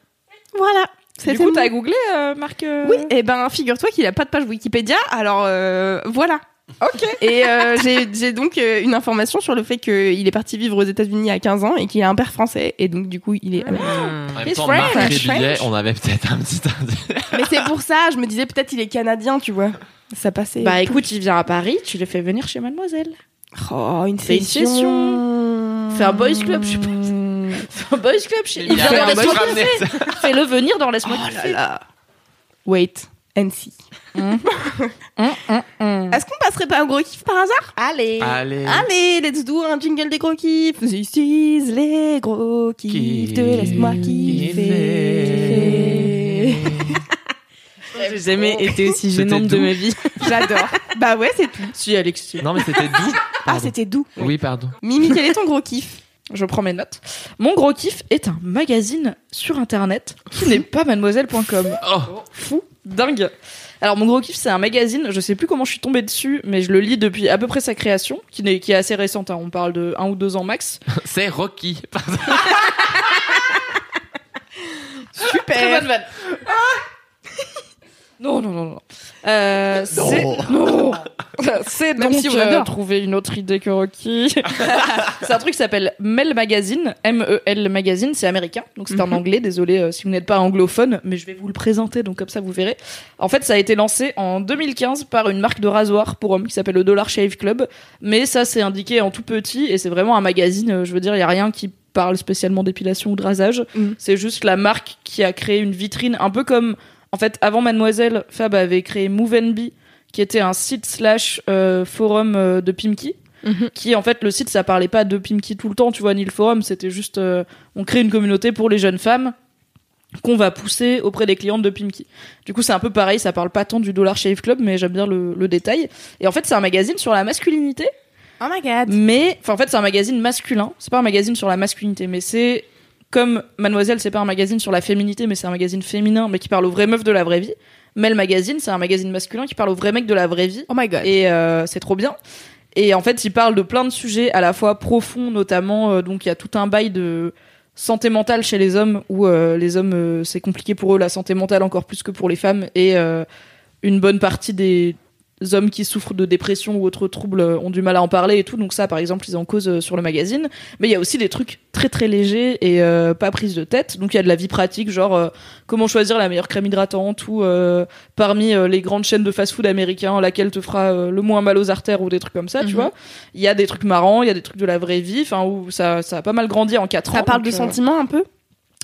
Voilà. Du coup, t'as googlé, euh, Marc euh, Oui, et ben figure-toi qu'il a pas de page Wikipédia, alors euh, voilà. Ok. Et euh, j'ai donc euh, une information sur le fait qu'il est parti vivre aux États-Unis à 15 ans et qu'il a un père français et donc du coup il est. américain. En même temps. Marc. Rébillet, on avait peut-être un petit indice. Mais c'est pour ça, je me disais peut-être il est canadien, tu vois. Ça passait. Bah écoute, il vient à Paris, tu le fais venir chez Mademoiselle. oh une Fais une session. Fais un boys club, je sais pas. Un boys club chez Il vient a dans Laisse-moi. Fais-le venir dans Laisse-moi Oh là là. Wait and see. Hum, hum. Est-ce qu'on passerait pas un gros kiff par hasard? Allez. Allez. Allez, let's do un jingle des gros kiffs. Is les gros kiffs. Te laisse-moi kiffer. J'ai jamais été aussi gênante de ma vie. J'adore. bah ouais, c'est tout. Si, Alexis. Non mais c'était doux. Ah, c'était doux. Oui, pardon. Mimi, quel est ton gros kiff? Je prends mes notes. Mon gros kiff est un magazine sur internet qui n'est pas mademoiselle.com. Oh. Fou, dingue. Alors mon gros kiff c'est un magazine, je sais plus comment je suis tombée dessus, mais je le lis depuis à peu près sa création, qui, est assez récente, hein. on parle de un ou deux ans max. C'est Rocky. Pardon. Très bonne vanne. Non, non, non, non. Euh, c'est non. C'est Même donc si euh, trouver une autre idée que Rocky. c'est un truc qui s'appelle Mel Magazine, M-E-L Magazine, c'est américain, donc c'est en anglais. Désolé euh, si vous n'êtes pas anglophone, mais je vais vous le présenter, donc comme ça vous verrez. En fait, ça a été lancé en 2015 par une marque de rasoir pour hommes qui s'appelle le Dollar Shave Club, mais ça c'est indiqué en tout petit et c'est vraiment un magazine. euh, Je veux dire, il y a rien qui parle spécialement d'épilation ou de rasage. Mhm. C'est juste la marque qui a créé une vitrine, un peu comme en fait, avant Mademoiselle, Fab avait créé Move Be, qui était un site slash euh, forum euh, de Pimki. Mhm. Qui en fait le site ça parlait pas de Pimki tout le temps tu vois ni le forum c'était juste euh, on crée une communauté pour les jeunes femmes qu'on va pousser auprès des clientes de Pimki. Du coup c'est un peu pareil ça parle pas tant du Dollar Shave Club mais j'aime bien le, le détail et en fait c'est un magazine sur la masculinité Oh my god. mais enfin en fait c'est un magazine masculin c'est pas un magazine sur la masculinité mais c'est comme Mademoiselle c'est pas un magazine sur la féminité mais c'est un magazine féminin mais qui parle aux vraies meufs de la vraie vie. Mel Magazine c'est un magazine masculin qui parle aux vrais mecs de la vraie vie. Oh my god. et euh, c'est trop bien. Et en fait il parle de plein de sujets à la fois profonds notamment euh, donc il y a tout un bail de santé mentale chez les hommes, où euh, les hommes, euh, c'est compliqué pour eux, la santé mentale encore plus que pour les femmes, et euh, une bonne partie des hommes qui souffrent de dépression ou autres troubles euh, ont du mal à en parler et tout. Donc ça, par exemple, ils en causent euh, sur le magazine. Mais il y a aussi des trucs très très légers et euh, pas prise de tête. Donc il y a de la vie pratique, genre euh, comment choisir la meilleure crème hydratante ou euh, parmi les grandes chaînes de fast-food américains, laquelle te fera le moins mal aux artères ou des trucs comme ça, tu Mhm. vois. Il y a des trucs marrants, il y a des trucs de la vraie vie, enfin où ça, ça a pas mal grandi en 4 ans. Ça parle de donc, sentiments un peu?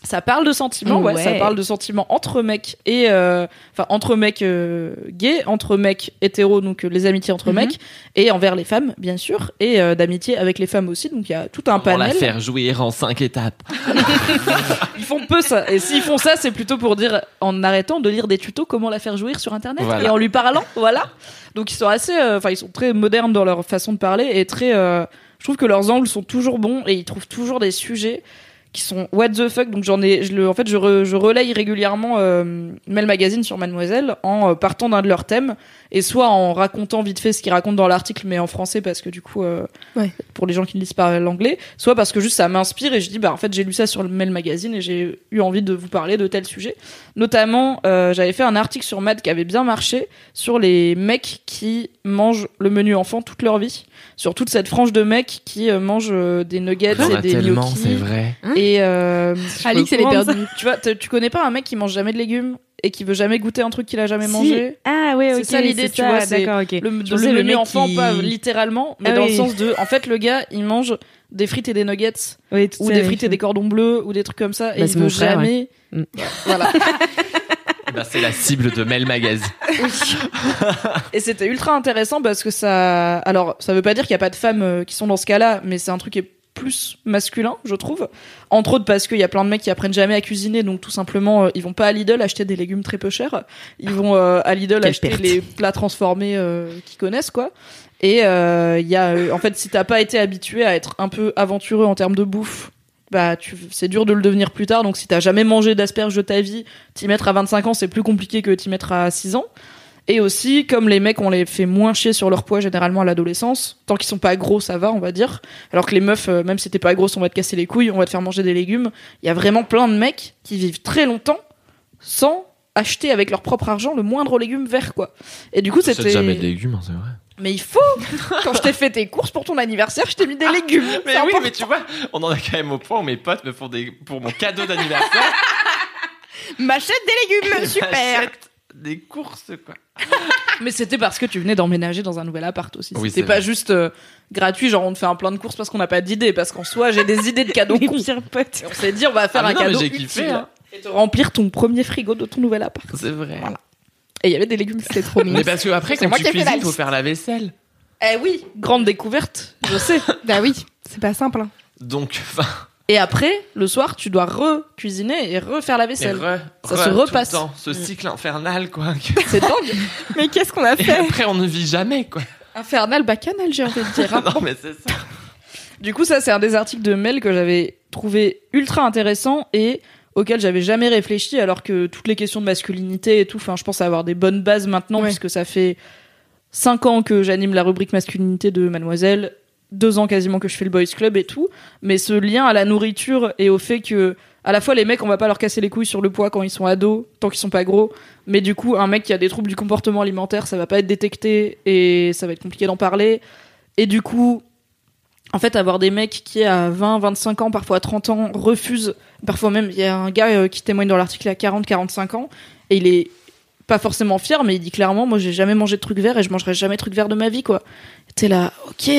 Ça parle de sentiments, ouais. Ouais. Ça parle de sentiments entre mecs et euh, enfin entre mecs euh, gays, entre mecs hétéros, donc euh, les amitiés entre Mhm. mecs, et envers les femmes, bien sûr, et euh, d'amitié avec les femmes aussi. Donc il y a tout un Comment la panel. faire jouir en cinq étapes. Ils font peu ça. Et s'ils font ça, c'est plutôt pour dire en arrêtant de lire des tutos comment la faire jouir sur internet Voilà. et en lui parlant, voilà. Donc ils sont assez, euh, enfin ils sont très modernes dans leur façon de parler et très. euh, je trouve que leurs angles sont toujours bons et ils trouvent toujours des sujets qui sont what the fuck. Donc j'en ai, je le, en fait, je, re- je relaye régulièrement euh, Mel Magazine sur Mademoiselle en euh, partant d'un de leurs thèmes et soit en racontant vite fait ce qu'ils racontent dans l'article, mais en français parce que du coup, euh, Ouais. pour les gens qui ne lisent pas l'anglais, soit parce que juste ça m'inspire et je dis bah en fait j'ai lu ça sur le Mel Magazine et j'ai eu envie de vous parler de tel sujet. Notamment, euh, j'avais fait un article sur Mad qui avait bien marché sur les mecs qui mangent le menu enfant toute leur vie, sur toute cette frange de mecs qui euh, mangent euh, des nuggets Il et a des tellement, gnocchis. c'est vrai. Et euh, Alix, elle est perdue. Tu vois, t- tu connais pas un mec qui mange jamais de légumes et qui veut jamais goûter un truc qu'il a jamais Si. mangé? Ah ouais, ok. C'est ça l'idée, c'est tu ça, vois, c'est D'accord, ok. le, Je le menu enfant, qui- pas littéralement, mais Ah dans oui. le sens de, en fait, le gars, il mange des frites et des nuggets, ou ça, des frites et des cordons bleus, ou des trucs comme ça, Bah, et il c'est veut frère, jamais. ouais. Mm. Voilà. Bah, c'est la cible de Mel Magazine. Et c'était ultra intéressant parce que ça. Alors, ça veut pas dire qu'il y a pas de femmes euh, qui sont dans ce cas-là, mais c'est un truc qui est plus masculin, je trouve. Entre autres parce qu'il y a plein de mecs qui apprennent jamais à cuisiner, donc tout simplement, euh, ils vont pas à Lidl acheter des légumes très peu chers. Ils vont euh, à Lidl Quelle acheter perte. les plats transformés euh, qu'ils connaissent, quoi. Et euh, il y a, euh, en fait, si t'as pas été habitué à être un peu aventureux en termes de bouffe, bah, tu, c'est dur de le devenir plus tard. Donc, si t'as jamais mangé d'asperges de ta vie, t'y mettre à 25 ans, c'est plus compliqué que t'y mettre à 6 ans. Et aussi, comme les mecs, on les fait moins chier sur leur poids généralement à l'adolescence. Tant qu'ils sont pas gros, ça va, on va dire. Alors que les meufs, euh, même si t'es pas grosse, on va te casser les couilles, on va te faire manger des légumes. Il y a vraiment plein de mecs qui vivent très longtemps sans acheter avec leur propre argent le moindre légume vert, quoi. Et du coup, c'était. jamais de légumes, hein, c'est vrai. Mais il faut Quand je t'ai fait tes courses pour ton anniversaire, je t'ai mis des légumes. Mais oui, important. mais tu vois, on en a quand même au point où mes potes me font des pour mon cadeau d'anniversaire. M'achète des légumes, super des courses quoi. Mais c'était parce que tu venais d'emménager dans un nouvel appart aussi. Oui, c'était pas vrai. juste euh, gratuit, genre on te fait un plein de courses parce qu'on n'a pas d'idées. Parce qu'en soi, j'ai des idées de cadeaux cons. on s'est dit, on va faire Ah, un non, cadeau j'ai kiffé, utile. hein. Et te remplir ton premier frigo de ton nouvel appart. C'est vrai. Voilà. Et il y avait des légumes, c'était trop mignon. Mais parce que après C'est quand moi tu qui cuisines, faut faire la vaisselle. Eh oui, grande découverte, je sais. Bah oui, c'est pas simple. hein. Donc enfin Et après, le soir, tu dois re-cuisiner et refaire la et vaisselle. re- Ça re- se tout repasse. le temps, ce cycle infernal quoi. C'est dingue. Mais qu'est-ce qu'on a Et fait après on ne vit jamais quoi. Infernal bacchanal, j'ai envie de dire. hein. Non mais c'est ça. Du coup, ça, c'est un des articles de Mel que j'avais trouvé ultra intéressant et auquel j'avais jamais réfléchi, alors que toutes les questions de masculinité et tout, enfin, je pense avoir des bonnes bases maintenant, Ouais. puisque ça fait cinq ans que j'anime la rubrique masculinité de Mademoiselle, deux ans quasiment que je fais le Boys Club et tout, mais ce lien à la nourriture et au fait que, à la fois, les mecs, on va pas leur casser les couilles sur le poids quand ils sont ados, tant qu'ils sont pas gros, mais du coup, un mec qui a des troubles du comportement alimentaire, ça va pas être détecté et ça va être compliqué d'en parler. Et du coup, en fait, avoir des mecs qui, à 20, 25 ans, parfois à 30 ans, refusent. Parfois même, il y a un gars euh, qui témoigne dans l'article à 40, 45 ans, et il est pas forcément fier, mais il dit clairement, moi, j'ai jamais mangé de trucs verts et je mangerai jamais de trucs verts de ma vie, quoi. T'es là, ok,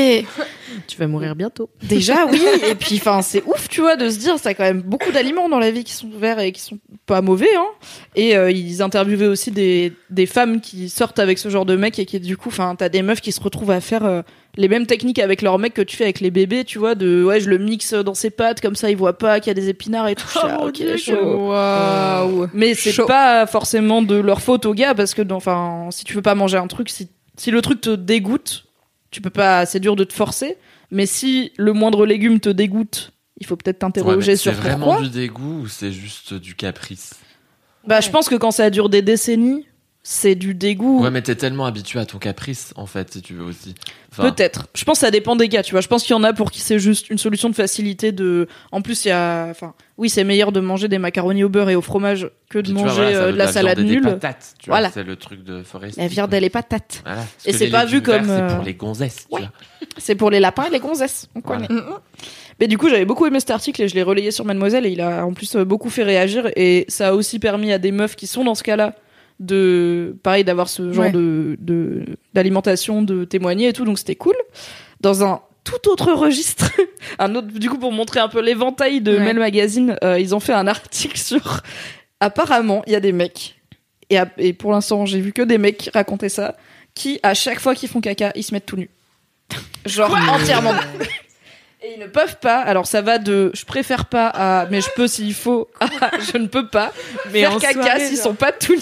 Tu vas mourir bientôt. déjà, oui, et puis, enfin, c'est ouf, tu vois, de se dire, ça a quand même beaucoup d'aliments dans la vie qui sont verts et qui sont pas mauvais, hein. Et euh, ils interviewaient aussi des, des femmes qui sortent avec ce genre de mecs et qui, du coup, enfin, t'as des meufs qui se retrouvent à faire euh, les mêmes techniques avec leurs mecs que tu fais avec les bébés, tu vois, de, ouais, je le mixe dans ses pattes, comme ça, ils voient pas qu'il y a des épinards et tout. Je suis là, ok, chaud. Waouh Mais c'est pas forcément de leur faute aux gars parce que enfin si tu veux pas manger un truc si si le truc te dégoûte, tu peux pas c'est dur de te forcer, mais si le moindre légume te dégoûte, il faut peut-être Ouais, mais t'interroger c'est sur vraiment pourquoi. du dégoût ou c'est juste du caprice? Bah je pense que quand ça dure des décennies, c'est du dégoût. Ouais, mais t'es tellement habitué à ton caprice, en fait, si tu veux aussi. Enfin, Peut-être. Je pense que ça dépend des gars, tu vois. Je pense qu'il y en a pour qui c'est juste une solution de facilité de. En plus, il y a. Enfin, oui, c'est meilleur de manger des macaronis au beurre et au fromage que de vois, manger voilà, euh, de la salade et des nulle. patates, tu vois, Voilà. C'est le truc de Forest. La viande et les patates. Voilà. Et c'est pas vu comme, euh, C'est pour les gonzesses, tu ouais. vois. C'est pour les lapins et les gonzesses. On connaît. Mais du coup, j'avais beaucoup aimé cet article et je l'ai relayé sur Mademoiselle et il a en plus euh, beaucoup fait réagir et ça a aussi permis à des meufs qui sont dans ce cas-là de, pareil, d'avoir ce genre Ouais. de, d'alimentation, de témoigner et tout. Donc c'était cool. Dans un tout autre registre, un autre, du coup, pour montrer un peu l'éventail de Ouais. Mel Magazine, euh, ils ont fait un article sur, apparemment, il y a des mecs, et, à- et pour l'instant, j'ai vu que des mecs raconter ça, qui, à chaque fois qu'ils font caca, ils se mettent tout nus. Genre entièrement nus. Et ils ne peuvent pas, alors ça va de je préfère pas à mais je peux s'il faut, à je ne peux pas Mais faire caca s'ils sont pas tout nus.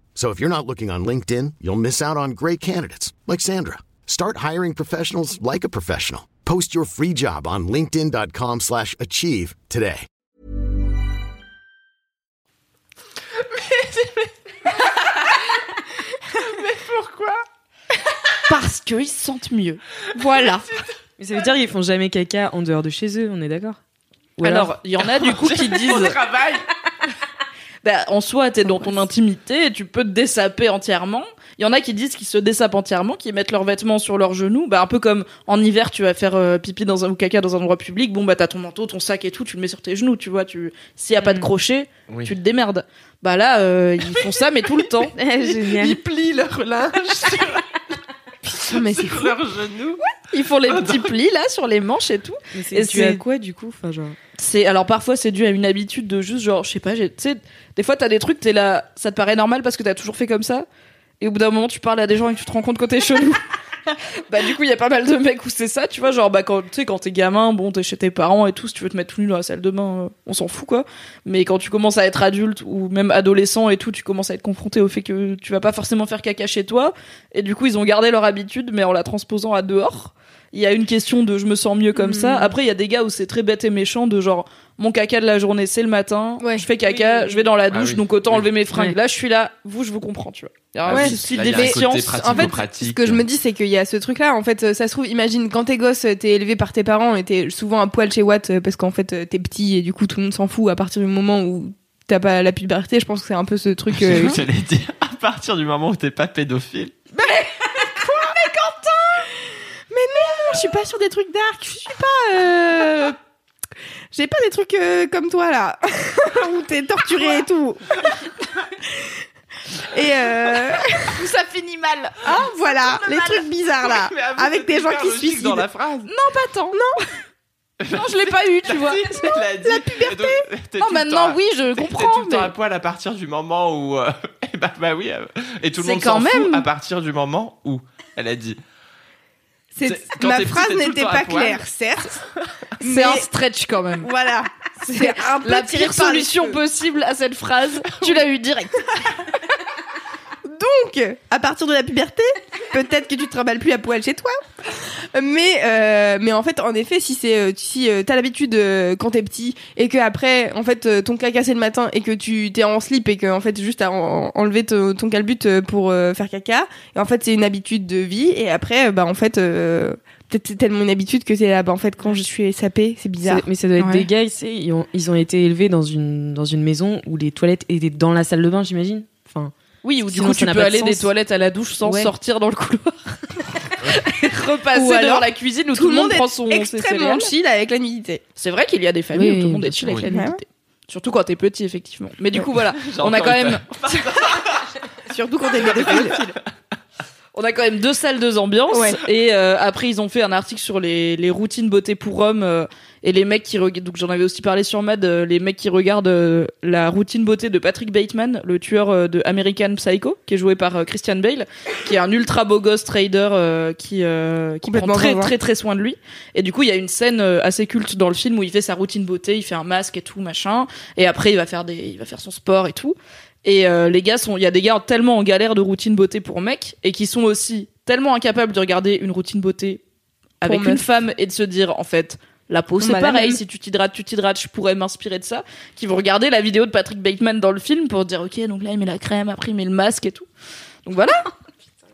So if you're not looking on LinkedIn, you'll miss out on great candidates like Sandra. Start hiring professionals like a professional. Post your free job on linkedin.com/achieve slash achieve today. Parce qu'ils se sentent mieux. Voilà. Mais ça veut dire qu'ils font jamais caca en dehors de chez eux, on est d'accord? Ou Alors, il y en a du coup qui disent. travail Bah, en soi, t'es dans ton intimité, et tu peux te dessaper entièrement. Il y en a qui disent qu'ils se dessapent entièrement, qui mettent leurs vêtements sur leurs genoux. Bah, un peu comme en hiver, tu vas faire euh, pipi dans un ou caca dans un endroit public. Bon, bah, t'as ton manteau, ton sac et tout, tu le mets sur tes genoux, tu vois. Tu, s'il y a pas de crochet, Oui. tu te démerdes. Bah là, euh, ils font ça, mais tout le temps. Génial. Ils plient leur linge Non, mais c'est leurs genoux. Ils font les petits plis là sur les manches et tout. Mais Et c'est dû à quoi du coup enfin, genre... C'est alors parfois c'est dû à une habitude de juste genre je sais pas, tu sais, des fois t'as des trucs t'es là, ça te paraît normal parce que t'as toujours fait comme ça. Et au bout d'un moment, tu parles à des gens et que tu te rends compte que t'es chelou. bah du coup, il y a pas mal de mecs où c'est ça, tu vois, genre bah quand tu sais quand t'es gamin, bon, t'es chez tes parents et tout, si tu veux te mettre tout nu dans la salle de bain, euh, on s'en fout quoi. Mais quand tu commences à être adulte ou même adolescent et tout, tu commences à être confronté au fait que tu vas pas forcément faire caca chez toi et du coup, ils ont gardé leur habitude mais en la transposant à dehors. Il y a une question de je me sens mieux comme ça. Après, il y a des gars où c'est très bête et méchant de genre mon caca de la journée c'est le matin, Ouais. je fais caca, je vais dans la douche, oui. donc autant Oui. enlever mes fringues. Là, je suis là, vous, je vous comprends, tu vois. Il y a un Ouais. d'efficience. pratique. En fait, ce que je me dis, c'est qu'il y a ce truc-là. En fait, euh, ça se trouve, imagine quand t'es gosse, euh, t'es élevé par tes parents et t'es souvent à poil chez Watt euh, parce qu'en fait, euh, t'es petit et du coup, tout le monde s'en fout à partir du moment où t'as pas la puberté. Je pense que c'est un peu ce truc. euh, J'allais dire, à partir du moment où t'es pas pédophile. je suis pas sur des trucs dark. Je suis pas. euh, J'ai pas des trucs euh, comme toi là où t'es torturé et tout. Et euh... ça finit mal. ah, voilà, les trucs bizarres là, avec des gens qui se suicident. dans la phrase. Pas tant. Non. non, je l'ai pas eu, tu vois. La puberté. Non, maintenant, oui, je comprends. tout le temps mais- à poil à partir du moment où. euh, eh bah, bah oui. euh, et tout le monde s'en fout même- à partir du moment où. Elle a dit. C'est- C'est- quand Ma phrase n'était pas claire, certes. C'est mais un stretch quand même. Voilà, c'est un peu La pire solution possible à cette phrase, tu l'as eu direct. Donc, à partir de la puberté, peut-être que tu te trimbales plus à poil chez toi. Mais, euh, mais en fait, en effet, si c'est euh, si euh, t'as l'habitude euh, quand t'es petit et que après, en fait, ton caca c'est le matin et que tu t'es en slip et que en fait juste à en- enlever ton, ton calbut pour euh, faire caca. Et en fait, c'est une habitude de vie. Et après, bah en fait, euh, peut-être c'est tellement une habitude que c'est là. Bah en fait, quand je suis sapée, c'est bizarre. Mais ça doit être Ouais. des gars, ils ont, ils ont été élevés dans une, dans une maison où les toilettes étaient dans la salle de bain, j'imagine. Enfin, Oui, ou du Sinon, coup, tu peux de aller des toilettes à la douche sans Ouais. sortir dans le couloir. Et repasser Ou alors, devant la cuisine où tout, le monde, prend son extrêmement chill avec la nudité. C'est vrai qu'il y a des familles Oui, où tout le monde est chill avec la nudité. Surtout quand t'es petit, effectivement. Mais du coup, voilà. On a quand même. Surtout quand t'es pédophile. On a quand même deux salles, deux ambiances. Ouais. Et euh, après, ils ont fait un article sur les, les routines beauté pour hommes euh, et les mecs qui regardent. Donc j'en avais aussi parlé sur Mad. euh, les mecs qui regardent euh, la routine beauté de Patrick Bateman, le tueur euh, de American Psycho, qui est joué par euh, Christian Bale, qui est un ultra beau gosse trader euh, qui euh, qui prend très zinzin. très très soin de lui. Et du coup, il y a une scène assez culte dans le film où il fait sa routine beauté, il fait un masque et tout machin. Et après, il va faire des, il va faire son sport et tout. Et euh, les gars sont, il y a des gars tellement en galère de routine beauté pour mecs et qui sont aussi tellement incapables de regarder une routine beauté avec une meuf. femme et de se dire en fait la peau c'est la pareil. si tu t'hydrates tu t'hydrates je pourrais m'inspirer de ça. Qui vont regarder la vidéo de Patrick Bateman dans le film pour dire ok donc là il met la crème après il met le masque et tout. Donc voilà.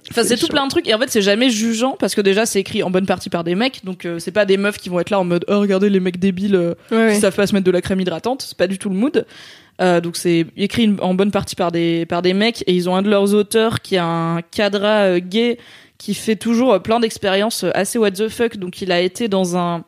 Enfin, c'est tout plein de trucs. Et en fait c'est jamais jugeant parce que déjà c'est écrit en bonne partie par des mecs. Donc euh, c'est pas des meufs qui vont être là en mode oh regardez les mecs débiles euh, Ouais, ouais. qui savent pas se mettre de la crème hydratante. C'est pas du tout le mood euh, donc c'est écrit une- en bonne partie par des par des mecs et ils ont un de leurs auteurs qui a un cadra euh, gay qui fait toujours euh, plein d'expériences euh, assez what the fuck. Donc il a été dans un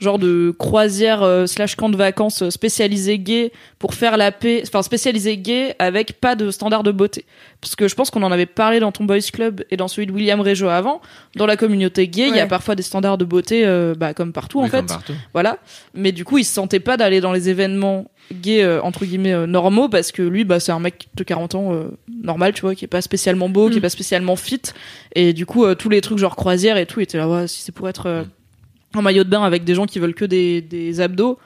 genre de croisière euh, slash camp de vacances spécialisé gay pour faire la paix enfin spécialisé gay avec pas de standard de beauté. Parce que je pense qu'on en avait parlé dans ton boys club et dans celui de William Régeau avant. Dans la communauté gay il y a parfois des standards de beauté euh, bah, comme partout en fait comme partout. voilà. Mais du coup il se sentait pas d'aller dans les événements gays euh, entre guillemets euh, normaux parce que lui bah c'est un mec de 40 ans euh, normal tu vois qui est pas spécialement beau qui est pas spécialement fit. Et du coup tous les trucs genre croisière et tout étaient là ouais si c'est pour être en maillot de bain avec des gens qui veulent que des, des abdos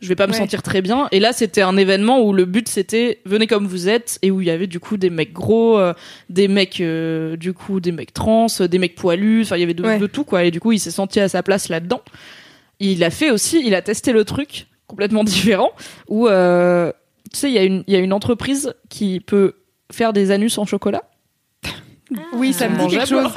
je vais pas me sentir très bien. Et là c'était un événement où le but c'était venez comme vous êtes et où il y avait du coup des mecs gros des mecs du coup des mecs trans des mecs poilus enfin il y avait de, Ouais. de tout quoi. Et du coup il s'est senti à sa place là dedans il a fait aussi, il a testé le truc complètement différent où euh, tu sais il y a une il y a une entreprise qui peut faire des anus en chocolat. Oui, ça me dit quelque chose.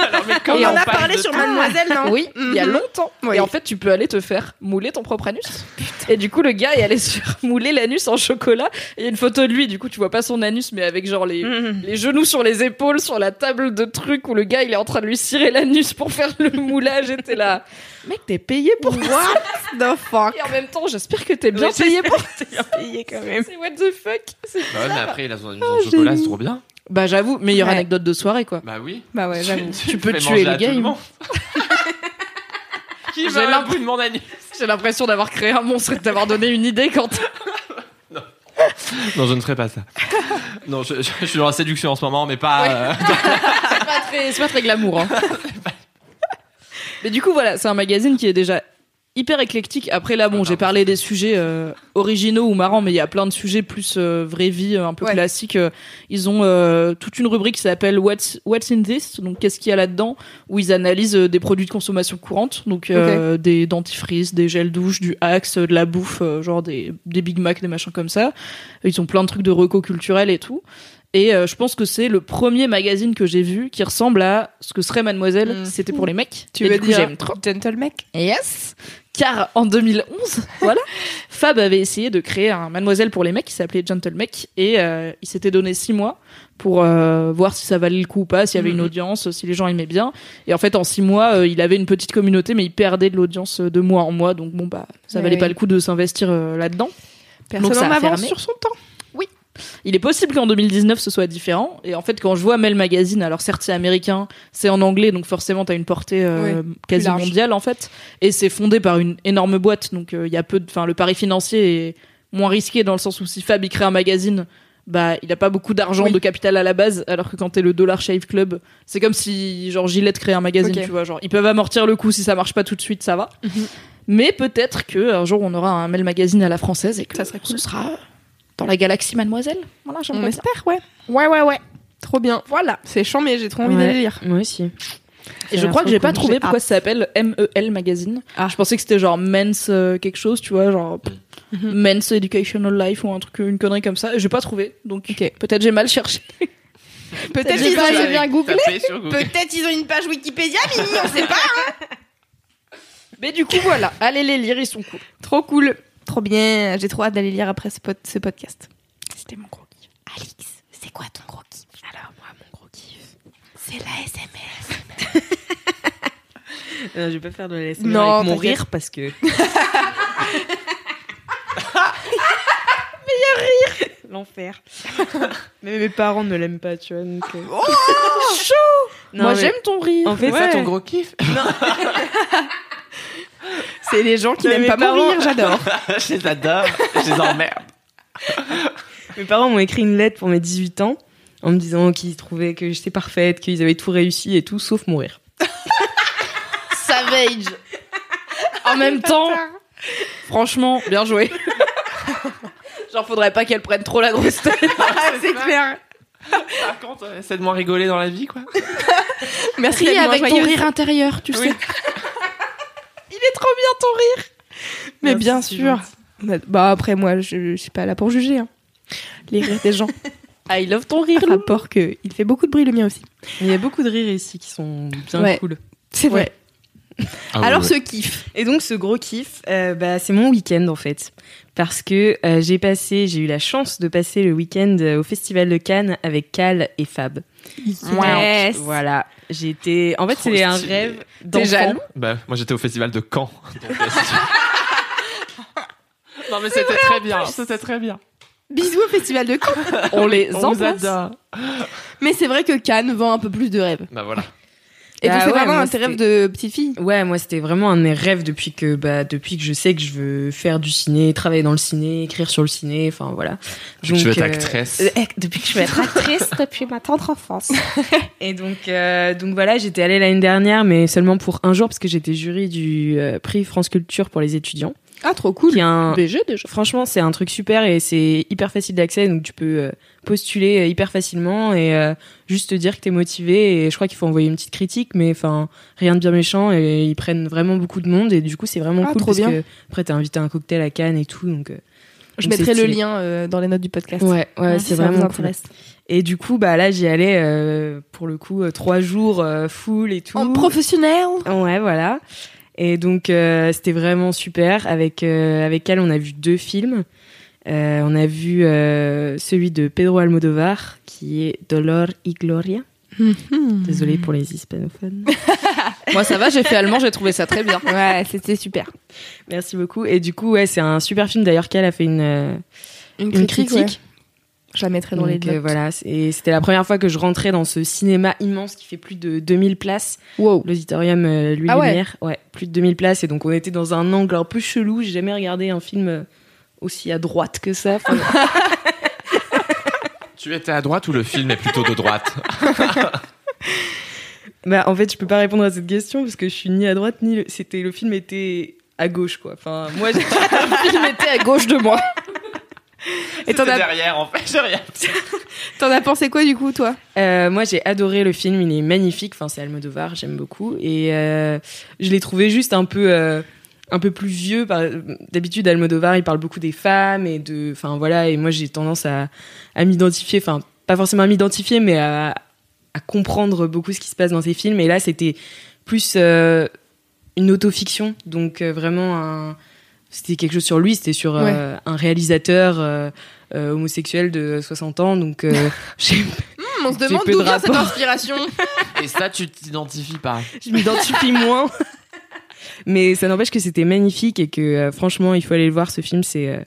Et on on a parlé sur Mademoiselle, non Oui, il y a Mhm. longtemps. Oui. Et en fait, tu peux aller te faire mouler ton propre anus. Et du coup, le gars est allé se faire mouler l'anus en chocolat. Et il y a une photo de lui. Du coup, tu vois pas son anus, mais avec genre les, Mhm. les genoux sur les épaules, sur la table de trucs où le gars il est en train de lui cirer l'anus pour faire le moulage. Et t'es là, mec, t'es payé pour ça. What the fuck? Et en même temps, j'espère que t'es bien Oui, payé pour payé quand même. C'est what the fuck? Bah ouais, mais après, il a son Ah, en chocolat, c'est trop bien. Bah j'avoue, meilleure Ouais. anecdote de soirée quoi. Bah oui. Bah ouais, j'avoue. Tu peux fais tuer manger le à tout game. monde. Qui J'ai un l'impression- bout de mon anus J'ai l'impression d'avoir créé un monstre et de t'avoir donné une idée quand. Non, je ne ferai pas ça. Non, je, je- je suis dans la séduction en ce moment, mais pas. euh, c'est pas très, c'est pas très glamour. Hein. Mais du coup, voilà, c'est un magazine qui est déjà hyper éclectique. Après, là, bon, j'ai parlé des sujets euh, originaux ou marrants, mais il y a plein de sujets plus euh, vraie vie, euh, un peu Ouais. classiques. Euh, Ils ont euh, toute une rubrique qui s'appelle What's, What's in this? Donc, qu'est-ce qu'il y a là-dedans? Où ils analysent euh, des produits de consommation courante. Donc, euh, des dentifrices, des gels douche, du Axe, de la bouffe, euh, genre des, des Big Mac, des machins comme ça. Ils ont plein de trucs de reco culturel et tout. Et euh, je pense que c'est le premier magazine que j'ai vu qui ressemble à ce que serait Mademoiselle Mm. si c'était pour les mecs. Tu Et veux du coup, dire j'aime trop. Gentle Mec? Yes. Car en 2011, voilà, Fab avait essayé de créer un Mademoiselle pour les mecs qui s'appelait Gentle Mec et euh, il s'était donné six mois pour euh, voir si ça valait le coup ou pas, s'il y avait une Mhm. audience, si les gens aimaient bien. Et en fait, en six mois, euh, il avait une petite communauté, mais il perdait de l'audience euh, de mois en mois. Donc bon, bah, ça valait oui. pas le coup de s'investir euh, là-dedans. Personne ça en a avance sur son temps. Il est possible qu'en 2019 ce soit différent. Et en fait, quand je vois Mel Magazine, alors certes c'est américain, c'est en anglais, donc forcément t'as une portée euh, quasi mondiale en fait. Et c'est fondé par une énorme boîte, donc euh, il y a peu, de, enfin le pari financier est moins risqué dans le sens où si Fab il crée un magazine, bah il a pas beaucoup d'argent Oui. de capital à la base, alors que quand t'es le Dollar Shave Club, c'est comme si genre Gillette crée un magazine, tu vois, genre ils peuvent amortir le coup si ça marche pas tout de suite, ça va. Mhm. Mais peut-être que un jour on aura un Mel Magazine à la française et que Ça serait cool. ce sera dans la galaxie Mademoiselle. Voilà, On j'aimerais ça. espère, ouais. Ouais, ouais, ouais. Trop bien. Voilà. C'est chiant, mais j'ai trop envie Ouais. d'aller lire. Moi aussi. Et je crois que j'ai pas trouvé pourquoi ça s'appelle MEL Magazine. Ah. Je pensais que c'était genre Men's euh, quelque chose, tu vois, genre Mhm. Men's Educational Life ou un truc, une connerie comme ça. Et J'ai pas trouvé, donc peut-être j'ai mal cherché. Peut-être J'ai ils ont bien googlé. Peut-être ils ont une page Wikipédia, Mimi, on sait pas. Mais du coup voilà, allez les lire, ils sont cool. Trop cool. Trop bien. J'ai trop hâte d'aller lire après ce, pod- ce podcast. C'était mon gros kiff. Alix, c'est quoi ton gros kiff? Alors, moi, mon gros kiff, c'est la SMS. Euh, je vais pas faire de la SMR Non, avec mon rire parce que. L'enfer. mais mes parents ne l'aiment pas, tu vois. Donc, euh. Oh, Non, Moi mais- j'aime ton rire. En fait, C'est ça ton gros kiff C'est les gens qui n'aiment pas parents- rire, j'adore. Je les adore, je les emmerde. Mes parents m'ont écrit une lettre pour mes 18 ans en me disant qu'ils trouvaient que j'étais parfaite, qu'ils avaient tout réussi et tout, sauf mourir. Savage. En même temps, franchement, bien joué. Genre, faudrait pas qu'elle prenne trop la grosse tête. c'est clair. Par contre, euh, essaie de moins rigoler dans la vie, quoi. Merci d'être avec ton rire intérieur, tu sais. Il est trop bien ton rire. Mais Merci, bien sûr. Bah après moi, je, je suis pas là pour juger. hein. Les rires des gens. I love ton rire. Rapport que il fait beaucoup de bruit le mien aussi. Il y a beaucoup de rires ici qui sont bien Ouais. cool. C'est vrai. Ah Alors ce kiff. Et donc ce gros kiff, euh, bah, c'est mon week-end en fait. Parce que euh, j'ai passé, j'ai eu la chance de passer le week-end euh, au Festival de Cannes avec Cal et Fab. Yes. Voilà. Été. En fait, c'est un rêve T'es d'enfant. jaloux Bah, moi j'étais au festival de Caen. euh, non mais c'était très bien, c'était très bien. Bisous au festival de Cannes. On les On vous embrasse. adore. Mais c'est vrai que Cannes vend un peu plus de rêves. Bah voilà. Et donc Bah c'est ouais, vraiment un tes rêves de petite fille? Ouais, moi c'était vraiment un de mes rêves depuis que bah depuis que je sais que je veux faire du ciné, travailler dans le ciné, écrire sur le ciné, enfin voilà. Depuis que tu veux être euh, actrice. euh, eh, depuis que je veux être actrice depuis ma tendre enfance. Et donc euh, donc voilà, j'étais allée l'année dernière mais seulement pour un jour parce que j'étais jury du euh, prix France Culture pour les étudiants. Ah trop cool. Qui est un BG déjà. Franchement, c'est un truc super et c'est hyper facile d'accès, donc tu peux euh, postuler euh, hyper facilement et euh, juste te dire que t'es motivé. Et je crois qu'il faut envoyer une petite critique, mais enfin rien de bien méchant et ils prennent vraiment beaucoup de monde et du coup c'est vraiment Ah, cool trop parce bien. que après t'es invité à un cocktail à Cannes et tout, donc. Je donc mettrai le lien euh, dans les notes du podcast. Ouais, ouais, si c'est vraiment cool. Et du coup, bah là j'y allais euh, pour le coup euh, trois jours full et tout. En professionnel. Ouais, voilà. Et donc euh, c'était vraiment super. Avec euh, avec elle, on a vu deux films. Euh, on a vu celui de Pedro Almodovar qui est Dolor y Gloria. Désolée pour les hispanophones. Moi ça va, j'ai fait allemand, j'ai trouvé ça très bien. Ouais, c'était super. Merci beaucoup. Et du coup, ouais, c'est un super film d'ailleurs qu'elle a fait une Une une critique. critique. ouais. Je la mettrai dans les Donc, notes. voilà, et c'était la première fois que je rentrais dans ce cinéma immense qui fait plus de 2000 places. Wow. L'auditorium euh, Louis Ah ouais. Lumière. Ouais, plus de 2000 places. Et donc, on était dans un angle un peu chelou. J'ai jamais regardé un film euh, aussi à droite que ça. Enfin, Tu étais à droite ou le film est plutôt de droite? Bah, en fait, je peux pas répondre à cette question parce que je suis ni à droite ni. le- C'était le film était à gauche, quoi. Enfin, moi, j'ai- Le film était à gauche de moi. Et t'en as, derrière en fait, j'ai rien. t'en as pensé quoi du coup, toi? Euh, moi, j'ai adoré le film. Il est magnifique. Enfin, c'est Almodovar. J'aime beaucoup. Et euh, je l'ai trouvé juste un peu, euh, un peu plus vieux. Par- D'habitude, Almodovar, il parle beaucoup des femmes et de, enfin voilà. Et moi, j'ai tendance à, à m'identifier. Enfin, pas forcément à m'identifier, mais à, à comprendre beaucoup ce qui se passe dans ses films. Et là, c'était plus euh, une autofiction. Donc euh, vraiment un c'était quelque chose sur lui, c'était sur euh, un réalisateur euh, euh, homosexuel de 60 ans, donc euh, j'ai- Hmm, On se demande d'où de vient cette inspiration. Et ça, tu t'identifies pas. je m'identifie moins. Mais ça n'empêche que c'était magnifique et que euh, franchement, il faut aller le voir. Ce film, c'est euh,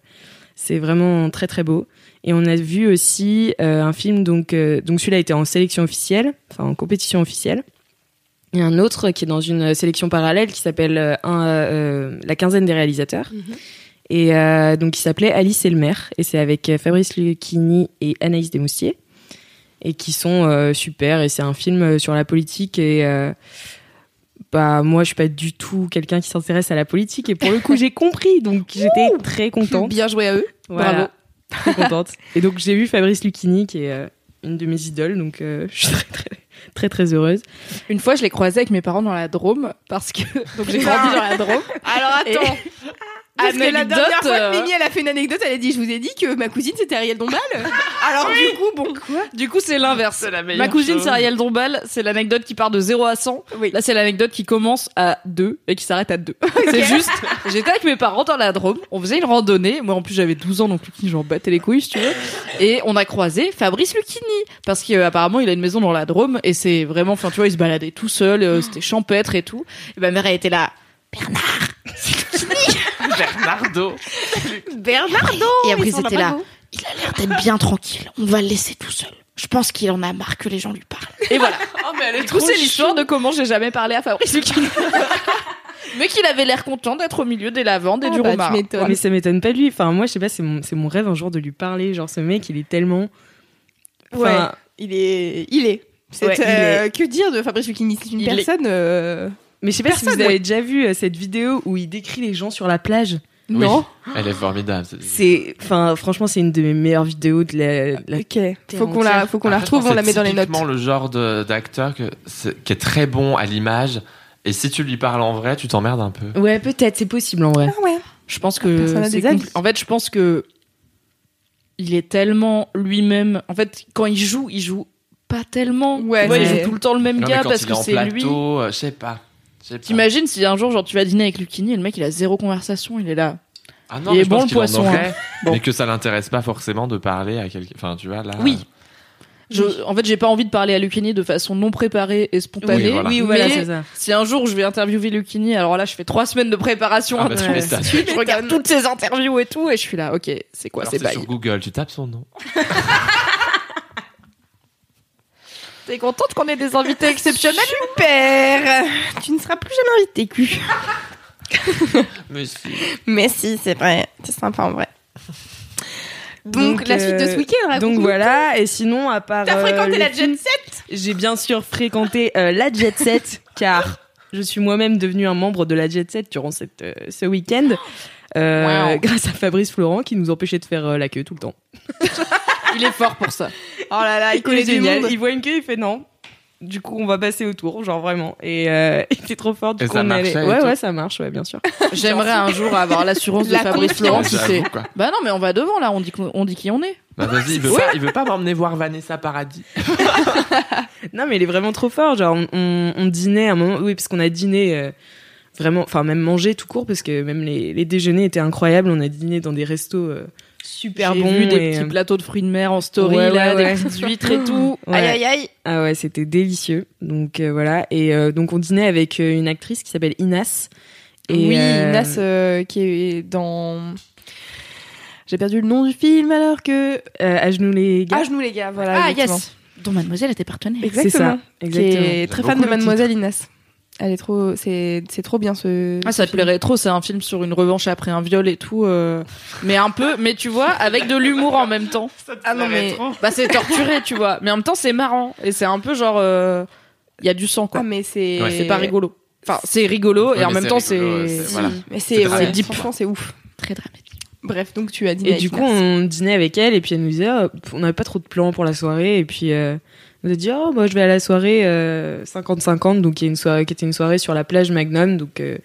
c'est vraiment très très beau. Et on a vu aussi euh, un film donc euh, donc celui-là était en sélection officielle, enfin en compétition officielle. Et un autre qui est dans une sélection parallèle qui s'appelle euh, euh, la quinzaine des réalisateurs. Et euh, donc, il s'appelait Alice et le maire. Et c'est avec euh, Fabrice Lucchini et Anaïs Desmoustiers. Et qui sont euh, super. Et c'est un film euh, sur la politique. Et euh, bah, moi, je suis pas du tout quelqu'un qui s'intéresse à la politique. Et pour le coup, j'ai compris. Donc, j'étais très contente. Bien joué à eux. Voilà. Très contente. Et donc, j'ai vu Fabrice Lucchini, qui est euh, une de mes idoles. Donc, euh, je suis très, très, très, très heureuse. Une fois, je l'ai croisé avec mes parents dans la Drôme parce que donc j'ai grandi dans la Drôme. Alors attends. Parce que la Anecdote, dernière fois que euh, Mimi elle a fait une anecdote, elle a dit je vous ai dit que ma cousine c'était Ariel Dombal. Alors du coup bon quoi? Du coup, c'est l'inverse. C'est la meilleure Ma cousine, c'est Ariel Dombal. C'est l'anecdote qui part de 0 à 100. Oui. Là, c'est l'anecdote qui commence à 2 et qui s'arrête à 2. C'est juste, j'étais avec mes parents dans la Drôme. On faisait une randonnée. Moi, en plus, j'avais 12 ans, donc Lucchini, j'en battais les couilles, si tu veux. Et on a croisé Fabrice Lucchini. Parce qu'apparemment, il a une maison dans la Drôme. Et c'est vraiment, enfin, tu vois, il se baladait tout seul. euh, C'était champêtre et tout. Et ma mère, elle était là. Bernardo. Bernardo Et après, c'était là. il a l'air d'être bien tranquille. On va le laisser tout seul. Je pense qu'il en a marre que les gens lui parlent. Et voilà. Oh, mais elle Du coup, c'est l'histoire de comment j'ai jamais parlé à Fabrice Lucchini. Mais qu'il avait l'air content d'être au milieu des lavandes et Ah du bah, romarin. Mais ça m'étonne pas de lui. Enfin, moi, je sais pas, c'est mon, c'est mon rêve un jour de lui parler. Genre, ce mec, il est tellement. Ouais, il est. Il est. C'est, Ouais, il euh, Que dire de Fabrice Lucchini? C'est une Il est. personne. euh, Mais je sais pas si vous avez ouais. déjà vu euh, cette vidéo où il décrit les gens sur la plage. Non. Elle est formidable. cette- C'est, enfin, franchement, c'est une de mes meilleures vidéos de la. la- Ok. Faut qu'on la, faut qu'on la Après, je retrouve. On la met dans les c'est notes. typiquement le genre de- d'acteur que c'est- qui est très bon à l'image. Et si tu lui parles en vrai, tu t'emmerdes un peu. Ouais, peut-être, c'est possible en vrai. Ah ouais. Je pense que Personne n'a c'est des avis. compli- En fait, je pense que il est tellement lui-même. En fait, quand il joue, il joue pas tellement. Ouais, il c'est- joue tout le temps le même Non, mais gars quand parce il que en c'est lui. plateau, euh, je sais pas. Pas. T'imagines si un jour, genre, tu vas dîner avec Lucchini et le mec, il a zéro conversation, il est là. Ah non, il mais est je bon, pense le en poisson, aurait, hein. Bon. mais que ça l'intéresse pas forcément de parler à quelqu'un. Enfin, tu vois là. Oui. Je, en fait, j'ai pas envie de parler à Lucchini de façon non préparée et spontanée. Oui, voilà. Oui, voilà, mais c'est ça. si un jour je vais interviewer Lucchini, alors là, je fais trois semaines de préparation. Ah bah, Ouais. je regarde toutes ses interviews et tout, et je suis là, ok, c'est quoi c'est bails sur Google, tu tapes son nom. T'es contente qu'on ait des invités exceptionnels Super. Tu ne seras plus jamais invité, cul. Mais si. Mais si, c'est vrai. C'est sympa en vrai. Donc, la suite de ce euh, week-end. Donc voilà, et sinon, à part. T'as euh, fréquenté la jet set J'ai bien sûr fréquenté euh, la jet set, car je suis moi-même devenu un membre de la jet set durant cette, euh, ce week-end. euh, Wow. Grâce à Fabrice Florent qui nous empêchait de faire euh, la queue tout le temps. Il est fort pour ça. Oh là là, il connaît Il est du monde. Il voit une queue, il fait non. Du coup, on va passer autour, genre vraiment. Et euh, il était trop fort. Du Et coup, ça on allait. Ouais, ouais, ça marche, ouais, bien sûr. J'aimerais un jour avoir l'assurance de La Fabrice. Florent qui quoi. Bah non, mais on va devant là, on dit, on dit qui on est. Bah vas-y, il veut pas, il veut pas m'emmener voir Vanessa Paradis. Non, mais il est vraiment trop fort. Genre, on, on, on dînait à un moment. Oui, parce qu'on a dîné euh, vraiment. Enfin, même mangé tout court, parce que même les, les déjeuners étaient incroyables. On a dîné dans des restos euh, super J'ai bons. vu des et, petits euh, plateaux de fruits de mer en story, Ouais, là, ouais, des ouais. petites huîtres et tout. Ouais. Aïe aïe aïe. Ah ouais, c'était délicieux. Donc euh, voilà. Et euh, donc on dînait avec euh, une actrice qui s'appelle Inas. Et, oui, euh, Nas euh, qui est dans. J'ai perdu le nom du film alors que. euh, à genoux les gars. À genoux les gars, voilà. Ah exactement. yes. Dont Mademoiselle était partenaire. C'est Exactement. ça. Qui Exactement. est très fan de Mademoiselle Inas. Elle est trop. C'est c'est trop bien ce. Ah, ça ce te plairait trop, c'est un film sur une revanche après un viol et tout. euh, Mais un peu, mais tu vois, avec de l'humour en même temps. Ah non, mais. Bah c'est torturé, tu vois. Mais en même temps, c'est marrant. Et c'est un peu genre... Il y a du sang, quoi. Ah, mais c'est. Ouais, c'est pas rigolo. Enfin, c'est rigolo Ouais, et en même c'est temps, c'est... c'est- voilà. Mais C'est. Ouais, deep. franchement, c'est ouf. Très dramatique. Bref, donc tu as dit. Et du coup, on dînait avec elle et puis elle nous disait, oh, on n'avait pas trop de plans pour la soirée et puis euh, a dit, oh moi je vais à la soirée euh, 50-50, donc il y a une soirée qui était une soirée sur la plage Magnum, donc euh,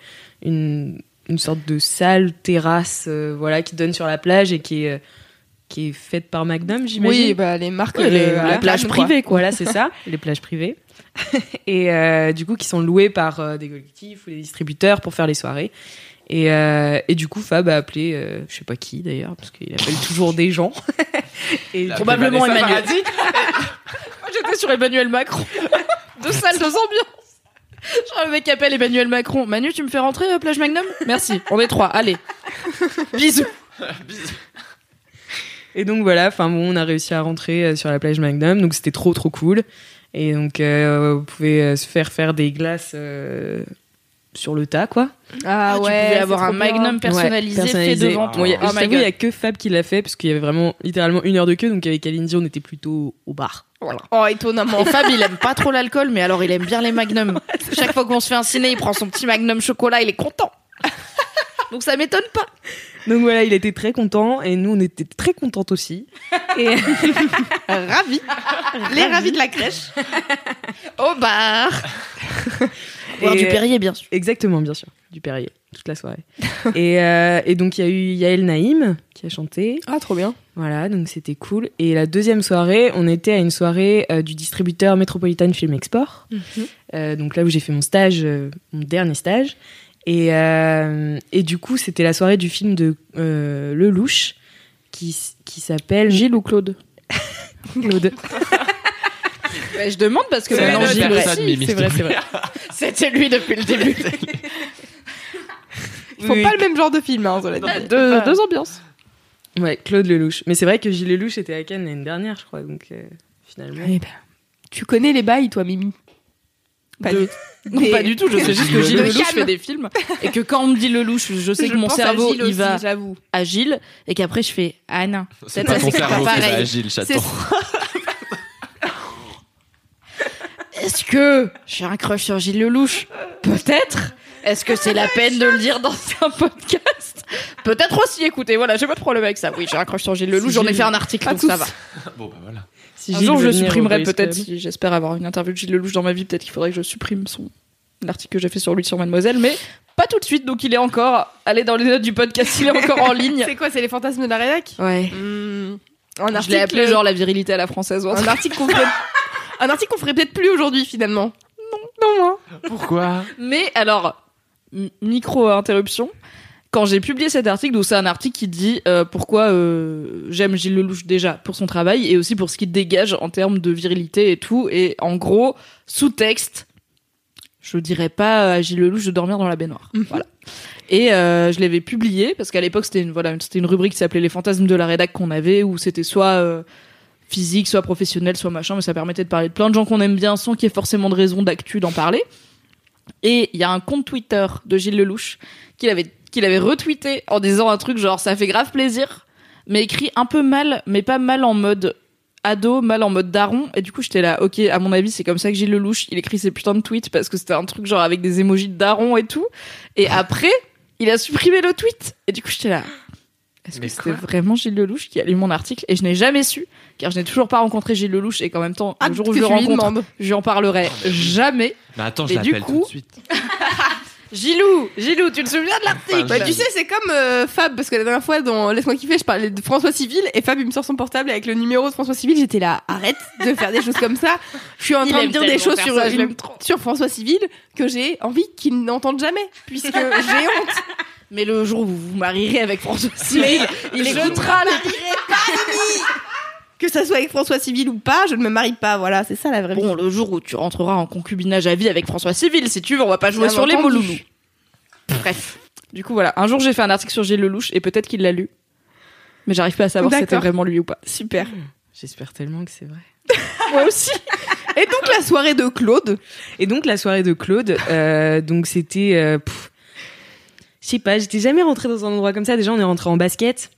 une une sorte de salle terrasse, euh, voilà, qui donne sur la plage et qui est euh, qui est faite par Magnum, j'imagine. Oui, bah les marques. Ouais, les- de- à la plage privée, quoi. C'est ça, les plages privées. et euh, du coup, qui sont louées par euh, des collectifs ou des distributeurs pour faire les soirées. Et, euh, et du coup, Fab a appelé, euh, je sais pas qui d'ailleurs, parce qu'il appelle toujours des gens. et Probablement Vanessa Emmanuel. Paradis. Moi, j'étais sur Emmanuel Macron. deux salles, deux ambiances. Genre le mec appelle Emmanuel Macron. Manu, tu me fais rentrer euh, plage Magnum? Merci. On est trois. Allez. Bisous. Et donc voilà, enfin bon, on a réussi à rentrer euh, sur la plage Magnum, donc c'était trop trop cool. Et donc euh, vous pouvez se faire faire des glaces euh, sur le tas, quoi. Ah tu ouais. pouvais c'est avoir un. Magnum personnalisé, Ouais, personnalisé. fait devant toi. Bon, a- oh je my t'avoue, il y a que Fab qui l'a fait parce qu'il y avait vraiment littéralement une heure de queue, donc avec Kalindi on était plutôt au bar. Voilà. Oh, étonnamment. Fab, il aime pas trop l'alcool, mais alors il aime bien les magnums. Chaque fois qu'on se fait un ciné, il prend son petit magnum chocolat, il est content. Donc ça m'étonne pas. Donc voilà, il était très content et nous on était très contentes aussi. Et Ravi. Les ravis de la crèche. Au bar. Boire du Perrier, bien sûr. Exactement, bien sûr, du Perrier toute la soirée. et, euh, et donc il y a eu Yael Naïm qui a chanté. Ah, trop bien. Voilà, donc c'était cool. Et la deuxième soirée, on était à une soirée euh, du distributeur Metropolitan Film Export. Euh, donc là où j'ai fait mon stage, euh, mon dernier stage. Et, euh, et du coup, c'était la soirée du film de euh, Le Louche qui, qui s'appelle Gilles ou Claude? Claude. Bah, Je demande parce que C'est maintenant aussi. Mimi, C'est vrai, c'est vrai. C'était lui depuis le début. Ils font Oui. pas le même genre de film, hein, cela dit. deux, deux ambiances. Ouais, Claude Lelouch. Mais c'est vrai que Gilles Lelouch était à Cannes l'année dernière, je crois. Donc euh, finalement. Eh ben, tu connais les bails, toi, Mimi? Pas De- du- Non, Des- pas du tout. Je sais juste que Gilles Lelouch fait des films et que quand on me dit Lelouch, je sais Je que mon cerveau il aussi, va à Gilles et qu'après je fais ah non. C'est pas ton c'est pas cerveau qui va à Gilles Chaton. Est-ce que j'ai un crush sur Gilles Lelouch Peut-être. Est-ce que c'est la peine de le dire dans un podcast Peut-être aussi. Écoutez, voilà, j'ai pas de problème avec ça. Oui, j'ai un crush sur Gilles Lelouch. Si J'en ai fait un article, donc ça va. Bon, bah voilà. Si Un Gilles jour, je supprimerai peut-être, si j'espère avoir une interview de Gilles Lelouch dans ma vie, peut-être qu'il faudrait que je supprime son l'article que j'ai fait sur lui sur Mademoiselle, mais pas tout de suite, donc il est encore, allez dans les notes du podcast, il est encore en ligne. C'est quoi C'est les fantasmes de la rédac? Ouais. Hmm. Un Je l'ai article, appelé genre la virilité à la française. ou un article qu'on ferait, un article qu'on ferait peut-être plus aujourd'hui finalement. Non, non, moi. Pourquoi Mais alors, m- micro-interruption. Quand j'ai publié cet article, donc c'est un article qui dit euh, pourquoi euh, j'aime Gilles Lelouch déjà pour son travail et aussi pour ce qu'il dégage en termes de virilité et tout. Et en gros, sous-texte, je dirais pas à Gilles Lelouch de dormir dans la baignoire. Voilà. Et euh, je l'avais publié parce qu'à l'époque c'était une voilà c'était une rubrique qui s'appelait les fantasmes de la rédac qu'on avait où c'était soit euh, physique, soit professionnel, soit machin, mais ça permettait de parler de plein de gens qu'on aime bien sans qu'il y ait forcément de raison d'actu d'en parler. Et il y a un compte Twitter de Gilles Lelouch qu'il avait, qu'il avait retweeté en disant un truc genre ça fait grave plaisir, mais écrit un peu mal, mais pas mal en mode ado, mal en mode daron. Et du coup, j'étais là, ok, à mon avis, c'est comme ça que Gilles Lelouch, il écrit ses putains de tweets parce que c'était un truc genre avec des émojis de daron et tout. Et après, il a supprimé le tweet. Et du coup, j'étais là. Est-ce que c'était vraiment Gilles Lelouch qui a lu mon article Et je n'ai jamais su, car je n'ai toujours pas rencontré Gilles Lelouch et qu'en même temps, Ah, le jour où je le rencontre, je lui en parlerai jamais. Mais attends, je l'appelle coup- tout de suite. Gilou, Gilou, tu te souviens de l'article Bah, tu sais, c'est comme euh, Fab, parce que la dernière fois dans Laisse-moi kiffer, je parlais de François Civil, et Fab, il me sort son portable avec le numéro de François Civil. J'étais là, arrête de faire des choses comme ça. Je suis en Il train de dire des choses sur, ça, une- sur François Civil que j'ai envie qu'il n'entende jamais, puisque j'ai honte. Mais le jour où vous vous marierez avec François Civil, il je écoutera le Que ça soit avec François Civil ou pas, je ne me marie pas. Voilà, c'est ça la vraie vie. Bon, le jour où tu rentreras en concubinage à vie avec François Civil, si tu veux, on va pas jouer Bien sur les mots entendu. loulou. Bref. Du coup, voilà. Un jour, j'ai fait un article sur Gilles Lelouch et peut-être qu'il l'a lu. Mais j'arrive pas à savoir si c'était vraiment lui ou pas. Super. J'espère tellement que c'est vrai. Moi aussi. Et donc la soirée de Claude. Et donc la soirée de Claude, euh, donc c'était, euh, pff, sais pas, j'étais jamais rentrée dans un endroit comme ça. Déjà on est rentré en basket,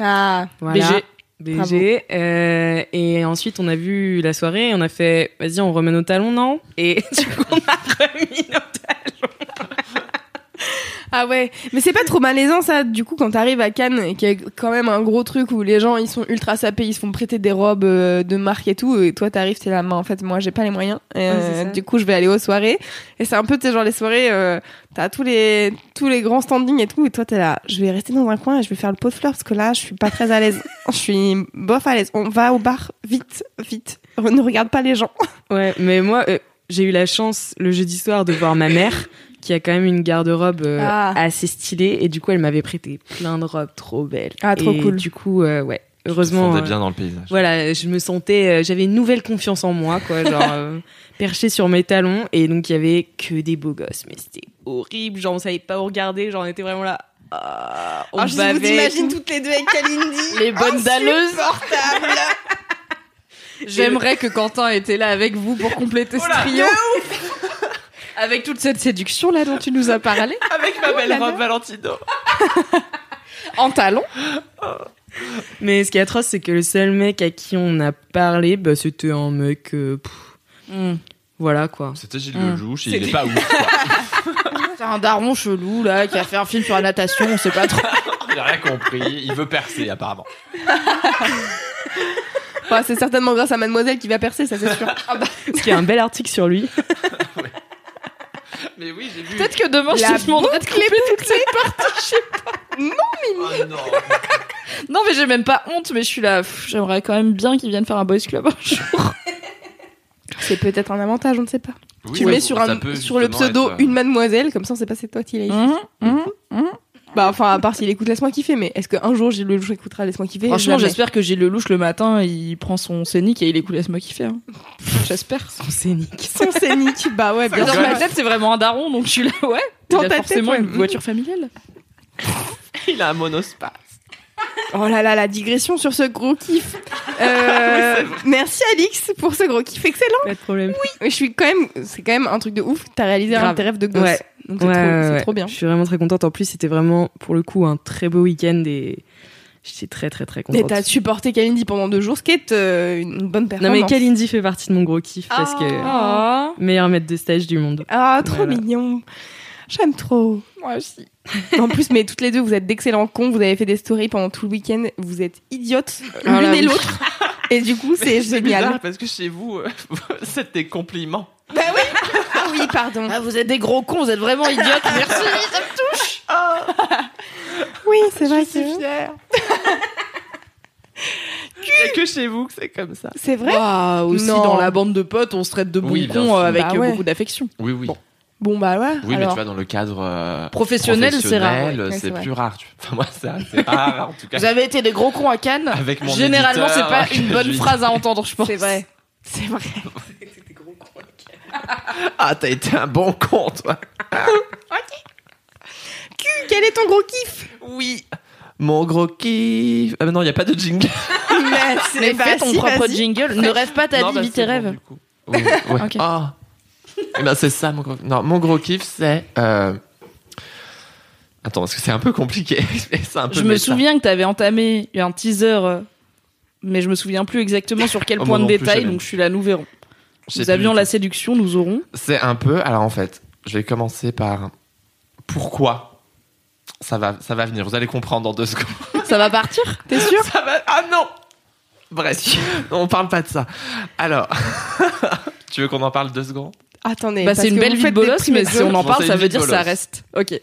Ah, voilà. BG. BG. euh, et ensuite on a vu la soirée, et on a fait, vas-y on remet nos talons, non? Et du coup on a remis nos talons. Ah ouais, mais c'est pas trop malaisant ça, du coup, quand t'arrives à Cannes et qu'il y a quand même un gros truc où les gens ils sont ultra sapés, ils se font prêter des robes euh, de marque et tout, et toi t'arrives, t'es là, mais en fait, moi j'ai pas les moyens, Ouais, euh, du coup je vais aller aux soirées, et c'est un peu, tu genre les soirées, euh, t'as tous les, tous les grands standings et tout, et toi t'es là, je vais rester dans un coin et je vais faire le pot de fleurs parce que là je suis pas très à l'aise, je suis bof à l'aise, on va au bar, vite, vite, ne regarde pas les gens. Ouais, mais moi j'ai eu la chance le jeudi soir de voir ma mère qui a quand même une garde-robe euh, Ah. assez stylée et du coup elle m'avait prêté plein de robes trop belles. Ah, trop Et cool. Du coup euh, ouais, Je heureusement. me euh, sentais bien dans le paysage. Voilà, je me sentais, euh, j'avais une nouvelle confiance en moi, quoi, genre euh, perché sur mes talons, et donc il y avait que des beaux gosses, mais c'était horrible, genre on savait pas où regarder, genre on était vraiment là. ah, on Alors, je vous bavait. imagine toutes les deux avec Kalindi. Les bonnes dalleuses. J'aimerais que Quentin était là avec vous pour compléter ce trio. Avec toute cette séduction là dont tu nous as parlé. Avec ma belle robe Valentino. En talons. Mais ce qui est atroce, c'est que le seul mec à qui on a parlé, bah, c'était un mec, euh, pff, voilà quoi. C'était Gilles Hum. Lelouch, il est pas ouf. C'est un daron chelou là qui a fait un film sur la natation, on sait pas trop. Il a rien compris, il veut percer apparemment. Enfin, c'est certainement grâce à Mademoiselle qui va percer, ça c'est sûr. Parce qu'il y a un bel article sur lui. Mais oui, j'ai vu. Peut-être que demain La je te demanderai de couper toutes ces parties. je sais pas. Oh non. Non mais j'ai même pas honte, mais je suis là. J'aimerais quand même bien qu'ils viennent faire un boys club un jour. C'est peut-être un avantage, on ne sait pas. Oui, tu ouais, mets sur, un, le pseudo être, euh, une Mademoiselle, comme ça on sait pas c'est toi qui l'as écrit. hum, hum. Bah enfin, à part s'il écoute Laisse-moi kiffer, mais est-ce qu'un jour Gilles Lelouch écoutera Laisse-moi kiffer Franchement, j'espère que Gilles Lelouch le matin, il prend son scénic et il écoute Laisse-moi kiffer. hein. J'espère. Son scénique. Son scénique, bah ouais, bien Dans ma tête, c'est vraiment un daron, donc je suis là, ouais. Dans il a ta tête, forcément ouais. une voiture familiale. Il a un monospace. Oh là là, la digression sur ce gros kiff. Euh, merci Alix pour ce gros kiff excellent. Pas de problème. Mais je suis quand même, c'est quand même un truc de ouf. T'as réalisé un Grave. de tes rêves de gosse. Ouais. Donc c'est Ouais, trop, ouais, bien. Je suis vraiment très contente. En plus, c'était vraiment, pour le coup, un très beau week-end et j'étais très, très, très Et contente. t'as supporté Kalindi pendant deux jours, ce qui est euh, une bonne Non, performance. mais Kalindi fait partie de mon gros kiff parce que Oh. meilleur maître de stage du monde. Ah, trop Voilà. mignon. J'aime trop. Moi aussi. En plus, mais toutes les deux, vous êtes d'excellents cons. Vous avez fait des stories pendant tout le week-end. Vous êtes idiotes Ah l'une et l'autre. Et du coup, c'est C'est bizarre génial. parce que chez vous, euh, c'est des compliments. Bah oui. Ah oui, pardon. Ah, vous êtes des gros cons, vous êtes vraiment idiotes. Merci, ça me touche. Oui, c'est vrai. suis que- fière. Il n'y a que chez vous que c'est comme ça. C'est vrai. Aussi Non. dans la bande de potes, on se traite de bons Oui, bien cons sûr. euh, avec Bah ouais. beaucoup d'affection. Oui, oui. Bon. Bon bah ouais. Oui, mais tu vois, dans le cadre euh, Professionnel, c'est rare. c'est plus rare. tu- Enfin, moi, c'est rare, en tout cas. Vous avez été des gros cons à Cannes. Avec mon Généralement, c'est pas une bonne phrase à entendre, je pense. C'est vrai. C'est vrai. Ah, t'as été un bon con, toi. Quel est ton gros kiff? Oui. Mon gros kiff. Ah, mais non, il n'y a pas de jingle. Mais Mais fais ton propre jingle. Ne rêve pas ta Non, vie, bah, vis tes bon, rêves. du coup. Oui, ouais. Ok. Ah. Eh ben, c'est ça, mon gros Non, mon gros kiff, c'est. euh, Attends, parce que c'est un peu compliqué. c'est un peu Je me méta. souviens que t'avais entamé un teaser, euh, mais je me souviens plus exactement sur quel Oh, point de détail, donc je suis là, nous verrons. Nous avions la séduction, nous aurons. C'est un peu. Alors, en fait, je vais commencer par. Pourquoi ça va, ça va venir. Vous allez comprendre dans deux secondes. Ça va partir T'es sûr Ça va... Ah non Bref, on parle pas de ça. Alors, tu veux qu'on en parle deux secondes? Attendez. Bah, parce c'est une que belle vie de bolos, mais si on en parle, ça veut dire ça reste. Ok.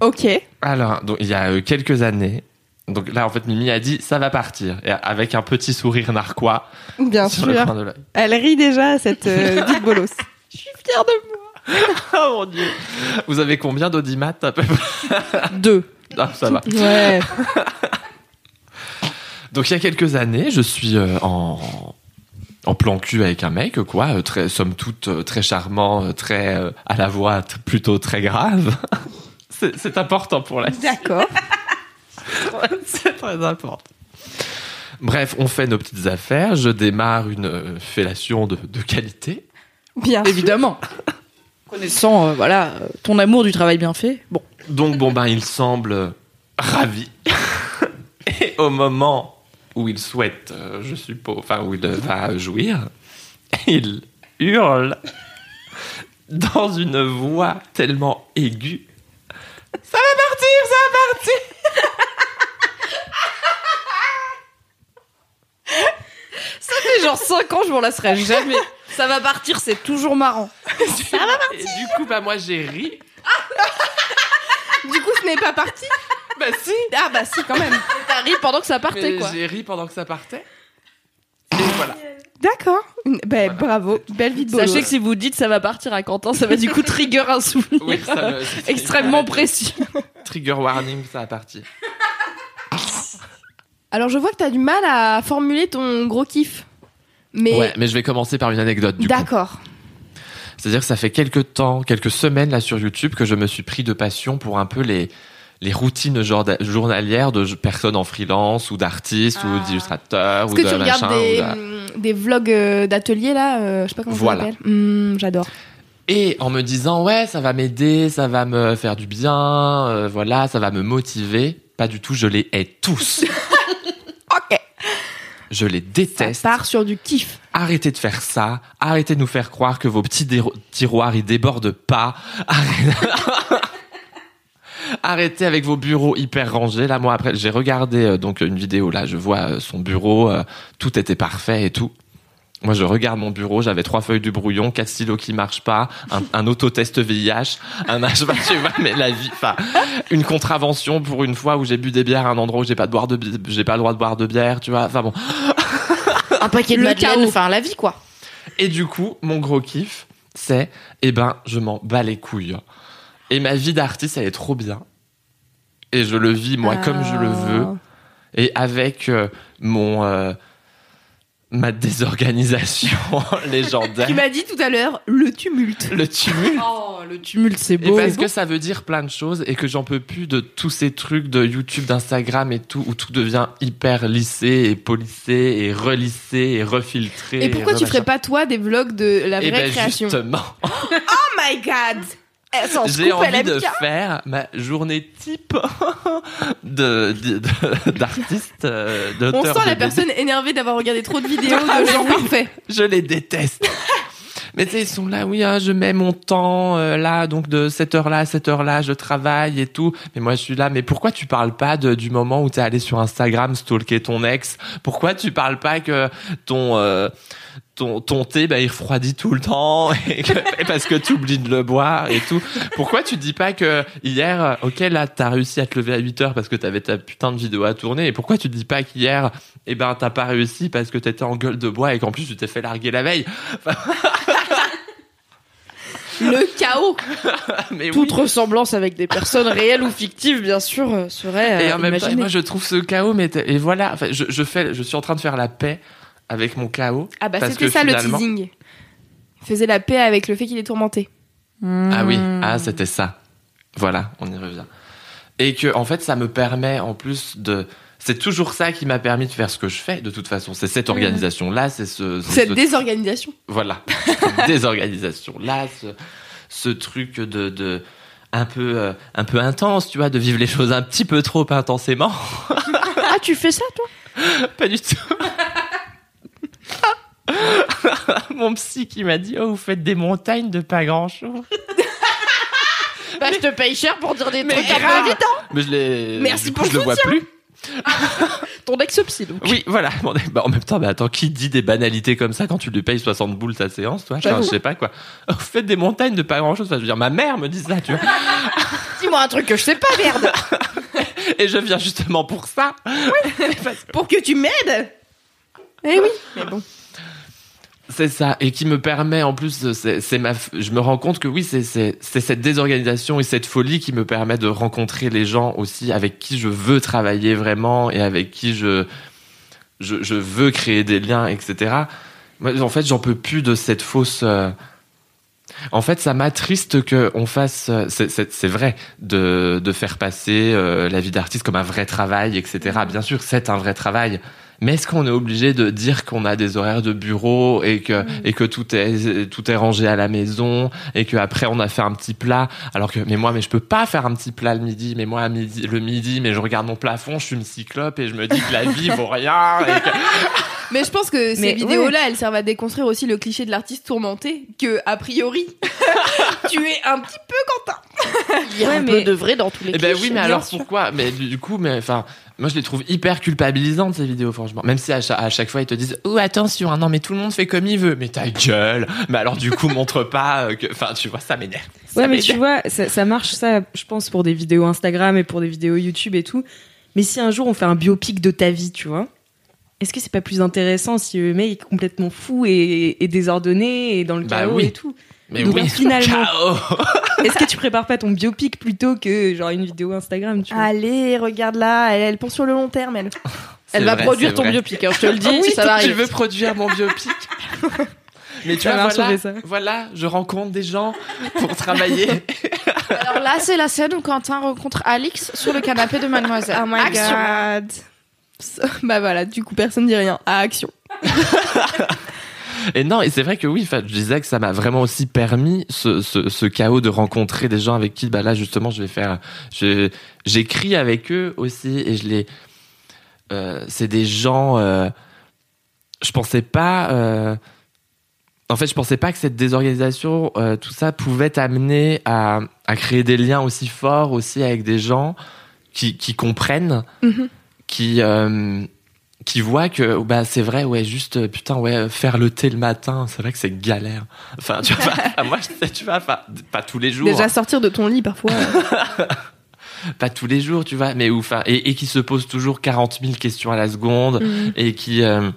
Ok. Alors, donc, il y a euh, quelques années, donc là, en fait, Mimi a dit ça va partir, et avec un petit sourire narquois Bien sur le sûr. coin de l'œil. Elle rit déjà cette euh, vie de bolos. Je suis fière de moi. Oh mon dieu Vous avez combien d'audimat à peu près Deux. Ah, ça va. Ouais. Donc, il y a quelques années, je suis euh, en, en plan cul avec un mec, quoi, euh, très, somme toute euh, très charmant, euh, très euh, à la voix t- plutôt très grave. C'est c'est important pour la D'accord. C'est très important. Bref, on fait nos petites affaires. Je démarre une euh, fellation de, de qualité. Bien. Évidemment. Connaissant, euh, voilà, ton amour du travail bien fait. Bon. Donc, bon, ben, il semble ravi. Et au moment où il souhaite, euh, je suppose, enfin, où il va jouir, il hurle dans une voix tellement aiguë. Ça va partir, ça va partir Ça fait genre 5 ans, je m'en lasserai jamais. Ça va partir, c'est toujours marrant. Et du coup, bah, moi, j'ai ri. Du coup, ce n'est pas parti. Bah, si Ah bah si, quand même. T'as ri pendant que ça partait, Mais quoi. j'ai ri pendant que ça partait. Et voilà. D'accord. Ben, Voilà. bravo. Belle vie de. Sachez que si vous dites ça va partir à Quentin, ça va du coup trigger un souvenir Oui, ça me- extrêmement précis. Trigger warning, ça a parti. Alors, je vois que t'as du mal à formuler ton gros kiff. Mais. Ouais, mais je vais commencer par une anecdote du coup. D'accord. C'est-à-dire que ça fait quelques temps, quelques semaines là sur YouTube que je me suis pris de passion pour un peu les les routines journalières de personnes en freelance ou d'artistes ou Ah. d'illustrateurs Est-ce ou que de tu machin. regardes des, de- hum, des vlogs euh, d'atelier là euh, Je sais pas comment Voilà. ça s'appelle. Hum, J'adore. Et en me disant ouais, ça va m'aider, ça va me faire du bien, euh, voilà, ça va me motiver. Pas du tout, je les hais tous. Ok. Je les Ça déteste. part sur du kiff. Arrêtez de faire ça. Arrêtez de nous faire croire que vos petits tiroirs ils débordent pas. Arrêtez... Arrêtez avec vos bureaux hyper rangés. Là, moi après, j'ai regardé euh, donc une vidéo. Là, je vois euh, son bureau, euh, tout était parfait et tout. Moi, je regarde mon bureau. J'avais trois feuilles du brouillon, quatre stylos qui marchent pas, un, un autotest VIH, un H, tu vois, mais la vie, enfin, une contravention pour une fois où j'ai bu des bières à un endroit où j'ai pas de boire de, bi- j'ai pas le droit de boire de bière, tu vois. Enfin bon. Un paquet de Le chaos. enfin la vie quoi. Et du coup, mon gros kiff, c'est, eh ben, je m'en bats les couilles. Et ma vie d'artiste, elle est trop bien. Et je le vis, moi, comme je le veux. Ah. Et avec euh, mon, euh, ma désorganisation légendaire. Tu m'as dit tout à l'heure le tumulte. Le tumulte. Oh, le tumulte, c'est Et beau. parce que ça veut dire plein de choses et que j'en peux plus de tous ces trucs de YouTube, d'Instagram et tout, où tout devient hyper lissé et polissé et relissé et refiltré. Et pourquoi tu ferais pas toi des vlogs de la Eh vraie ben création? justement, Oh my god j'ai coupe, elle envie de faire ma journée type de d'artiste, euh, On sent la personne énervée d'avoir regardé trop de vidéos de gens parfaits. Je les déteste. Mais tu sais, ils sont là, oui, hein, je mets mon temps euh, là, donc de cette heure-là à cette heure-là, je travaille et tout. Mais moi, je suis là, mais pourquoi tu parles pas de, du moment où t'es allé sur Instagram stalker ton ex? Pourquoi tu parles pas que ton... euh, ton, ton thé, bah, il refroidit tout le temps et, que- et parce que tu oublies de le boire et tout. Pourquoi tu dis pas que hier, euh, ok, là, t'as réussi à te lever à 8 heures parce que t'avais ta putain de vidéo à tourner et pourquoi tu dis pas qu'hier, eh ben, t'as pas réussi parce que t'étais en gueule de bois et qu'en plus tu t'es fait larguer la veille? Le chaos Mais Toute oui. ressemblance avec des personnes réelles ou fictives, bien sûr, euh, serait Et euh, en même temps, moi, je trouve ce chaos, mais et voilà, enfin, je, je fais, je suis en train de faire la paix avec mon chaos. Ah bah c'était ça le teasing. Il faisait la paix avec le fait qu'il est tourmenté. Ah oui, ah c'était ça. Voilà, on y revient. Et que en fait, ça me permet en plus de. C'est toujours ça qui m'a permis de faire ce que je fais. De toute façon, c'est cette organisation là, c'est ce. Cette ce- désorganisation. Voilà, cette désorganisation là, ce, ce truc de, de un peu euh, un peu intense, tu vois, de vivre les choses un petit peu trop intensément. Ah, tu fais ça, toi? Pas du tout. Mon psy qui m'a dit Oh, vous faites des montagnes de pas grand chose. Bah, je te paye cher pour dire des Mais trucs un grave. peu évidents. Mais je l'ai. Merci du coup, pour je le le vois plus. Ton ex-psy, donc. Oui, voilà. Bon, bah, en même temps, bah, attends, qui dit des banalités comme ça quand tu lui payes 60 boules ta séance, toi? Enfin, Je sais pas quoi. Oh, vous faites des montagnes de pas grand chose. Enfin, je veux dire, ma mère me dit ça, tu vois. Dis-moi un truc que je sais pas, merde. Et je viens justement pour ça. Pour que tu m'aides Eh oui Mais bon. C'est ça, et qui me permet en plus, c'est ma, je me rends compte que oui, c'est cette désorganisation et cette folie qui me permet de rencontrer les gens aussi avec qui je veux travailler vraiment et avec qui je je, je veux créer des liens, etc. Moi, en fait, j'en peux plus de cette fausse. euh, En fait, ça m'attriste que on fasse. euh, c'est- vrai de de faire passer euh, la vie d'artiste comme un vrai travail, etc. Bien sûr, c'est un vrai travail. Mais est-ce qu'on est obligé de dire qu'on a des horaires de bureau et que et que tout est tout est rangé à la maison et que après on a fait un petit plat? Alors que mais moi mais je peux pas faire un petit plat le midi mais moi à midi le midi mais je regarde mon plafond je suis une cyclope et je me dis que la vie vaut rien et que- Mais je pense que ces Mais vidéos-là, elles servent à déconstruire aussi le cliché de l'artiste tourmenté, que, a priori, tu es un petit peu Quentin. Il y a Ouais, un mais- peu de vrai dans tous les Eh ben oui, mais alors sûr. pourquoi? Mais du coup, mais enfin, moi je les trouve hyper culpabilisantes ces vidéos, franchement. Même si à chaque, à chaque fois ils te disent, oh attention, hein, non mais tout le monde fait comme il veut. Mais ta gueule. Mais alors du coup, montre pas euh, que, enfin, tu vois, ça m'énerve. Ça Ouais, mais m'énerve. tu vois, ça, ça marche, ça, je pense, pour des vidéos Instagram et pour des vidéos YouTube et tout. Mais si un jour on fait un biopic de ta vie, tu vois, est-ce que c'est pas plus intéressant si le mec est complètement fou et, et désordonné et dans le Bah chaos oui. et tout? Mais Donc, oui, finalement- Ciao. Est-ce que tu prépares pas ton biopic plutôt que genre une vidéo Instagram, tu vois? Allez, regarde là, elle, elle pense sur le long terme, elle. Elle va vrai, produire ton vrai. biopic, hein, je te le dis, Oui, ça va tu veux produire mon biopic Mais tu Ça vois, voilà, ça. voilà, je rencontre des gens pour travailler. Alors là, c'est la scène où Quentin rencontre Alix sur le canapé de Mademoiselle. Oh my Action. god. Bah voilà, du coup, personne dit rien. À action. Et non, et c'est vrai que oui, je disais que ça m'a vraiment aussi permis ce, ce, ce chaos de rencontrer des gens avec qui, bah là justement, je vais faire, j'écris avec eux aussi et je les, euh, c'est des gens, euh, je pensais pas, euh, en fait, je pensais pas que cette désorganisation, euh, tout ça pouvait t'amener à, à créer des liens aussi forts aussi avec des gens qui, qui comprennent, Mhm. qui, euh, qui voient que bah c'est vrai ouais juste euh, putain ouais faire le thé le matin c'est vrai que c'est galère. Enfin tu vois moi tu vois enfin, pas tous les jours. Déjà sortir de ton lit parfois. pas tous les jours tu vois mais ou, enfin et, et qui se posent toujours 40 000 questions à la seconde Mhm. et qui euh,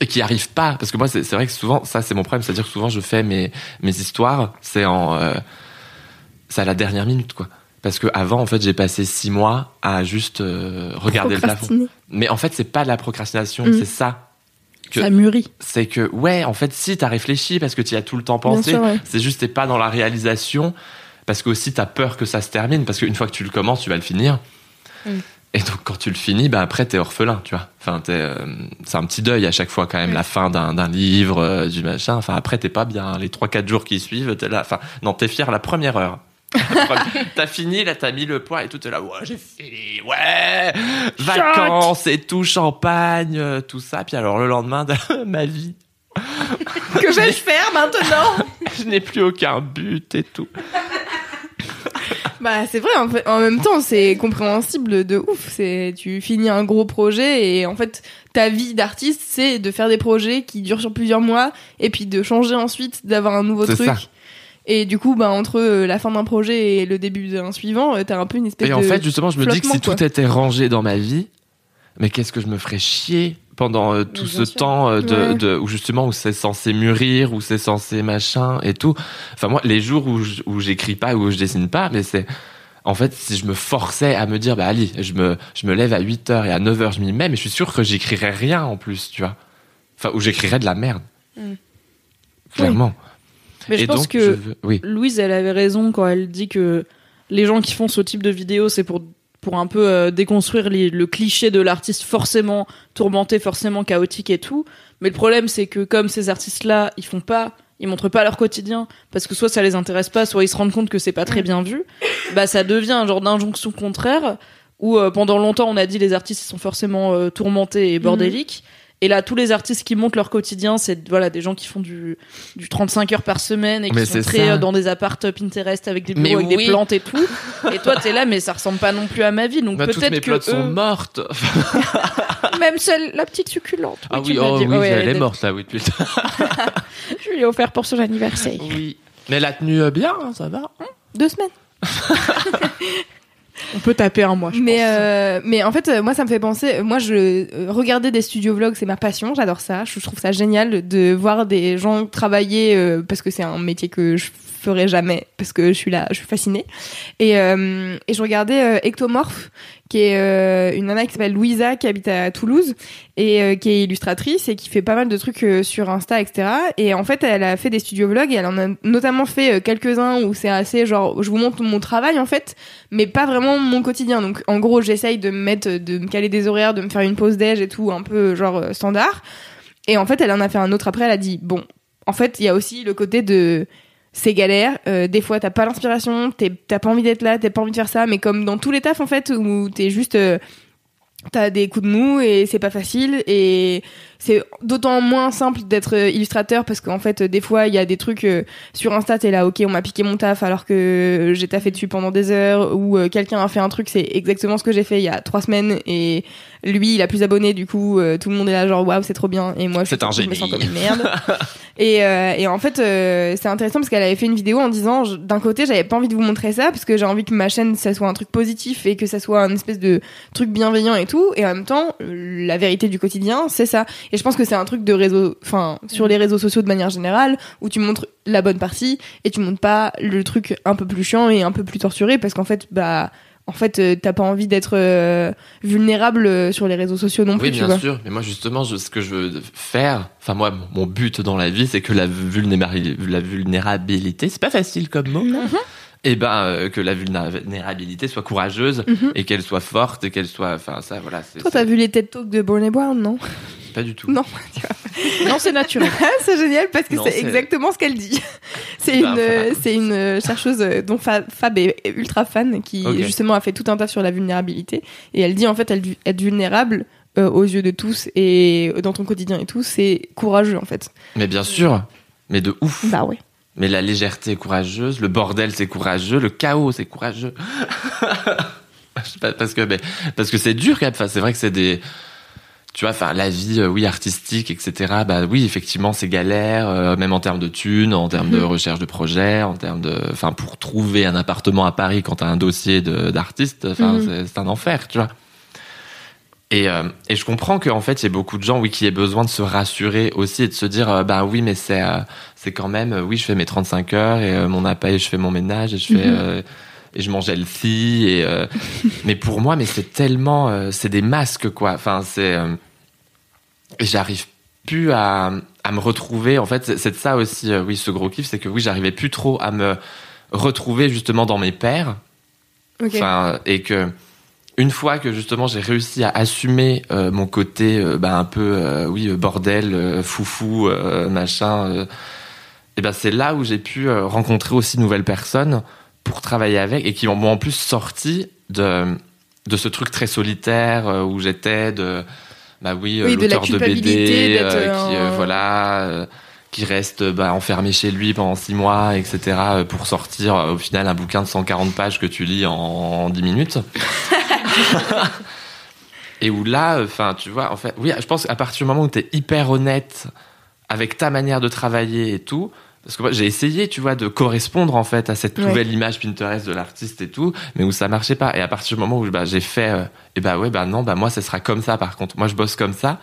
et qui arrivent pas. Parce que moi c'est c'est vrai que souvent ça c'est mon problème. C'est à dire que souvent je fais mes mes histoires c'est en euh, c'est à la dernière minute quoi parce que avant en fait j'ai passé six mois à juste euh, regarder le plafond. Mais en fait c'est pas de la procrastination Mhm. c'est ça que Ça mûrit. c'est que ouais en fait si t'as réfléchi parce que tu as tout le temps pensé ouais. c'est juste t'es pas dans la réalisation parce que aussi t'as peur que ça se termine parce qu'une fois que tu le commences tu vas le finir. Mm. et donc quand tu le finis bah après t'es orphelin tu vois. Enfin euh, c'est un petit deuil à chaque fois quand même la fin d'un livre euh, du machin. Enfin après t'es pas bien. Les trois quatre jours qui suivent t'es là. Enfin non t'es fier la première heure t'as fini là t'as mis le poids et tout t'es là ouais j'ai fini ouais vacances et tout champagne euh, tout ça puis alors le lendemain de ma vie Que vais-je faire maintenant je n'ai plus aucun but et tout Bah c'est vrai, en, fait- en même temps c'est compréhensible de ouf. C'est tu finis un gros projet et en fait ta vie d'artiste c'est de faire des projets qui durent sur plusieurs mois et puis de changer ensuite, d'avoir un nouveau C'est truc. ça. Et du coup bah entre euh, la fin d'un projet et le début d'un suivant, euh, t'as un peu une espèce et de en fait justement je me dis que si tout était rangé dans ma vie mais qu'est-ce que je me ferais chier pendant euh, tout ce sûr. temps euh, de, Ouais. de où justement où c'est censé mûrir où c'est censé machin et tout enfin moi les jours où je- où j'écris pas où je dessine pas mais c'est en fait, si je me forçais à me dire, bah Ali, je me, je me lève à 8h et à 9h je m'y mets, mais je suis sûr que j'écrirais rien en plus, tu vois. Enfin, ou j'écrirais de la merde. Mm. Clairement. Mais je et pense donc, que je veux- Oui. Louise, elle avait raison quand elle dit que les gens qui font ce type de vidéo, c'est pour pour un peu euh, déconstruire les- le cliché de l'artiste forcément tourmenté, forcément chaotique et tout. Mais le problème, c'est que comme ces artistes-là, ils font pas, ils montrent pas leur quotidien parce que soit ça les intéresse pas, soit ils se rendent compte que c'est pas très bien vu. Bah ça devient un genre d'injonction contraire où euh, pendant longtemps on a dit les artistes ils sont forcément euh, tourmentés et bordéliques. Et là, tous les artistes qui montrent leur quotidien, c'est voilà des gens qui font du, du 35 heures par semaine et qui Mais sont très euh, dans des apparts Pinterest avec des bureaux avec oui. des plantes et tout. Et toi, t'es là, mais ça ressemble pas non plus à ma vie. Donc Bah, toutes mes peut-être que sont mortes. même celle, la petite succulente. ah oui, oh oui, Ouais, elle est est- morte là, oui, temps. Je lui ai offert pour son anniversaire. Oui. Mais elle a tenu euh, bien, hein, ça va. deux semaines. On peut taper un mois, je mais pense. euh, mais en fait euh, moi ça me fait penser euh, moi je regarder des studio vlogs c'est ma passion j'adore ça je trouve ça génial de voir des gens travailler euh, parce que c'est un métier que je ferai jamais parce que je suis là je suis fascinée et euh, et je regardais euh, Ectomorph qui est euh, une nana qui s'appelle Louisa qui habite à Toulouse et qui est illustratrice et qui fait pas mal de trucs sur Insta etc et en fait elle a fait des studio vlogs et elle en a notamment fait quelques-uns où c'est assez genre je vous montre mon travail en fait mais pas vraiment mon quotidien. Donc en gros, j'essaye de me mettre, de me caler des horaires, de me faire une pause déj et tout, un peu genre standard. Et en fait, elle en a fait un autre après. Elle a dit bon, en fait, il y a aussi le côté de c'est galère. euh, des fois, t'as pas l'inspiration, t'as pas envie d'être là, t'as pas envie de faire ça. Mais comme dans tous les tafs en fait, où t'es juste euh, T'as des coups de mou et c'est pas facile et c'est d'autant moins simple d'être euh, illustrateur parce qu'en fait des fois il y a des trucs euh, sur Insta t'es là ok on m'a piqué mon taf alors que j'ai taffé dessus pendant des heures ou euh, quelqu'un a fait un truc c'est exactement ce que j'ai fait il y a trois semaines et lui il a plus d'abonnés du coup euh, tout le monde est là genre waouh c'est trop bien et moi je, C'est un je me sens comme une merde. Et, euh, et en fait euh, c'est intéressant parce qu'elle avait fait une vidéo en disant d'un côté j'avais pas envie de vous montrer ça parce que j'ai envie que ma chaîne ça soit un truc positif et que ça soit un espèce de truc bienveillant et tout. Et en même temps euh, la vérité du quotidien c'est ça et je pense que c'est un truc de réseau enfin sur les réseaux sociaux de manière générale où tu montres la bonne partie et tu montres pas le truc un peu plus chiant et un peu plus torturé parce qu'en fait bah en fait euh, t'as pas envie d'être euh, vulnérable euh, sur les réseaux sociaux non plus Oui, tu bien vois sûr. Mais moi, justement, je- ce que je veux faire, enfin moi, mon but dans la vie, c'est que la, vulnéra- la vulnérabilité, c'est pas facile comme mot. Et ben euh, que la vulnérabilité soit courageuse Mhm. et qu'elle soit forte et qu'elle soit, enfin ça, voilà. toi t'as vu les TED Talks de Brené Brown non? Pas du tout. non Non, c'est naturel. Ah, c'est génial parce que c'est exactement ce qu'elle dit. C'est une, euh, enfin. c'est une euh, chercheuse euh, dont Fa- Fab est ultra fan qui justement a fait tout un tas sur la vulnérabilité et elle dit en fait elle, être vulnérable euh, aux yeux de tous et dans ton quotidien et tout c'est courageux en fait. Mais bien sûr. Mais de ouf. Bah ouais. Mais la légèreté est courageuse, le bordel c'est courageux, le chaos c'est courageux. Parce que mais, parce que c'est dur quand même. Enfin, c'est vrai que c'est des tu vois, enfin la vie, euh, oui artistique, etc. Bah oui, effectivement c'est galère, euh, même en termes de thunes, en termes de recherche de projet, en termes de, enfin pour trouver un appartement à Paris quand t'as un dossier d'artiste, enfin Mhm. c'est- c'est un enfer, tu vois. Et, euh, et je comprends qu'en fait, il y a beaucoup de gens, oui, qui aient besoin de se rassurer aussi et de se dire, euh, bah oui, mais c'est, euh, c'est quand même, oui, je fais mes 35 heures et euh, mon appel, je fais mon ménage et je fais, Mhm. et je mange healthy et, mais pour moi, mais c'est tellement, c'est des masques, quoi. Enfin, c'est, et j'arrive plus à, à me retrouver. En fait, c'est- de ça aussi, oui, ce gros kiff, c'est que oui, j'arrivais plus trop à me retrouver justement dans mes pairs. Ok. Enfin, et que une fois que justement j'ai réussi à assumer euh, mon côté euh, bah, un peu euh, oui euh, bordel euh, foufou euh, machin euh, et ben c'est là où j'ai pu euh, rencontrer aussi de nouvelles personnes pour travailler avec et qui m'ont en plus sorti de de ce truc très solitaire où j'étais de bah oui, Oui, de la l'auteur de, culpabilité BD euh, qui voilà euh, qui reste bah, enfermé chez lui pendant six mois, etc., pour sortir au final un bouquin de 140 pages que tu lis en, en 10 minutes. Et où là, enfin, tu vois, en fait, oui, je pense qu'à partir du moment où tu es hyper honnête avec ta manière de travailler et tout, parce que moi, j'ai essayé, tu vois, de correspondre en fait à cette Ouais. nouvelle image Pinterest de l'artiste et tout, mais où ça marchait pas. Et à partir du moment où bah, j'ai fait, euh, et bah ouais, bah non, bah moi, ça sera comme ça. Par contre, moi, je bosse comme ça.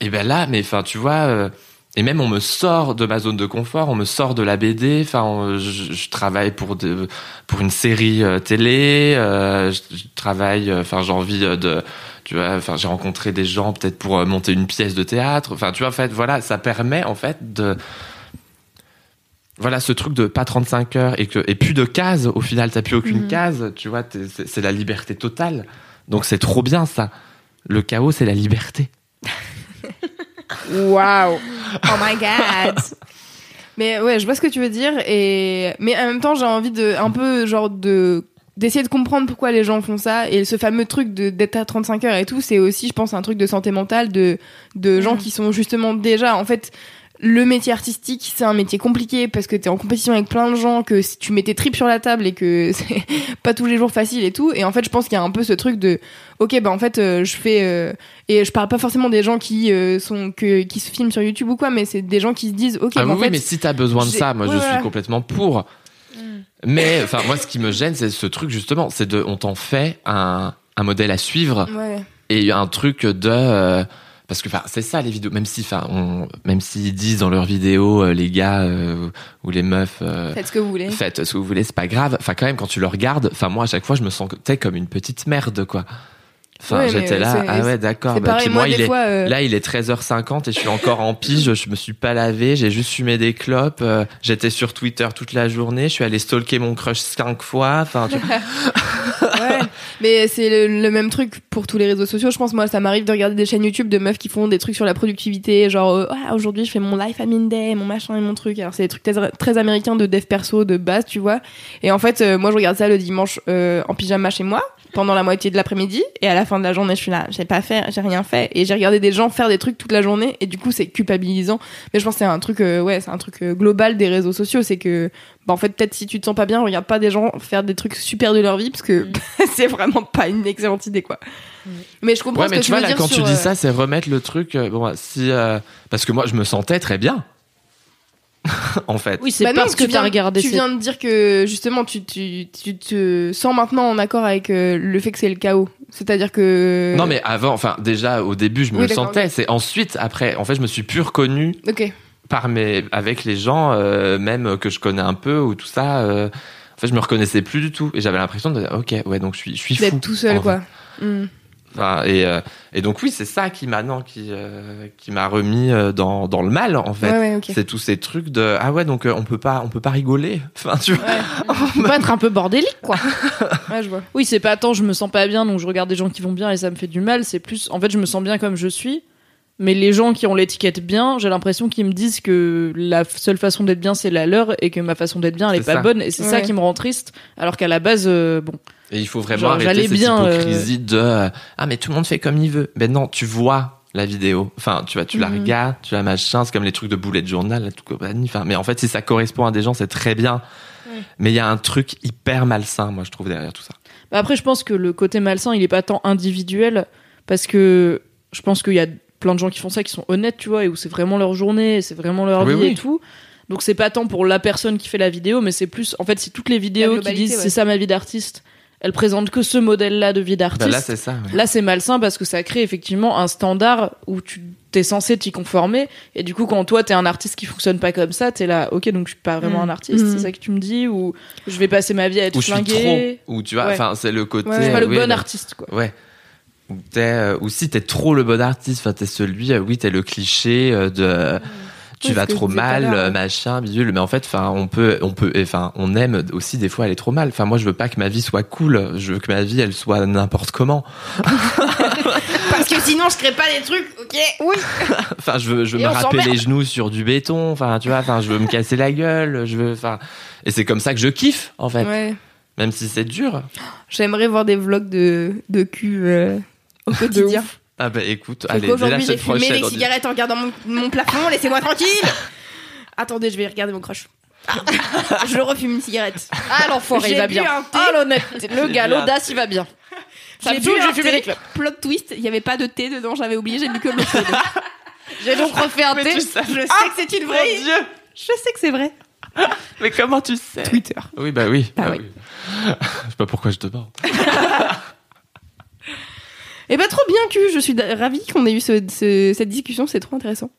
Et ben là, mais enfin, tu vois, euh, et même on me sort de ma zone de confort, on me sort de la BD. Enfin, on- je, je travaille pour de, pour une série euh, télé. euh, je, je travaille. euh, Enfin, j'ai envie de, tu vois. Enfin, j'ai rencontré des gens peut-être pour monter une pièce de théâtre. Enfin, tu vois, en fait, voilà, ça permet en fait de voilà ce truc de pas 35 heures et que et plus de cases au final t'as plus aucune Mhm. case tu vois c'est la liberté totale donc c'est trop bien ça le chaos c'est la liberté Waouh. Oh my god. Mais ouais, je vois ce que tu veux dire et mais en même temps, j'ai envie de un peu genre de d'essayer de comprendre pourquoi les gens font ça et ce fameux truc de d'être à 35 heures et tout, c'est aussi je pense un truc de santé mentale de de gens qui sont justement déjà en fait le métier artistique, c'est un métier compliqué parce que t'es en compétition avec plein de gens, que si tu mets tes tripes sur la table et que c'est pas tous les jours facile et tout. Et en fait, je pense qu'il y a un peu ce truc de, ok, bah en fait, euh, je fais euh, et je parle pas forcément des gens qui euh, sont que qui se filment sur YouTube ou quoi, mais c'est des gens qui se disent, ok, ah bah, oui, en fait, mais si t'as besoin de ça moi ouais, je suis complètement pour mais enfin moi ce qui me gêne c'est ce truc justement c'est de on t'en fait un un modèle à suivre ouais. et un truc de euh, parce que enfin c'est ça les vidéos même si enfin on même s'ils disent dans leurs vidéos euh, les gars euh, ou les meufs euh, faites ce que vous voulez. faites ce que vous voulez c'est pas grave. Enfin quand même quand tu le regardes enfin moi à chaque fois je me sentais comme une petite merde quoi. Enfin j'étais là ah ouais d'accord. bah, moi, moi il est fois, euh, là il est 13h50 et je suis encore en pige je me suis pas lavé j'ai juste fumé des clopes euh, j'étais sur Twitter toute la journée je suis allé stalker mon crush cinq fois enfin tu- ouais, mais c'est le, même truc pour tous les réseaux sociaux. Je pense, moi, ça m'arrive de regarder des chaînes YouTube de meufs qui font des trucs sur la productivité, genre, euh, Ah, aujourd'hui, je fais mon life à Day, mon machin et mon truc. Alors, c'est des trucs très, très américains de dev perso, de base, tu vois. Et en fait, euh, moi, je regarde ça le dimanche euh, en pyjama chez moi, pendant la moitié de l'après-midi, et à la fin de la journée, je suis là, j'ai pas fait, j'ai rien fait, et j'ai regardé des gens faire des trucs toute la journée, et du coup, c'est culpabilisant. Mais je pense que c'est un truc, euh, ouais, c'est un truc euh, global des réseaux sociaux, c'est que, bah, en fait, peut-être si tu te sens pas bien, regarde pas des gens faire des trucs super de leur vie, parce que c'est vraiment pas une excellente idée, quoi. Mais je comprends ouais ce mais que tu tu vois veux là dire quand sur, tu dis euh, ça c'est remettre le truc bon si euh, parce que moi je me sentais très bien en fait Oui, c'est bah non, parce que tu viens- regardé Tu viens de dire que justement tu, tu, tu te sens maintenant en accord avec euh, le fait que c'est le chaos. C'est-à-dire que. non mais avant enfin déjà au début je me Oui, le sentais c'est ensuite après en fait je me suis plus reconnu Ok. par mes avec les gens euh, même que je connais un peu ou tout ça euh, en fait je me reconnaissais plus du tout et j'avais l'impression de ok ouais donc je suis je suis fou D'être tout seul, quoi. Enfin, et euh, et donc oui c'est ça qui maintenant qui euh, qui m'a remis euh, dans dans le mal en fait Ouais, ouais, ok. c'est tous ces trucs de ah ouais donc euh, on peut pas on peut pas rigoler enfin tu vois On peut être un peu bordélique, quoi. Ouais, je vois. Oui, c'est pas tant je me sens pas bien, donc je regarde des gens qui vont bien et ça me fait du mal. C'est plus, en fait, je me sens bien comme je suis. Mais les gens qui ont l'étiquette bien, j'ai l'impression qu'ils me disent que la seule façon d'être bien, c'est la leur et que ma façon d'être bien, elle est, pas ça. bonne. Et c'est ça qui me rend triste. Alors qu'à la base, euh, bon. Et il faut vraiment Genre, arrêter cette bien, euh, hypocrisie de ah mais tout le monde fait comme il veut. Ben non, tu vois la vidéo. Enfin, tu vois, tu la Mhm. regardes, tu la machin, c'est comme les trucs de bullet journal, la tout compagnie. Enfin, mais en fait, si ça correspond à des gens, c'est très bien. Mais il y a un truc hyper malsain, moi, je trouve derrière tout ça. Bah Après, je pense que le côté malsain, il est pas tant individuel parce que je pense qu'il y a plein de gens qui font ça qui sont honnêtes, tu vois, et où c'est vraiment leur journée, c'est vraiment leur Oui, vie oui. et tout. Donc c'est pas tant pour la personne qui fait la vidéo, mais c'est plus, en fait, si toutes les vidéos qui disent ouais. c'est ça ma vie d'artiste, elles présentent que ce modèle-là de vie Bah, d'artiste. là, c'est ça. ouais. Là, c'est malsain parce que ça crée effectivement un standard où tu t'es censé t'y conformer. Et du coup, quand toi, t'es un artiste qui fonctionne pas comme ça, t'es là, ok, donc je suis pas vraiment Mm. un artiste, Mm. c'est ça que tu me dis, ou je vais passer ma vie à être Ou je suis flingué. trop. Ou tu vois, Ouais. enfin, c'est le côté. Ouais. Je suis pas le oui, bon artiste, quoi. Ouais. Ou t'es, euh, ou si t'es trop le bon artiste, enfin t'es celui, euh, oui t'es le cliché euh, de tu vas trop mal, euh, ouais. machin, bidule. Mais en fait, enfin on peut, on peut, enfin on aime aussi des fois aller trop mal. Enfin moi je veux pas que ma vie soit cool, je veux que ma vie elle soit n'importe comment. Parce que sinon, je crée pas des trucs, ok? Oui. Enfin je veux, je veux me râper les genoux sur du béton. Enfin tu vois, enfin je veux me casser la gueule, je veux, enfin et c'est comme ça que je kiffe en fait, Ouais. même si c'est dur. J'aimerais voir des vlogs de, de cul euh, au quotidien. Ah bah écoute, allez, dès la Aujourd'hui, j'ai fumé dit- cigarettes en regardant mon, mon plafond, laissez-moi tranquille Attendez, je vais regarder mon crush. Ah, je refume une cigarette. Ah, l'enfoiré, il J'ai va bien. un thé. Ah, l'honnêteté, le gars, l'audace, il va bien. Ça me J'ai saoule, fumé thé, des clopes. Plot twist, il n'y avait pas de thé dedans, j'avais oublié, j'ai bu que l'eau chaude. J'ai donc refait un thé. tu sais, Je sais que c'est une vraie. Mon Dieu, Je sais que c'est vrai. mais comment tu sais? Twitter. Oui bah oui. Bah bah oui. oui. Je sais pas pourquoi je te parle. Bien que je suis ravie qu'on ait eu ce- ce- cette discussion, c'est trop intéressant.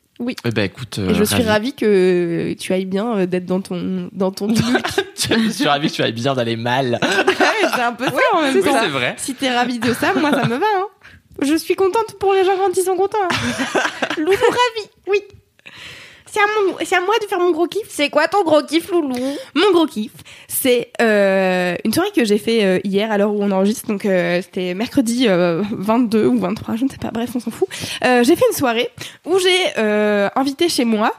Eh ben écoute, Et je suis ravie que tu ailles bien euh, d'être dans ton dans ton je suis ravi que tu ailles bien d'aller mal. c'est un peu ça en même Oui, temps. c'est vrai. Si t'es ravie de ça, moi ça me va. Hein. Je suis contente pour les gens quand ils sont contents. hein. Loulou ravi, oui. C'est à, mon- c'est à moi de faire mon gros kiff. C'est quoi ton gros kiff, loulou? Mon gros kiff, c'est euh, une soirée que j'ai fait euh, hier à l'heure où on enregistre. Donc euh, c'était mercredi euh, 22 ou 23, je ne sais pas. Bref, on s'en fout. J'ai fait une soirée où j'ai invité chez moi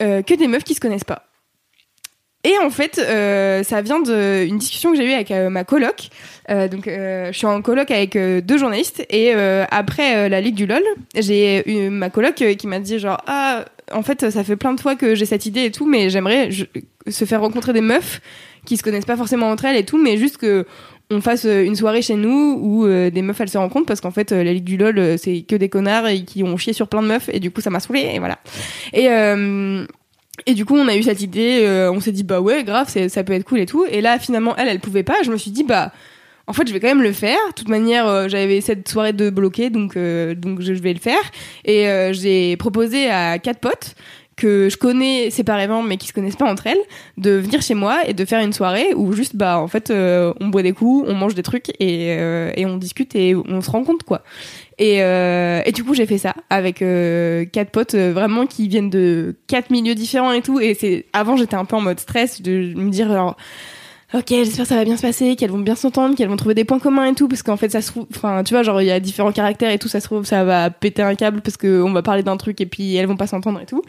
que des meufs qui se connaissent pas. Et en fait, euh, ça vient d'une discussion que j'ai eue avec euh, ma coloc. Euh, donc, je suis en coloc avec deux journalistes. Et après la Ligue du LOL, j'ai eu ma coloc qui m'a dit genre ah en fait ça fait plein de fois que j'ai cette idée et tout, mais j'aimerais se faire rencontrer des meufs qui se connaissent pas forcément entre elles et tout, mais juste que on fasse euh, une soirée chez nous où euh, des meufs elles se rencontrent parce qu'en fait euh, la Ligue du LOL c'est que des connards et qui ont chié sur plein de meufs et du coup ça m'a saoulé et voilà. Et et du coup, on a eu cette idée, on s'est dit bah ouais, grave, ça peut être cool et tout. Et là, finalement, elle, elle pouvait pas. Je me suis dit bah, en fait, je vais quand même le faire. De toute manière, euh, j'avais cette soirée de bloquer, donc euh, donc je vais le faire. Et euh, j'ai proposé à quatre potes que je connais séparément mais qui se connaissent pas entre elles de venir chez moi et de faire une soirée où juste bah en fait on boit des coups on mange des trucs et, et on discute et on se rend compte quoi et, et du coup j'ai fait ça avec quatre potes vraiment qui viennent de quatre milieux différents et tout et c'est avant j'étais un peu en mode stress de me dire genre ok j'espère que ça va bien se passer qu'elles vont bien s'entendre qu'elles vont trouver des points communs et tout parce qu'en fait ça se trouve enfin tu vois genre il y a différents caractères et tout ça se trouve ça va péter un câble parce que on va parler d'un truc et puis elles vont pas s'entendre et tout.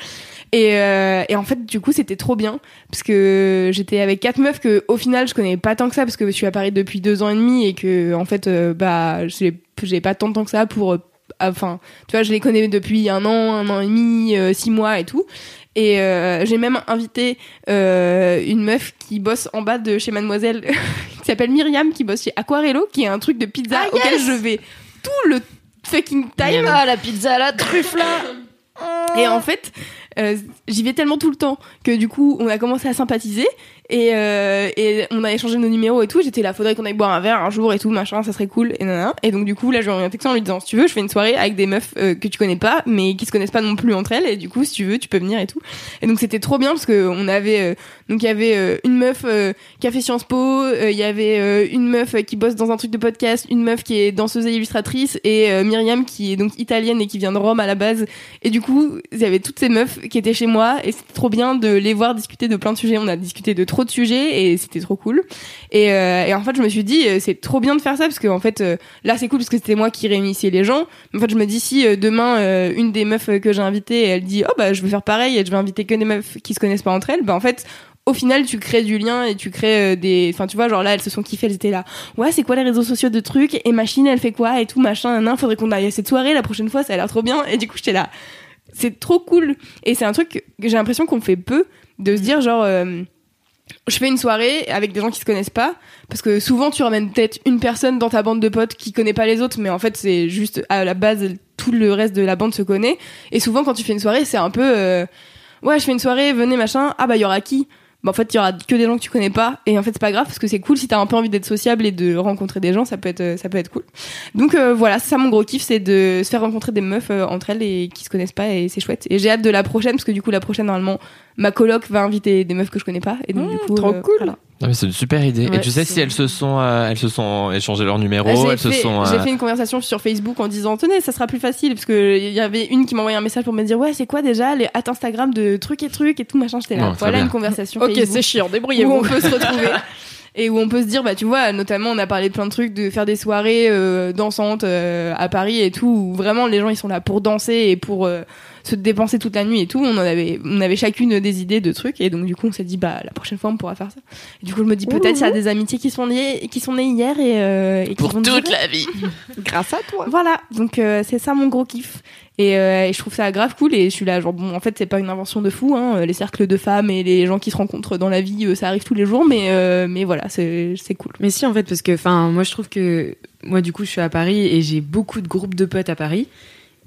Et, euh, et en fait du coup c'était trop bien parce que j'étais avec quatre meufs que au final je connais pas tant que ça parce que je suis à Paris depuis deux ans et demi et que en fait euh, bah j'ai pas tant de temps que ça pour euh, enfin tu vois je les connais depuis un an un an et demi euh, six mois et tout et euh, j'ai même invité euh, une meuf qui bosse en bas de chez Mademoiselle qui s'appelle Myriam qui bosse chez Aquarello qui est un truc de pizza Ah, auquel yes. je vais tout le fucking time. Ah, la pizza à la truffe, là. Et en fait, euh, j'y vais tellement tout le temps que du coup, on a commencé à sympathiser et, euh, et on a échangé nos numéros et tout. J'étais là, faudrait qu'on aille boire un verre un jour et tout, machin, ça serait cool. Et nanana. Et donc du coup, là, j'ai envoyé un texte en lui disant, si tu veux, je fais une soirée avec des meufs euh, que tu connais pas, mais qui se connaissent pas non plus entre elles. Et du coup, si tu veux, tu peux venir et tout. Et donc c'était trop bien parce que on avait, euh, donc il y avait euh, une meuf qui a fait Sciences Po, il y avait une meuf qui bosse dans un truc de podcast, une meuf qui est danseuse et illustratrice et Myriam qui est donc italienne et qui vient de Rome à la base. Et du coup, il y avait toutes ces meufs qui étaient chez moi et c'était trop bien de les voir discuter de plein de sujets. On a discuté de trop de sujets et c'était trop cool. Et, euh, en fait, je me suis dit, euh, c'est trop bien de faire ça parce que en fait, euh, là, c'est cool parce que c'était moi qui réunissais les gens. En fait, je me dis si demain une des meufs que j'ai invitées, elle dit, oh bah, je veux faire pareil et je vais inviter que des meufs qui se connaissent pas entre elles, bah en fait. Au final, tu crées du lien et tu crées des. Enfin, tu vois, genre là, elles se sont kiffées, elles étaient là. Ouais, c'est quoi les réseaux sociaux de trucs Et machine, elle fait quoi Et tout, machin, nan, faudrait qu'on aille à cette soirée la prochaine fois, ça a l'air trop bien. Et du coup, j'étais là. C'est trop cool. Et c'est un truc que j'ai l'impression qu'on fait peu, de se dire, genre. Je fais une soirée avec des gens qui se connaissent pas parce que souvent tu ramènes peut-être une personne dans ta bande de potes qui connaît pas les autres mais en fait c'est juste à la base tout le reste de la bande se connaît. Et souvent quand tu fais une soirée c'est un peu euh, ouais je fais une soirée venez machin. Ah bah y aura qui? Bah en fait il y aura que des gens que tu connais pas. Et en fait c'est pas grave parce que c'est cool. Si t'as un peu envie d'être sociable et de rencontrer des gens ça peut être euh, ça peut être cool. Donc euh, voilà c'est ça mon gros kiff c'est de se faire rencontrer des meufs euh, entre elles et qui se connaissent pas et c'est chouette. Et j'ai hâte de la prochaine parce que du coup la prochaine normalement ma coloc va inviter des meufs que je connais pas. Et donc Mmh, du coup trop euh, cool. voilà. Non, mais c'est une super idée. Ouais, et tu sais si elles se sont, euh, elles se sont échangé leur numéro, J'ai elles se fait, sont. j'ai euh, fait une conversation sur Facebook en disant tenez ça sera plus facile parce que il y avait une qui m'a envoyé un message pour me dire ouais c'est quoi déjà les hâte Instagram de trucs et trucs et tout machin j'étais là Non, voilà une conversation Ok, c'est chiant, où on débrouillez-vous. peut se retrouver et où on peut se dire bah tu vois notamment on a parlé de plein de trucs de faire des soirées euh, dansantes euh, à Paris et tout où vraiment les gens ils sont là pour danser et pour euh, se dépenser toute la nuit et tout on en avait on avait chacune des idées de trucs et donc du coup on s'est dit bah la prochaine fois on pourra faire ça et du coup je me dis peut-être y a des amitiés qui sont liées qui sont nées hier et, euh, et qui Pour vont toute durer. la vie. Grâce à toi. Voilà, donc euh, c'est ça mon gros kiff. Et, euh, et je trouve ça grave cool et je suis là genre bon en fait c'est pas une invention de fou hein, les cercles de femmes et les gens qui se rencontrent dans la vie euh, ça arrive tous les jours mais euh, mais voilà c'est c'est cool. Mais si, en fait, parce que, enfin, moi, je trouve que, moi, du coup, je suis à Paris et j'ai beaucoup de groupes de potes à Paris.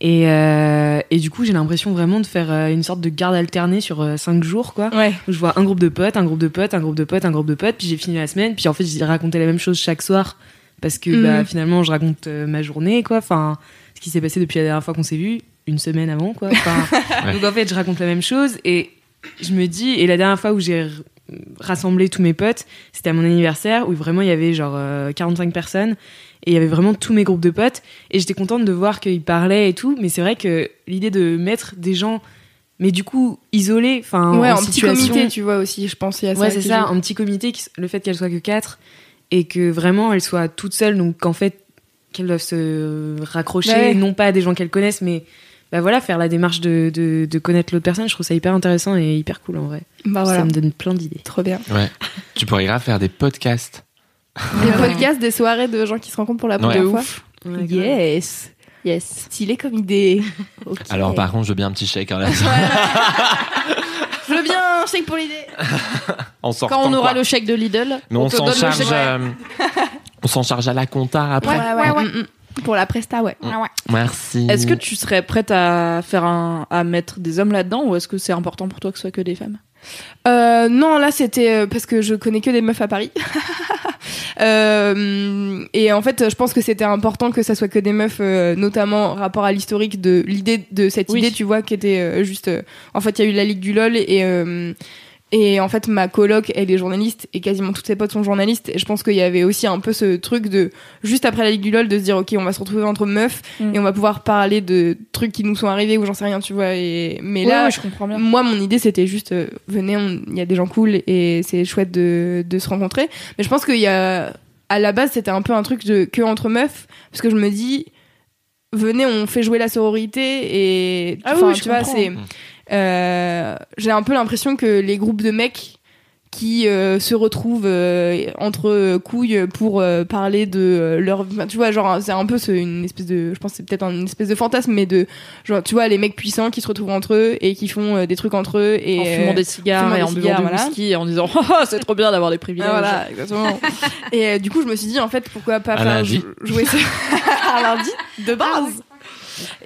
Et, euh, et du coup, j'ai l'impression vraiment de faire euh, une sorte de garde alternée sur euh, cinq jours, quoi. Ouais. Où je vois un groupe de potes, un groupe de potes, un groupe de potes, un groupe de potes, puis j'ai fini la semaine, puis en fait, j'ai raconté la même chose chaque soir. Parce que, bah, Mhm. finalement, je raconte ma journée, quoi. Enfin, ce qui s'est passé depuis la dernière fois qu'on s'est vu, une semaine avant, quoi. Enfin, Ouais. Donc, en fait, je raconte la même chose et je me dis, et la dernière fois où j'ai rassemblé tous mes potes, c'était à mon anniversaire où vraiment il y avait genre euh, 45 personnes et il y avait vraiment tous mes groupes de potes et j'étais contente de voir qu'ils parlaient et tout mais c'est vrai que l'idée de mettre des gens mais du coup isolés enfin ouais, en, en petit comité tu vois aussi je y a ça. ouais c'est ça en petit comité qui- le fait qu'elle soit que quatre et que vraiment elle soit toute seule donc qu'en fait qu'elles doivent se raccrocher ouais. non pas à des gens qu'elles connaissent mais bah voilà faire la démarche de, de, de connaître l'autre personne je trouve ça hyper intéressant et hyper cool en vrai Bah voilà. ça me donne plein d'idées Trop bien. Ouais. tu pourrais grave faire des podcasts. Des podcasts, des soirées de gens qui se rencontrent pour la première fois. Yes. Yes. Stylé comme idée. Alors par contre, je veux bien un petit chèque hein, là. je veux bien un chèque pour l'idée. en sortant, Quand on aura quoi. le chèque de Lidl, Mais on s'en charge. euh, on s'en charge à la compta après. Ouais, ouais, mm, mm. Pour la presta, ouais. Merci. Est-ce que tu serais prête à faire un, à mettre des hommes là-dedans ou est-ce que c'est important pour toi que ce soit que des femmes? Euh, non, là c'était euh, parce que je connais que des meufs à Paris. Euh, et en fait, je pense que c'était important que ça soit que des meufs, euh, notamment rapport à l'historique de l'idée de cette Oui. idée, tu vois, qui était euh, juste. euh, en fait, il y a eu la Ligue du LOL et. Et en fait, ma coloc, elle est journaliste et quasiment toutes ses potes sont journalistes. Et je pense qu'il y avait aussi un peu ce truc de, juste après la Ligue du LOL, de se dire, OK, on va se retrouver entre meufs Mm. et on va pouvoir parler de trucs qui nous sont arrivés ou j'en sais rien, tu vois. Et, mais Ouais, là, ouais, je comprends bien. moi, mon idée, c'était juste, euh, venez, on- il y a des gens cool et c'est chouette de, de se rencontrer. Mais je pense qu'il y a, à la base, c'était un peu un truc de que entre meufs, parce que je me dis, venez, on fait jouer la sororité et, Ah oui, enfin, oui, je tu vois, c'est, euh, j'ai un peu l'impression que les groupes de mecs qui euh, se retrouvent euh, entre couilles pour euh, parler de euh, leur enfin, tu vois genre c'est un peu ce- une espèce de je pense que c'est peut-être une espèce de fantasme mais de genre tu vois les mecs puissants qui se retrouvent entre eux et qui font euh, des trucs entre eux et en fumant euh, des cigares fumant et des en buvant du voilà. whisky et en disant Ah, ah, c'est trop bien d'avoir des privilèges. ah, voilà exactement et euh, du coup je me suis dit en fait pourquoi pas À faire lundi. jou- jouer ça à lundi de base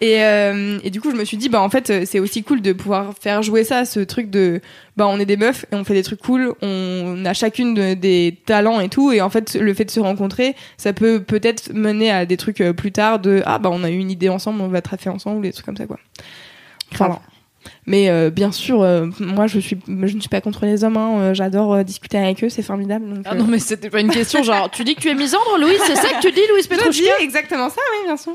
et, euh, et du coup, je me suis dit, bah en fait, c'est aussi cool de pouvoir faire jouer ça, ce truc de, bah on est des meufs et on fait des trucs cool, on a chacune de- des talents et tout, et en fait, le fait de se rencontrer, ça peut peut-être mener à des trucs euh, plus tard de, ah bah on a eu une idée ensemble, on va traffer ensemble, des trucs comme ça, quoi. Voilà. Mais euh, bien sûr, euh, moi je suis, je ne suis pas contre les hommes. hein, euh, J'adore discuter avec eux, c'est formidable. donc, Ah non, mais c'était pas une question. Genre, tu dis que tu es misandre, Louise C'est ça que tu dis, Louise je dis Petrouchka? exactement ça, oui, bien sûr.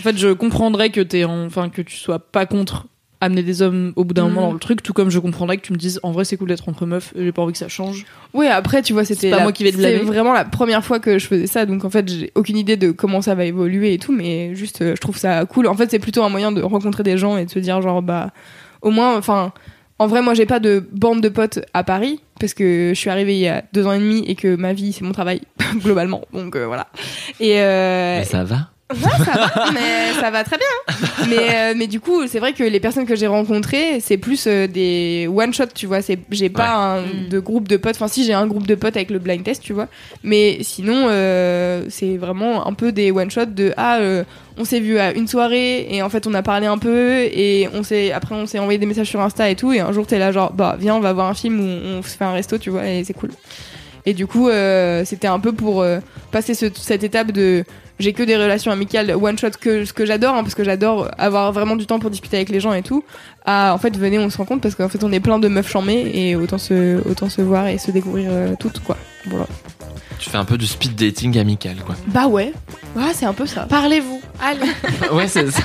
En fait, je comprendrais que t'es, en- enfin, que tu sois pas contre amener des hommes au bout d'un Mhm. moment dans le truc, tout comme je comprendrais que tu me dises, en vrai, c'est cool d'être entre meufs. et J'ai pas envie que ça change. Oui, après, tu vois, c'était pas la- moi qui vais te c'est vraiment la première fois que je faisais ça, donc en fait, j'ai aucune idée de comment ça va évoluer et tout, mais juste, euh, je trouve ça cool. En fait, c'est plutôt un moyen de rencontrer des gens et de se dire, genre, bah, au moins, enfin, en vrai, moi, j'ai pas de bande de potes à Paris, parce que je suis arrivée il y a deux ans et demi et que ma vie, c'est mon travail, globalement, donc euh, voilà. Et, euh, Mais ça va. Ça va, mais ça va très bien. Mais, euh, mais du coup, c'est vrai que les personnes que j'ai rencontrées, c'est plus euh, des one shot, tu vois. C'est, j'ai pas un, de groupe de potes. Enfin, si j'ai un groupe de potes avec le blind test, tu vois. Mais sinon, euh, c'est vraiment un peu des one shot de ah, euh, on s'est vu à une soirée et en fait on a parlé un peu et on s'est après on s'est envoyé des messages sur Insta et tout. Et un jour t'es là genre bah viens on va voir un film ou on se fait un resto, tu vois. Et c'est cool. Et du coup, euh, c'était un peu pour euh, passer ce- cette étape de j'ai que des relations amicales one shot que ce que j'adore hein, parce que j'adore avoir vraiment du temps pour discuter avec les gens et tout à en fait venez on se rencontre parce qu'en fait on est plein de meufs chamées et autant se autant se voir et se découvrir euh, toutes quoi voilà Tu fais un peu du speed dating amical, quoi. bah ouais ouais c'est un peu ça Parlez-vous. Allez. ouais, c'est ça.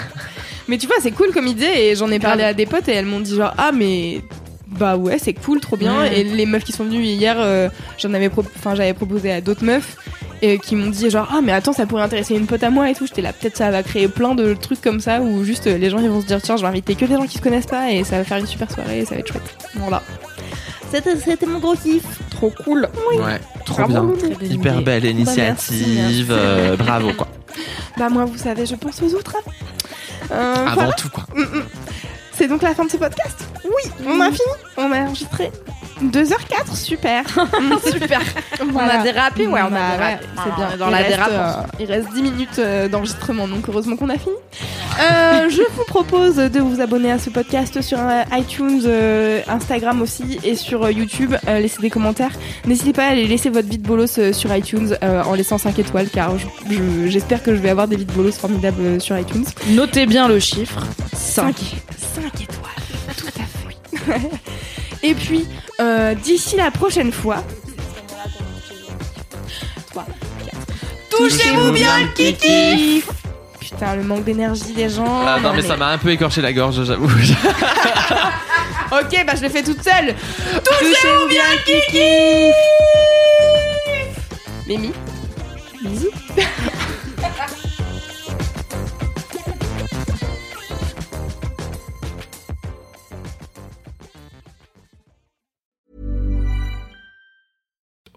mais tu vois c'est cool comme idée et j'en ai parlé à des potes et elles m'ont dit genre ah mais bah ouais c'est cool trop bien Ouais. et les meufs qui sont venues hier euh, j'en avais pro- enfin j'avais proposé à d'autres meufs et qui m'ont dit genre ah mais attends ça pourrait intéresser une pote à moi et tout j'étais là peut-être ça va créer plein de trucs comme ça où juste euh, les gens ils vont se dire tiens je vais inviter que des gens qui se connaissent pas et ça va faire une super soirée et ça va être chouette voilà c'était c'était mon gros kiff trop cool Ouais, trop Bravo, bien. Hyper belle initiative. merci, euh, bravo, quoi. bah moi vous savez je pense aux autres hein. Euh, Avant voilà. tout, quoi. C'est donc la fin de ce podcast Oui, on a fini. On a enregistré 2h04, super. super. On a dérapé, ouais, on a Bah dérapé. c'est bien. Dans il la reste, euh, il reste 10 minutes euh, d'enregistrement, donc heureusement qu'on a fini. Euh, je vous propose de vous abonner à ce podcast sur iTunes, Instagram aussi et sur YouTube. Laissez des commentaires. N'hésitez pas à aller laisser votre vide bolos sur iTunes en laissant 5 étoiles car je- je- j'espère que je vais avoir des vides bolos formidables sur iTunes. Notez bien le chiffre. 5. 5 étoiles, tout à fait. Et puis, euh, d'ici la prochaine fois. Trois, quatre. Touchez-vous bien le kiki Putain, le manque d'énergie des gens. Ah, non, mais ça m'a un peu écorché la gorge, j'avoue. Ok, bah je le fais toute seule. Touchez-vous bien le kiki Mimi Bisous.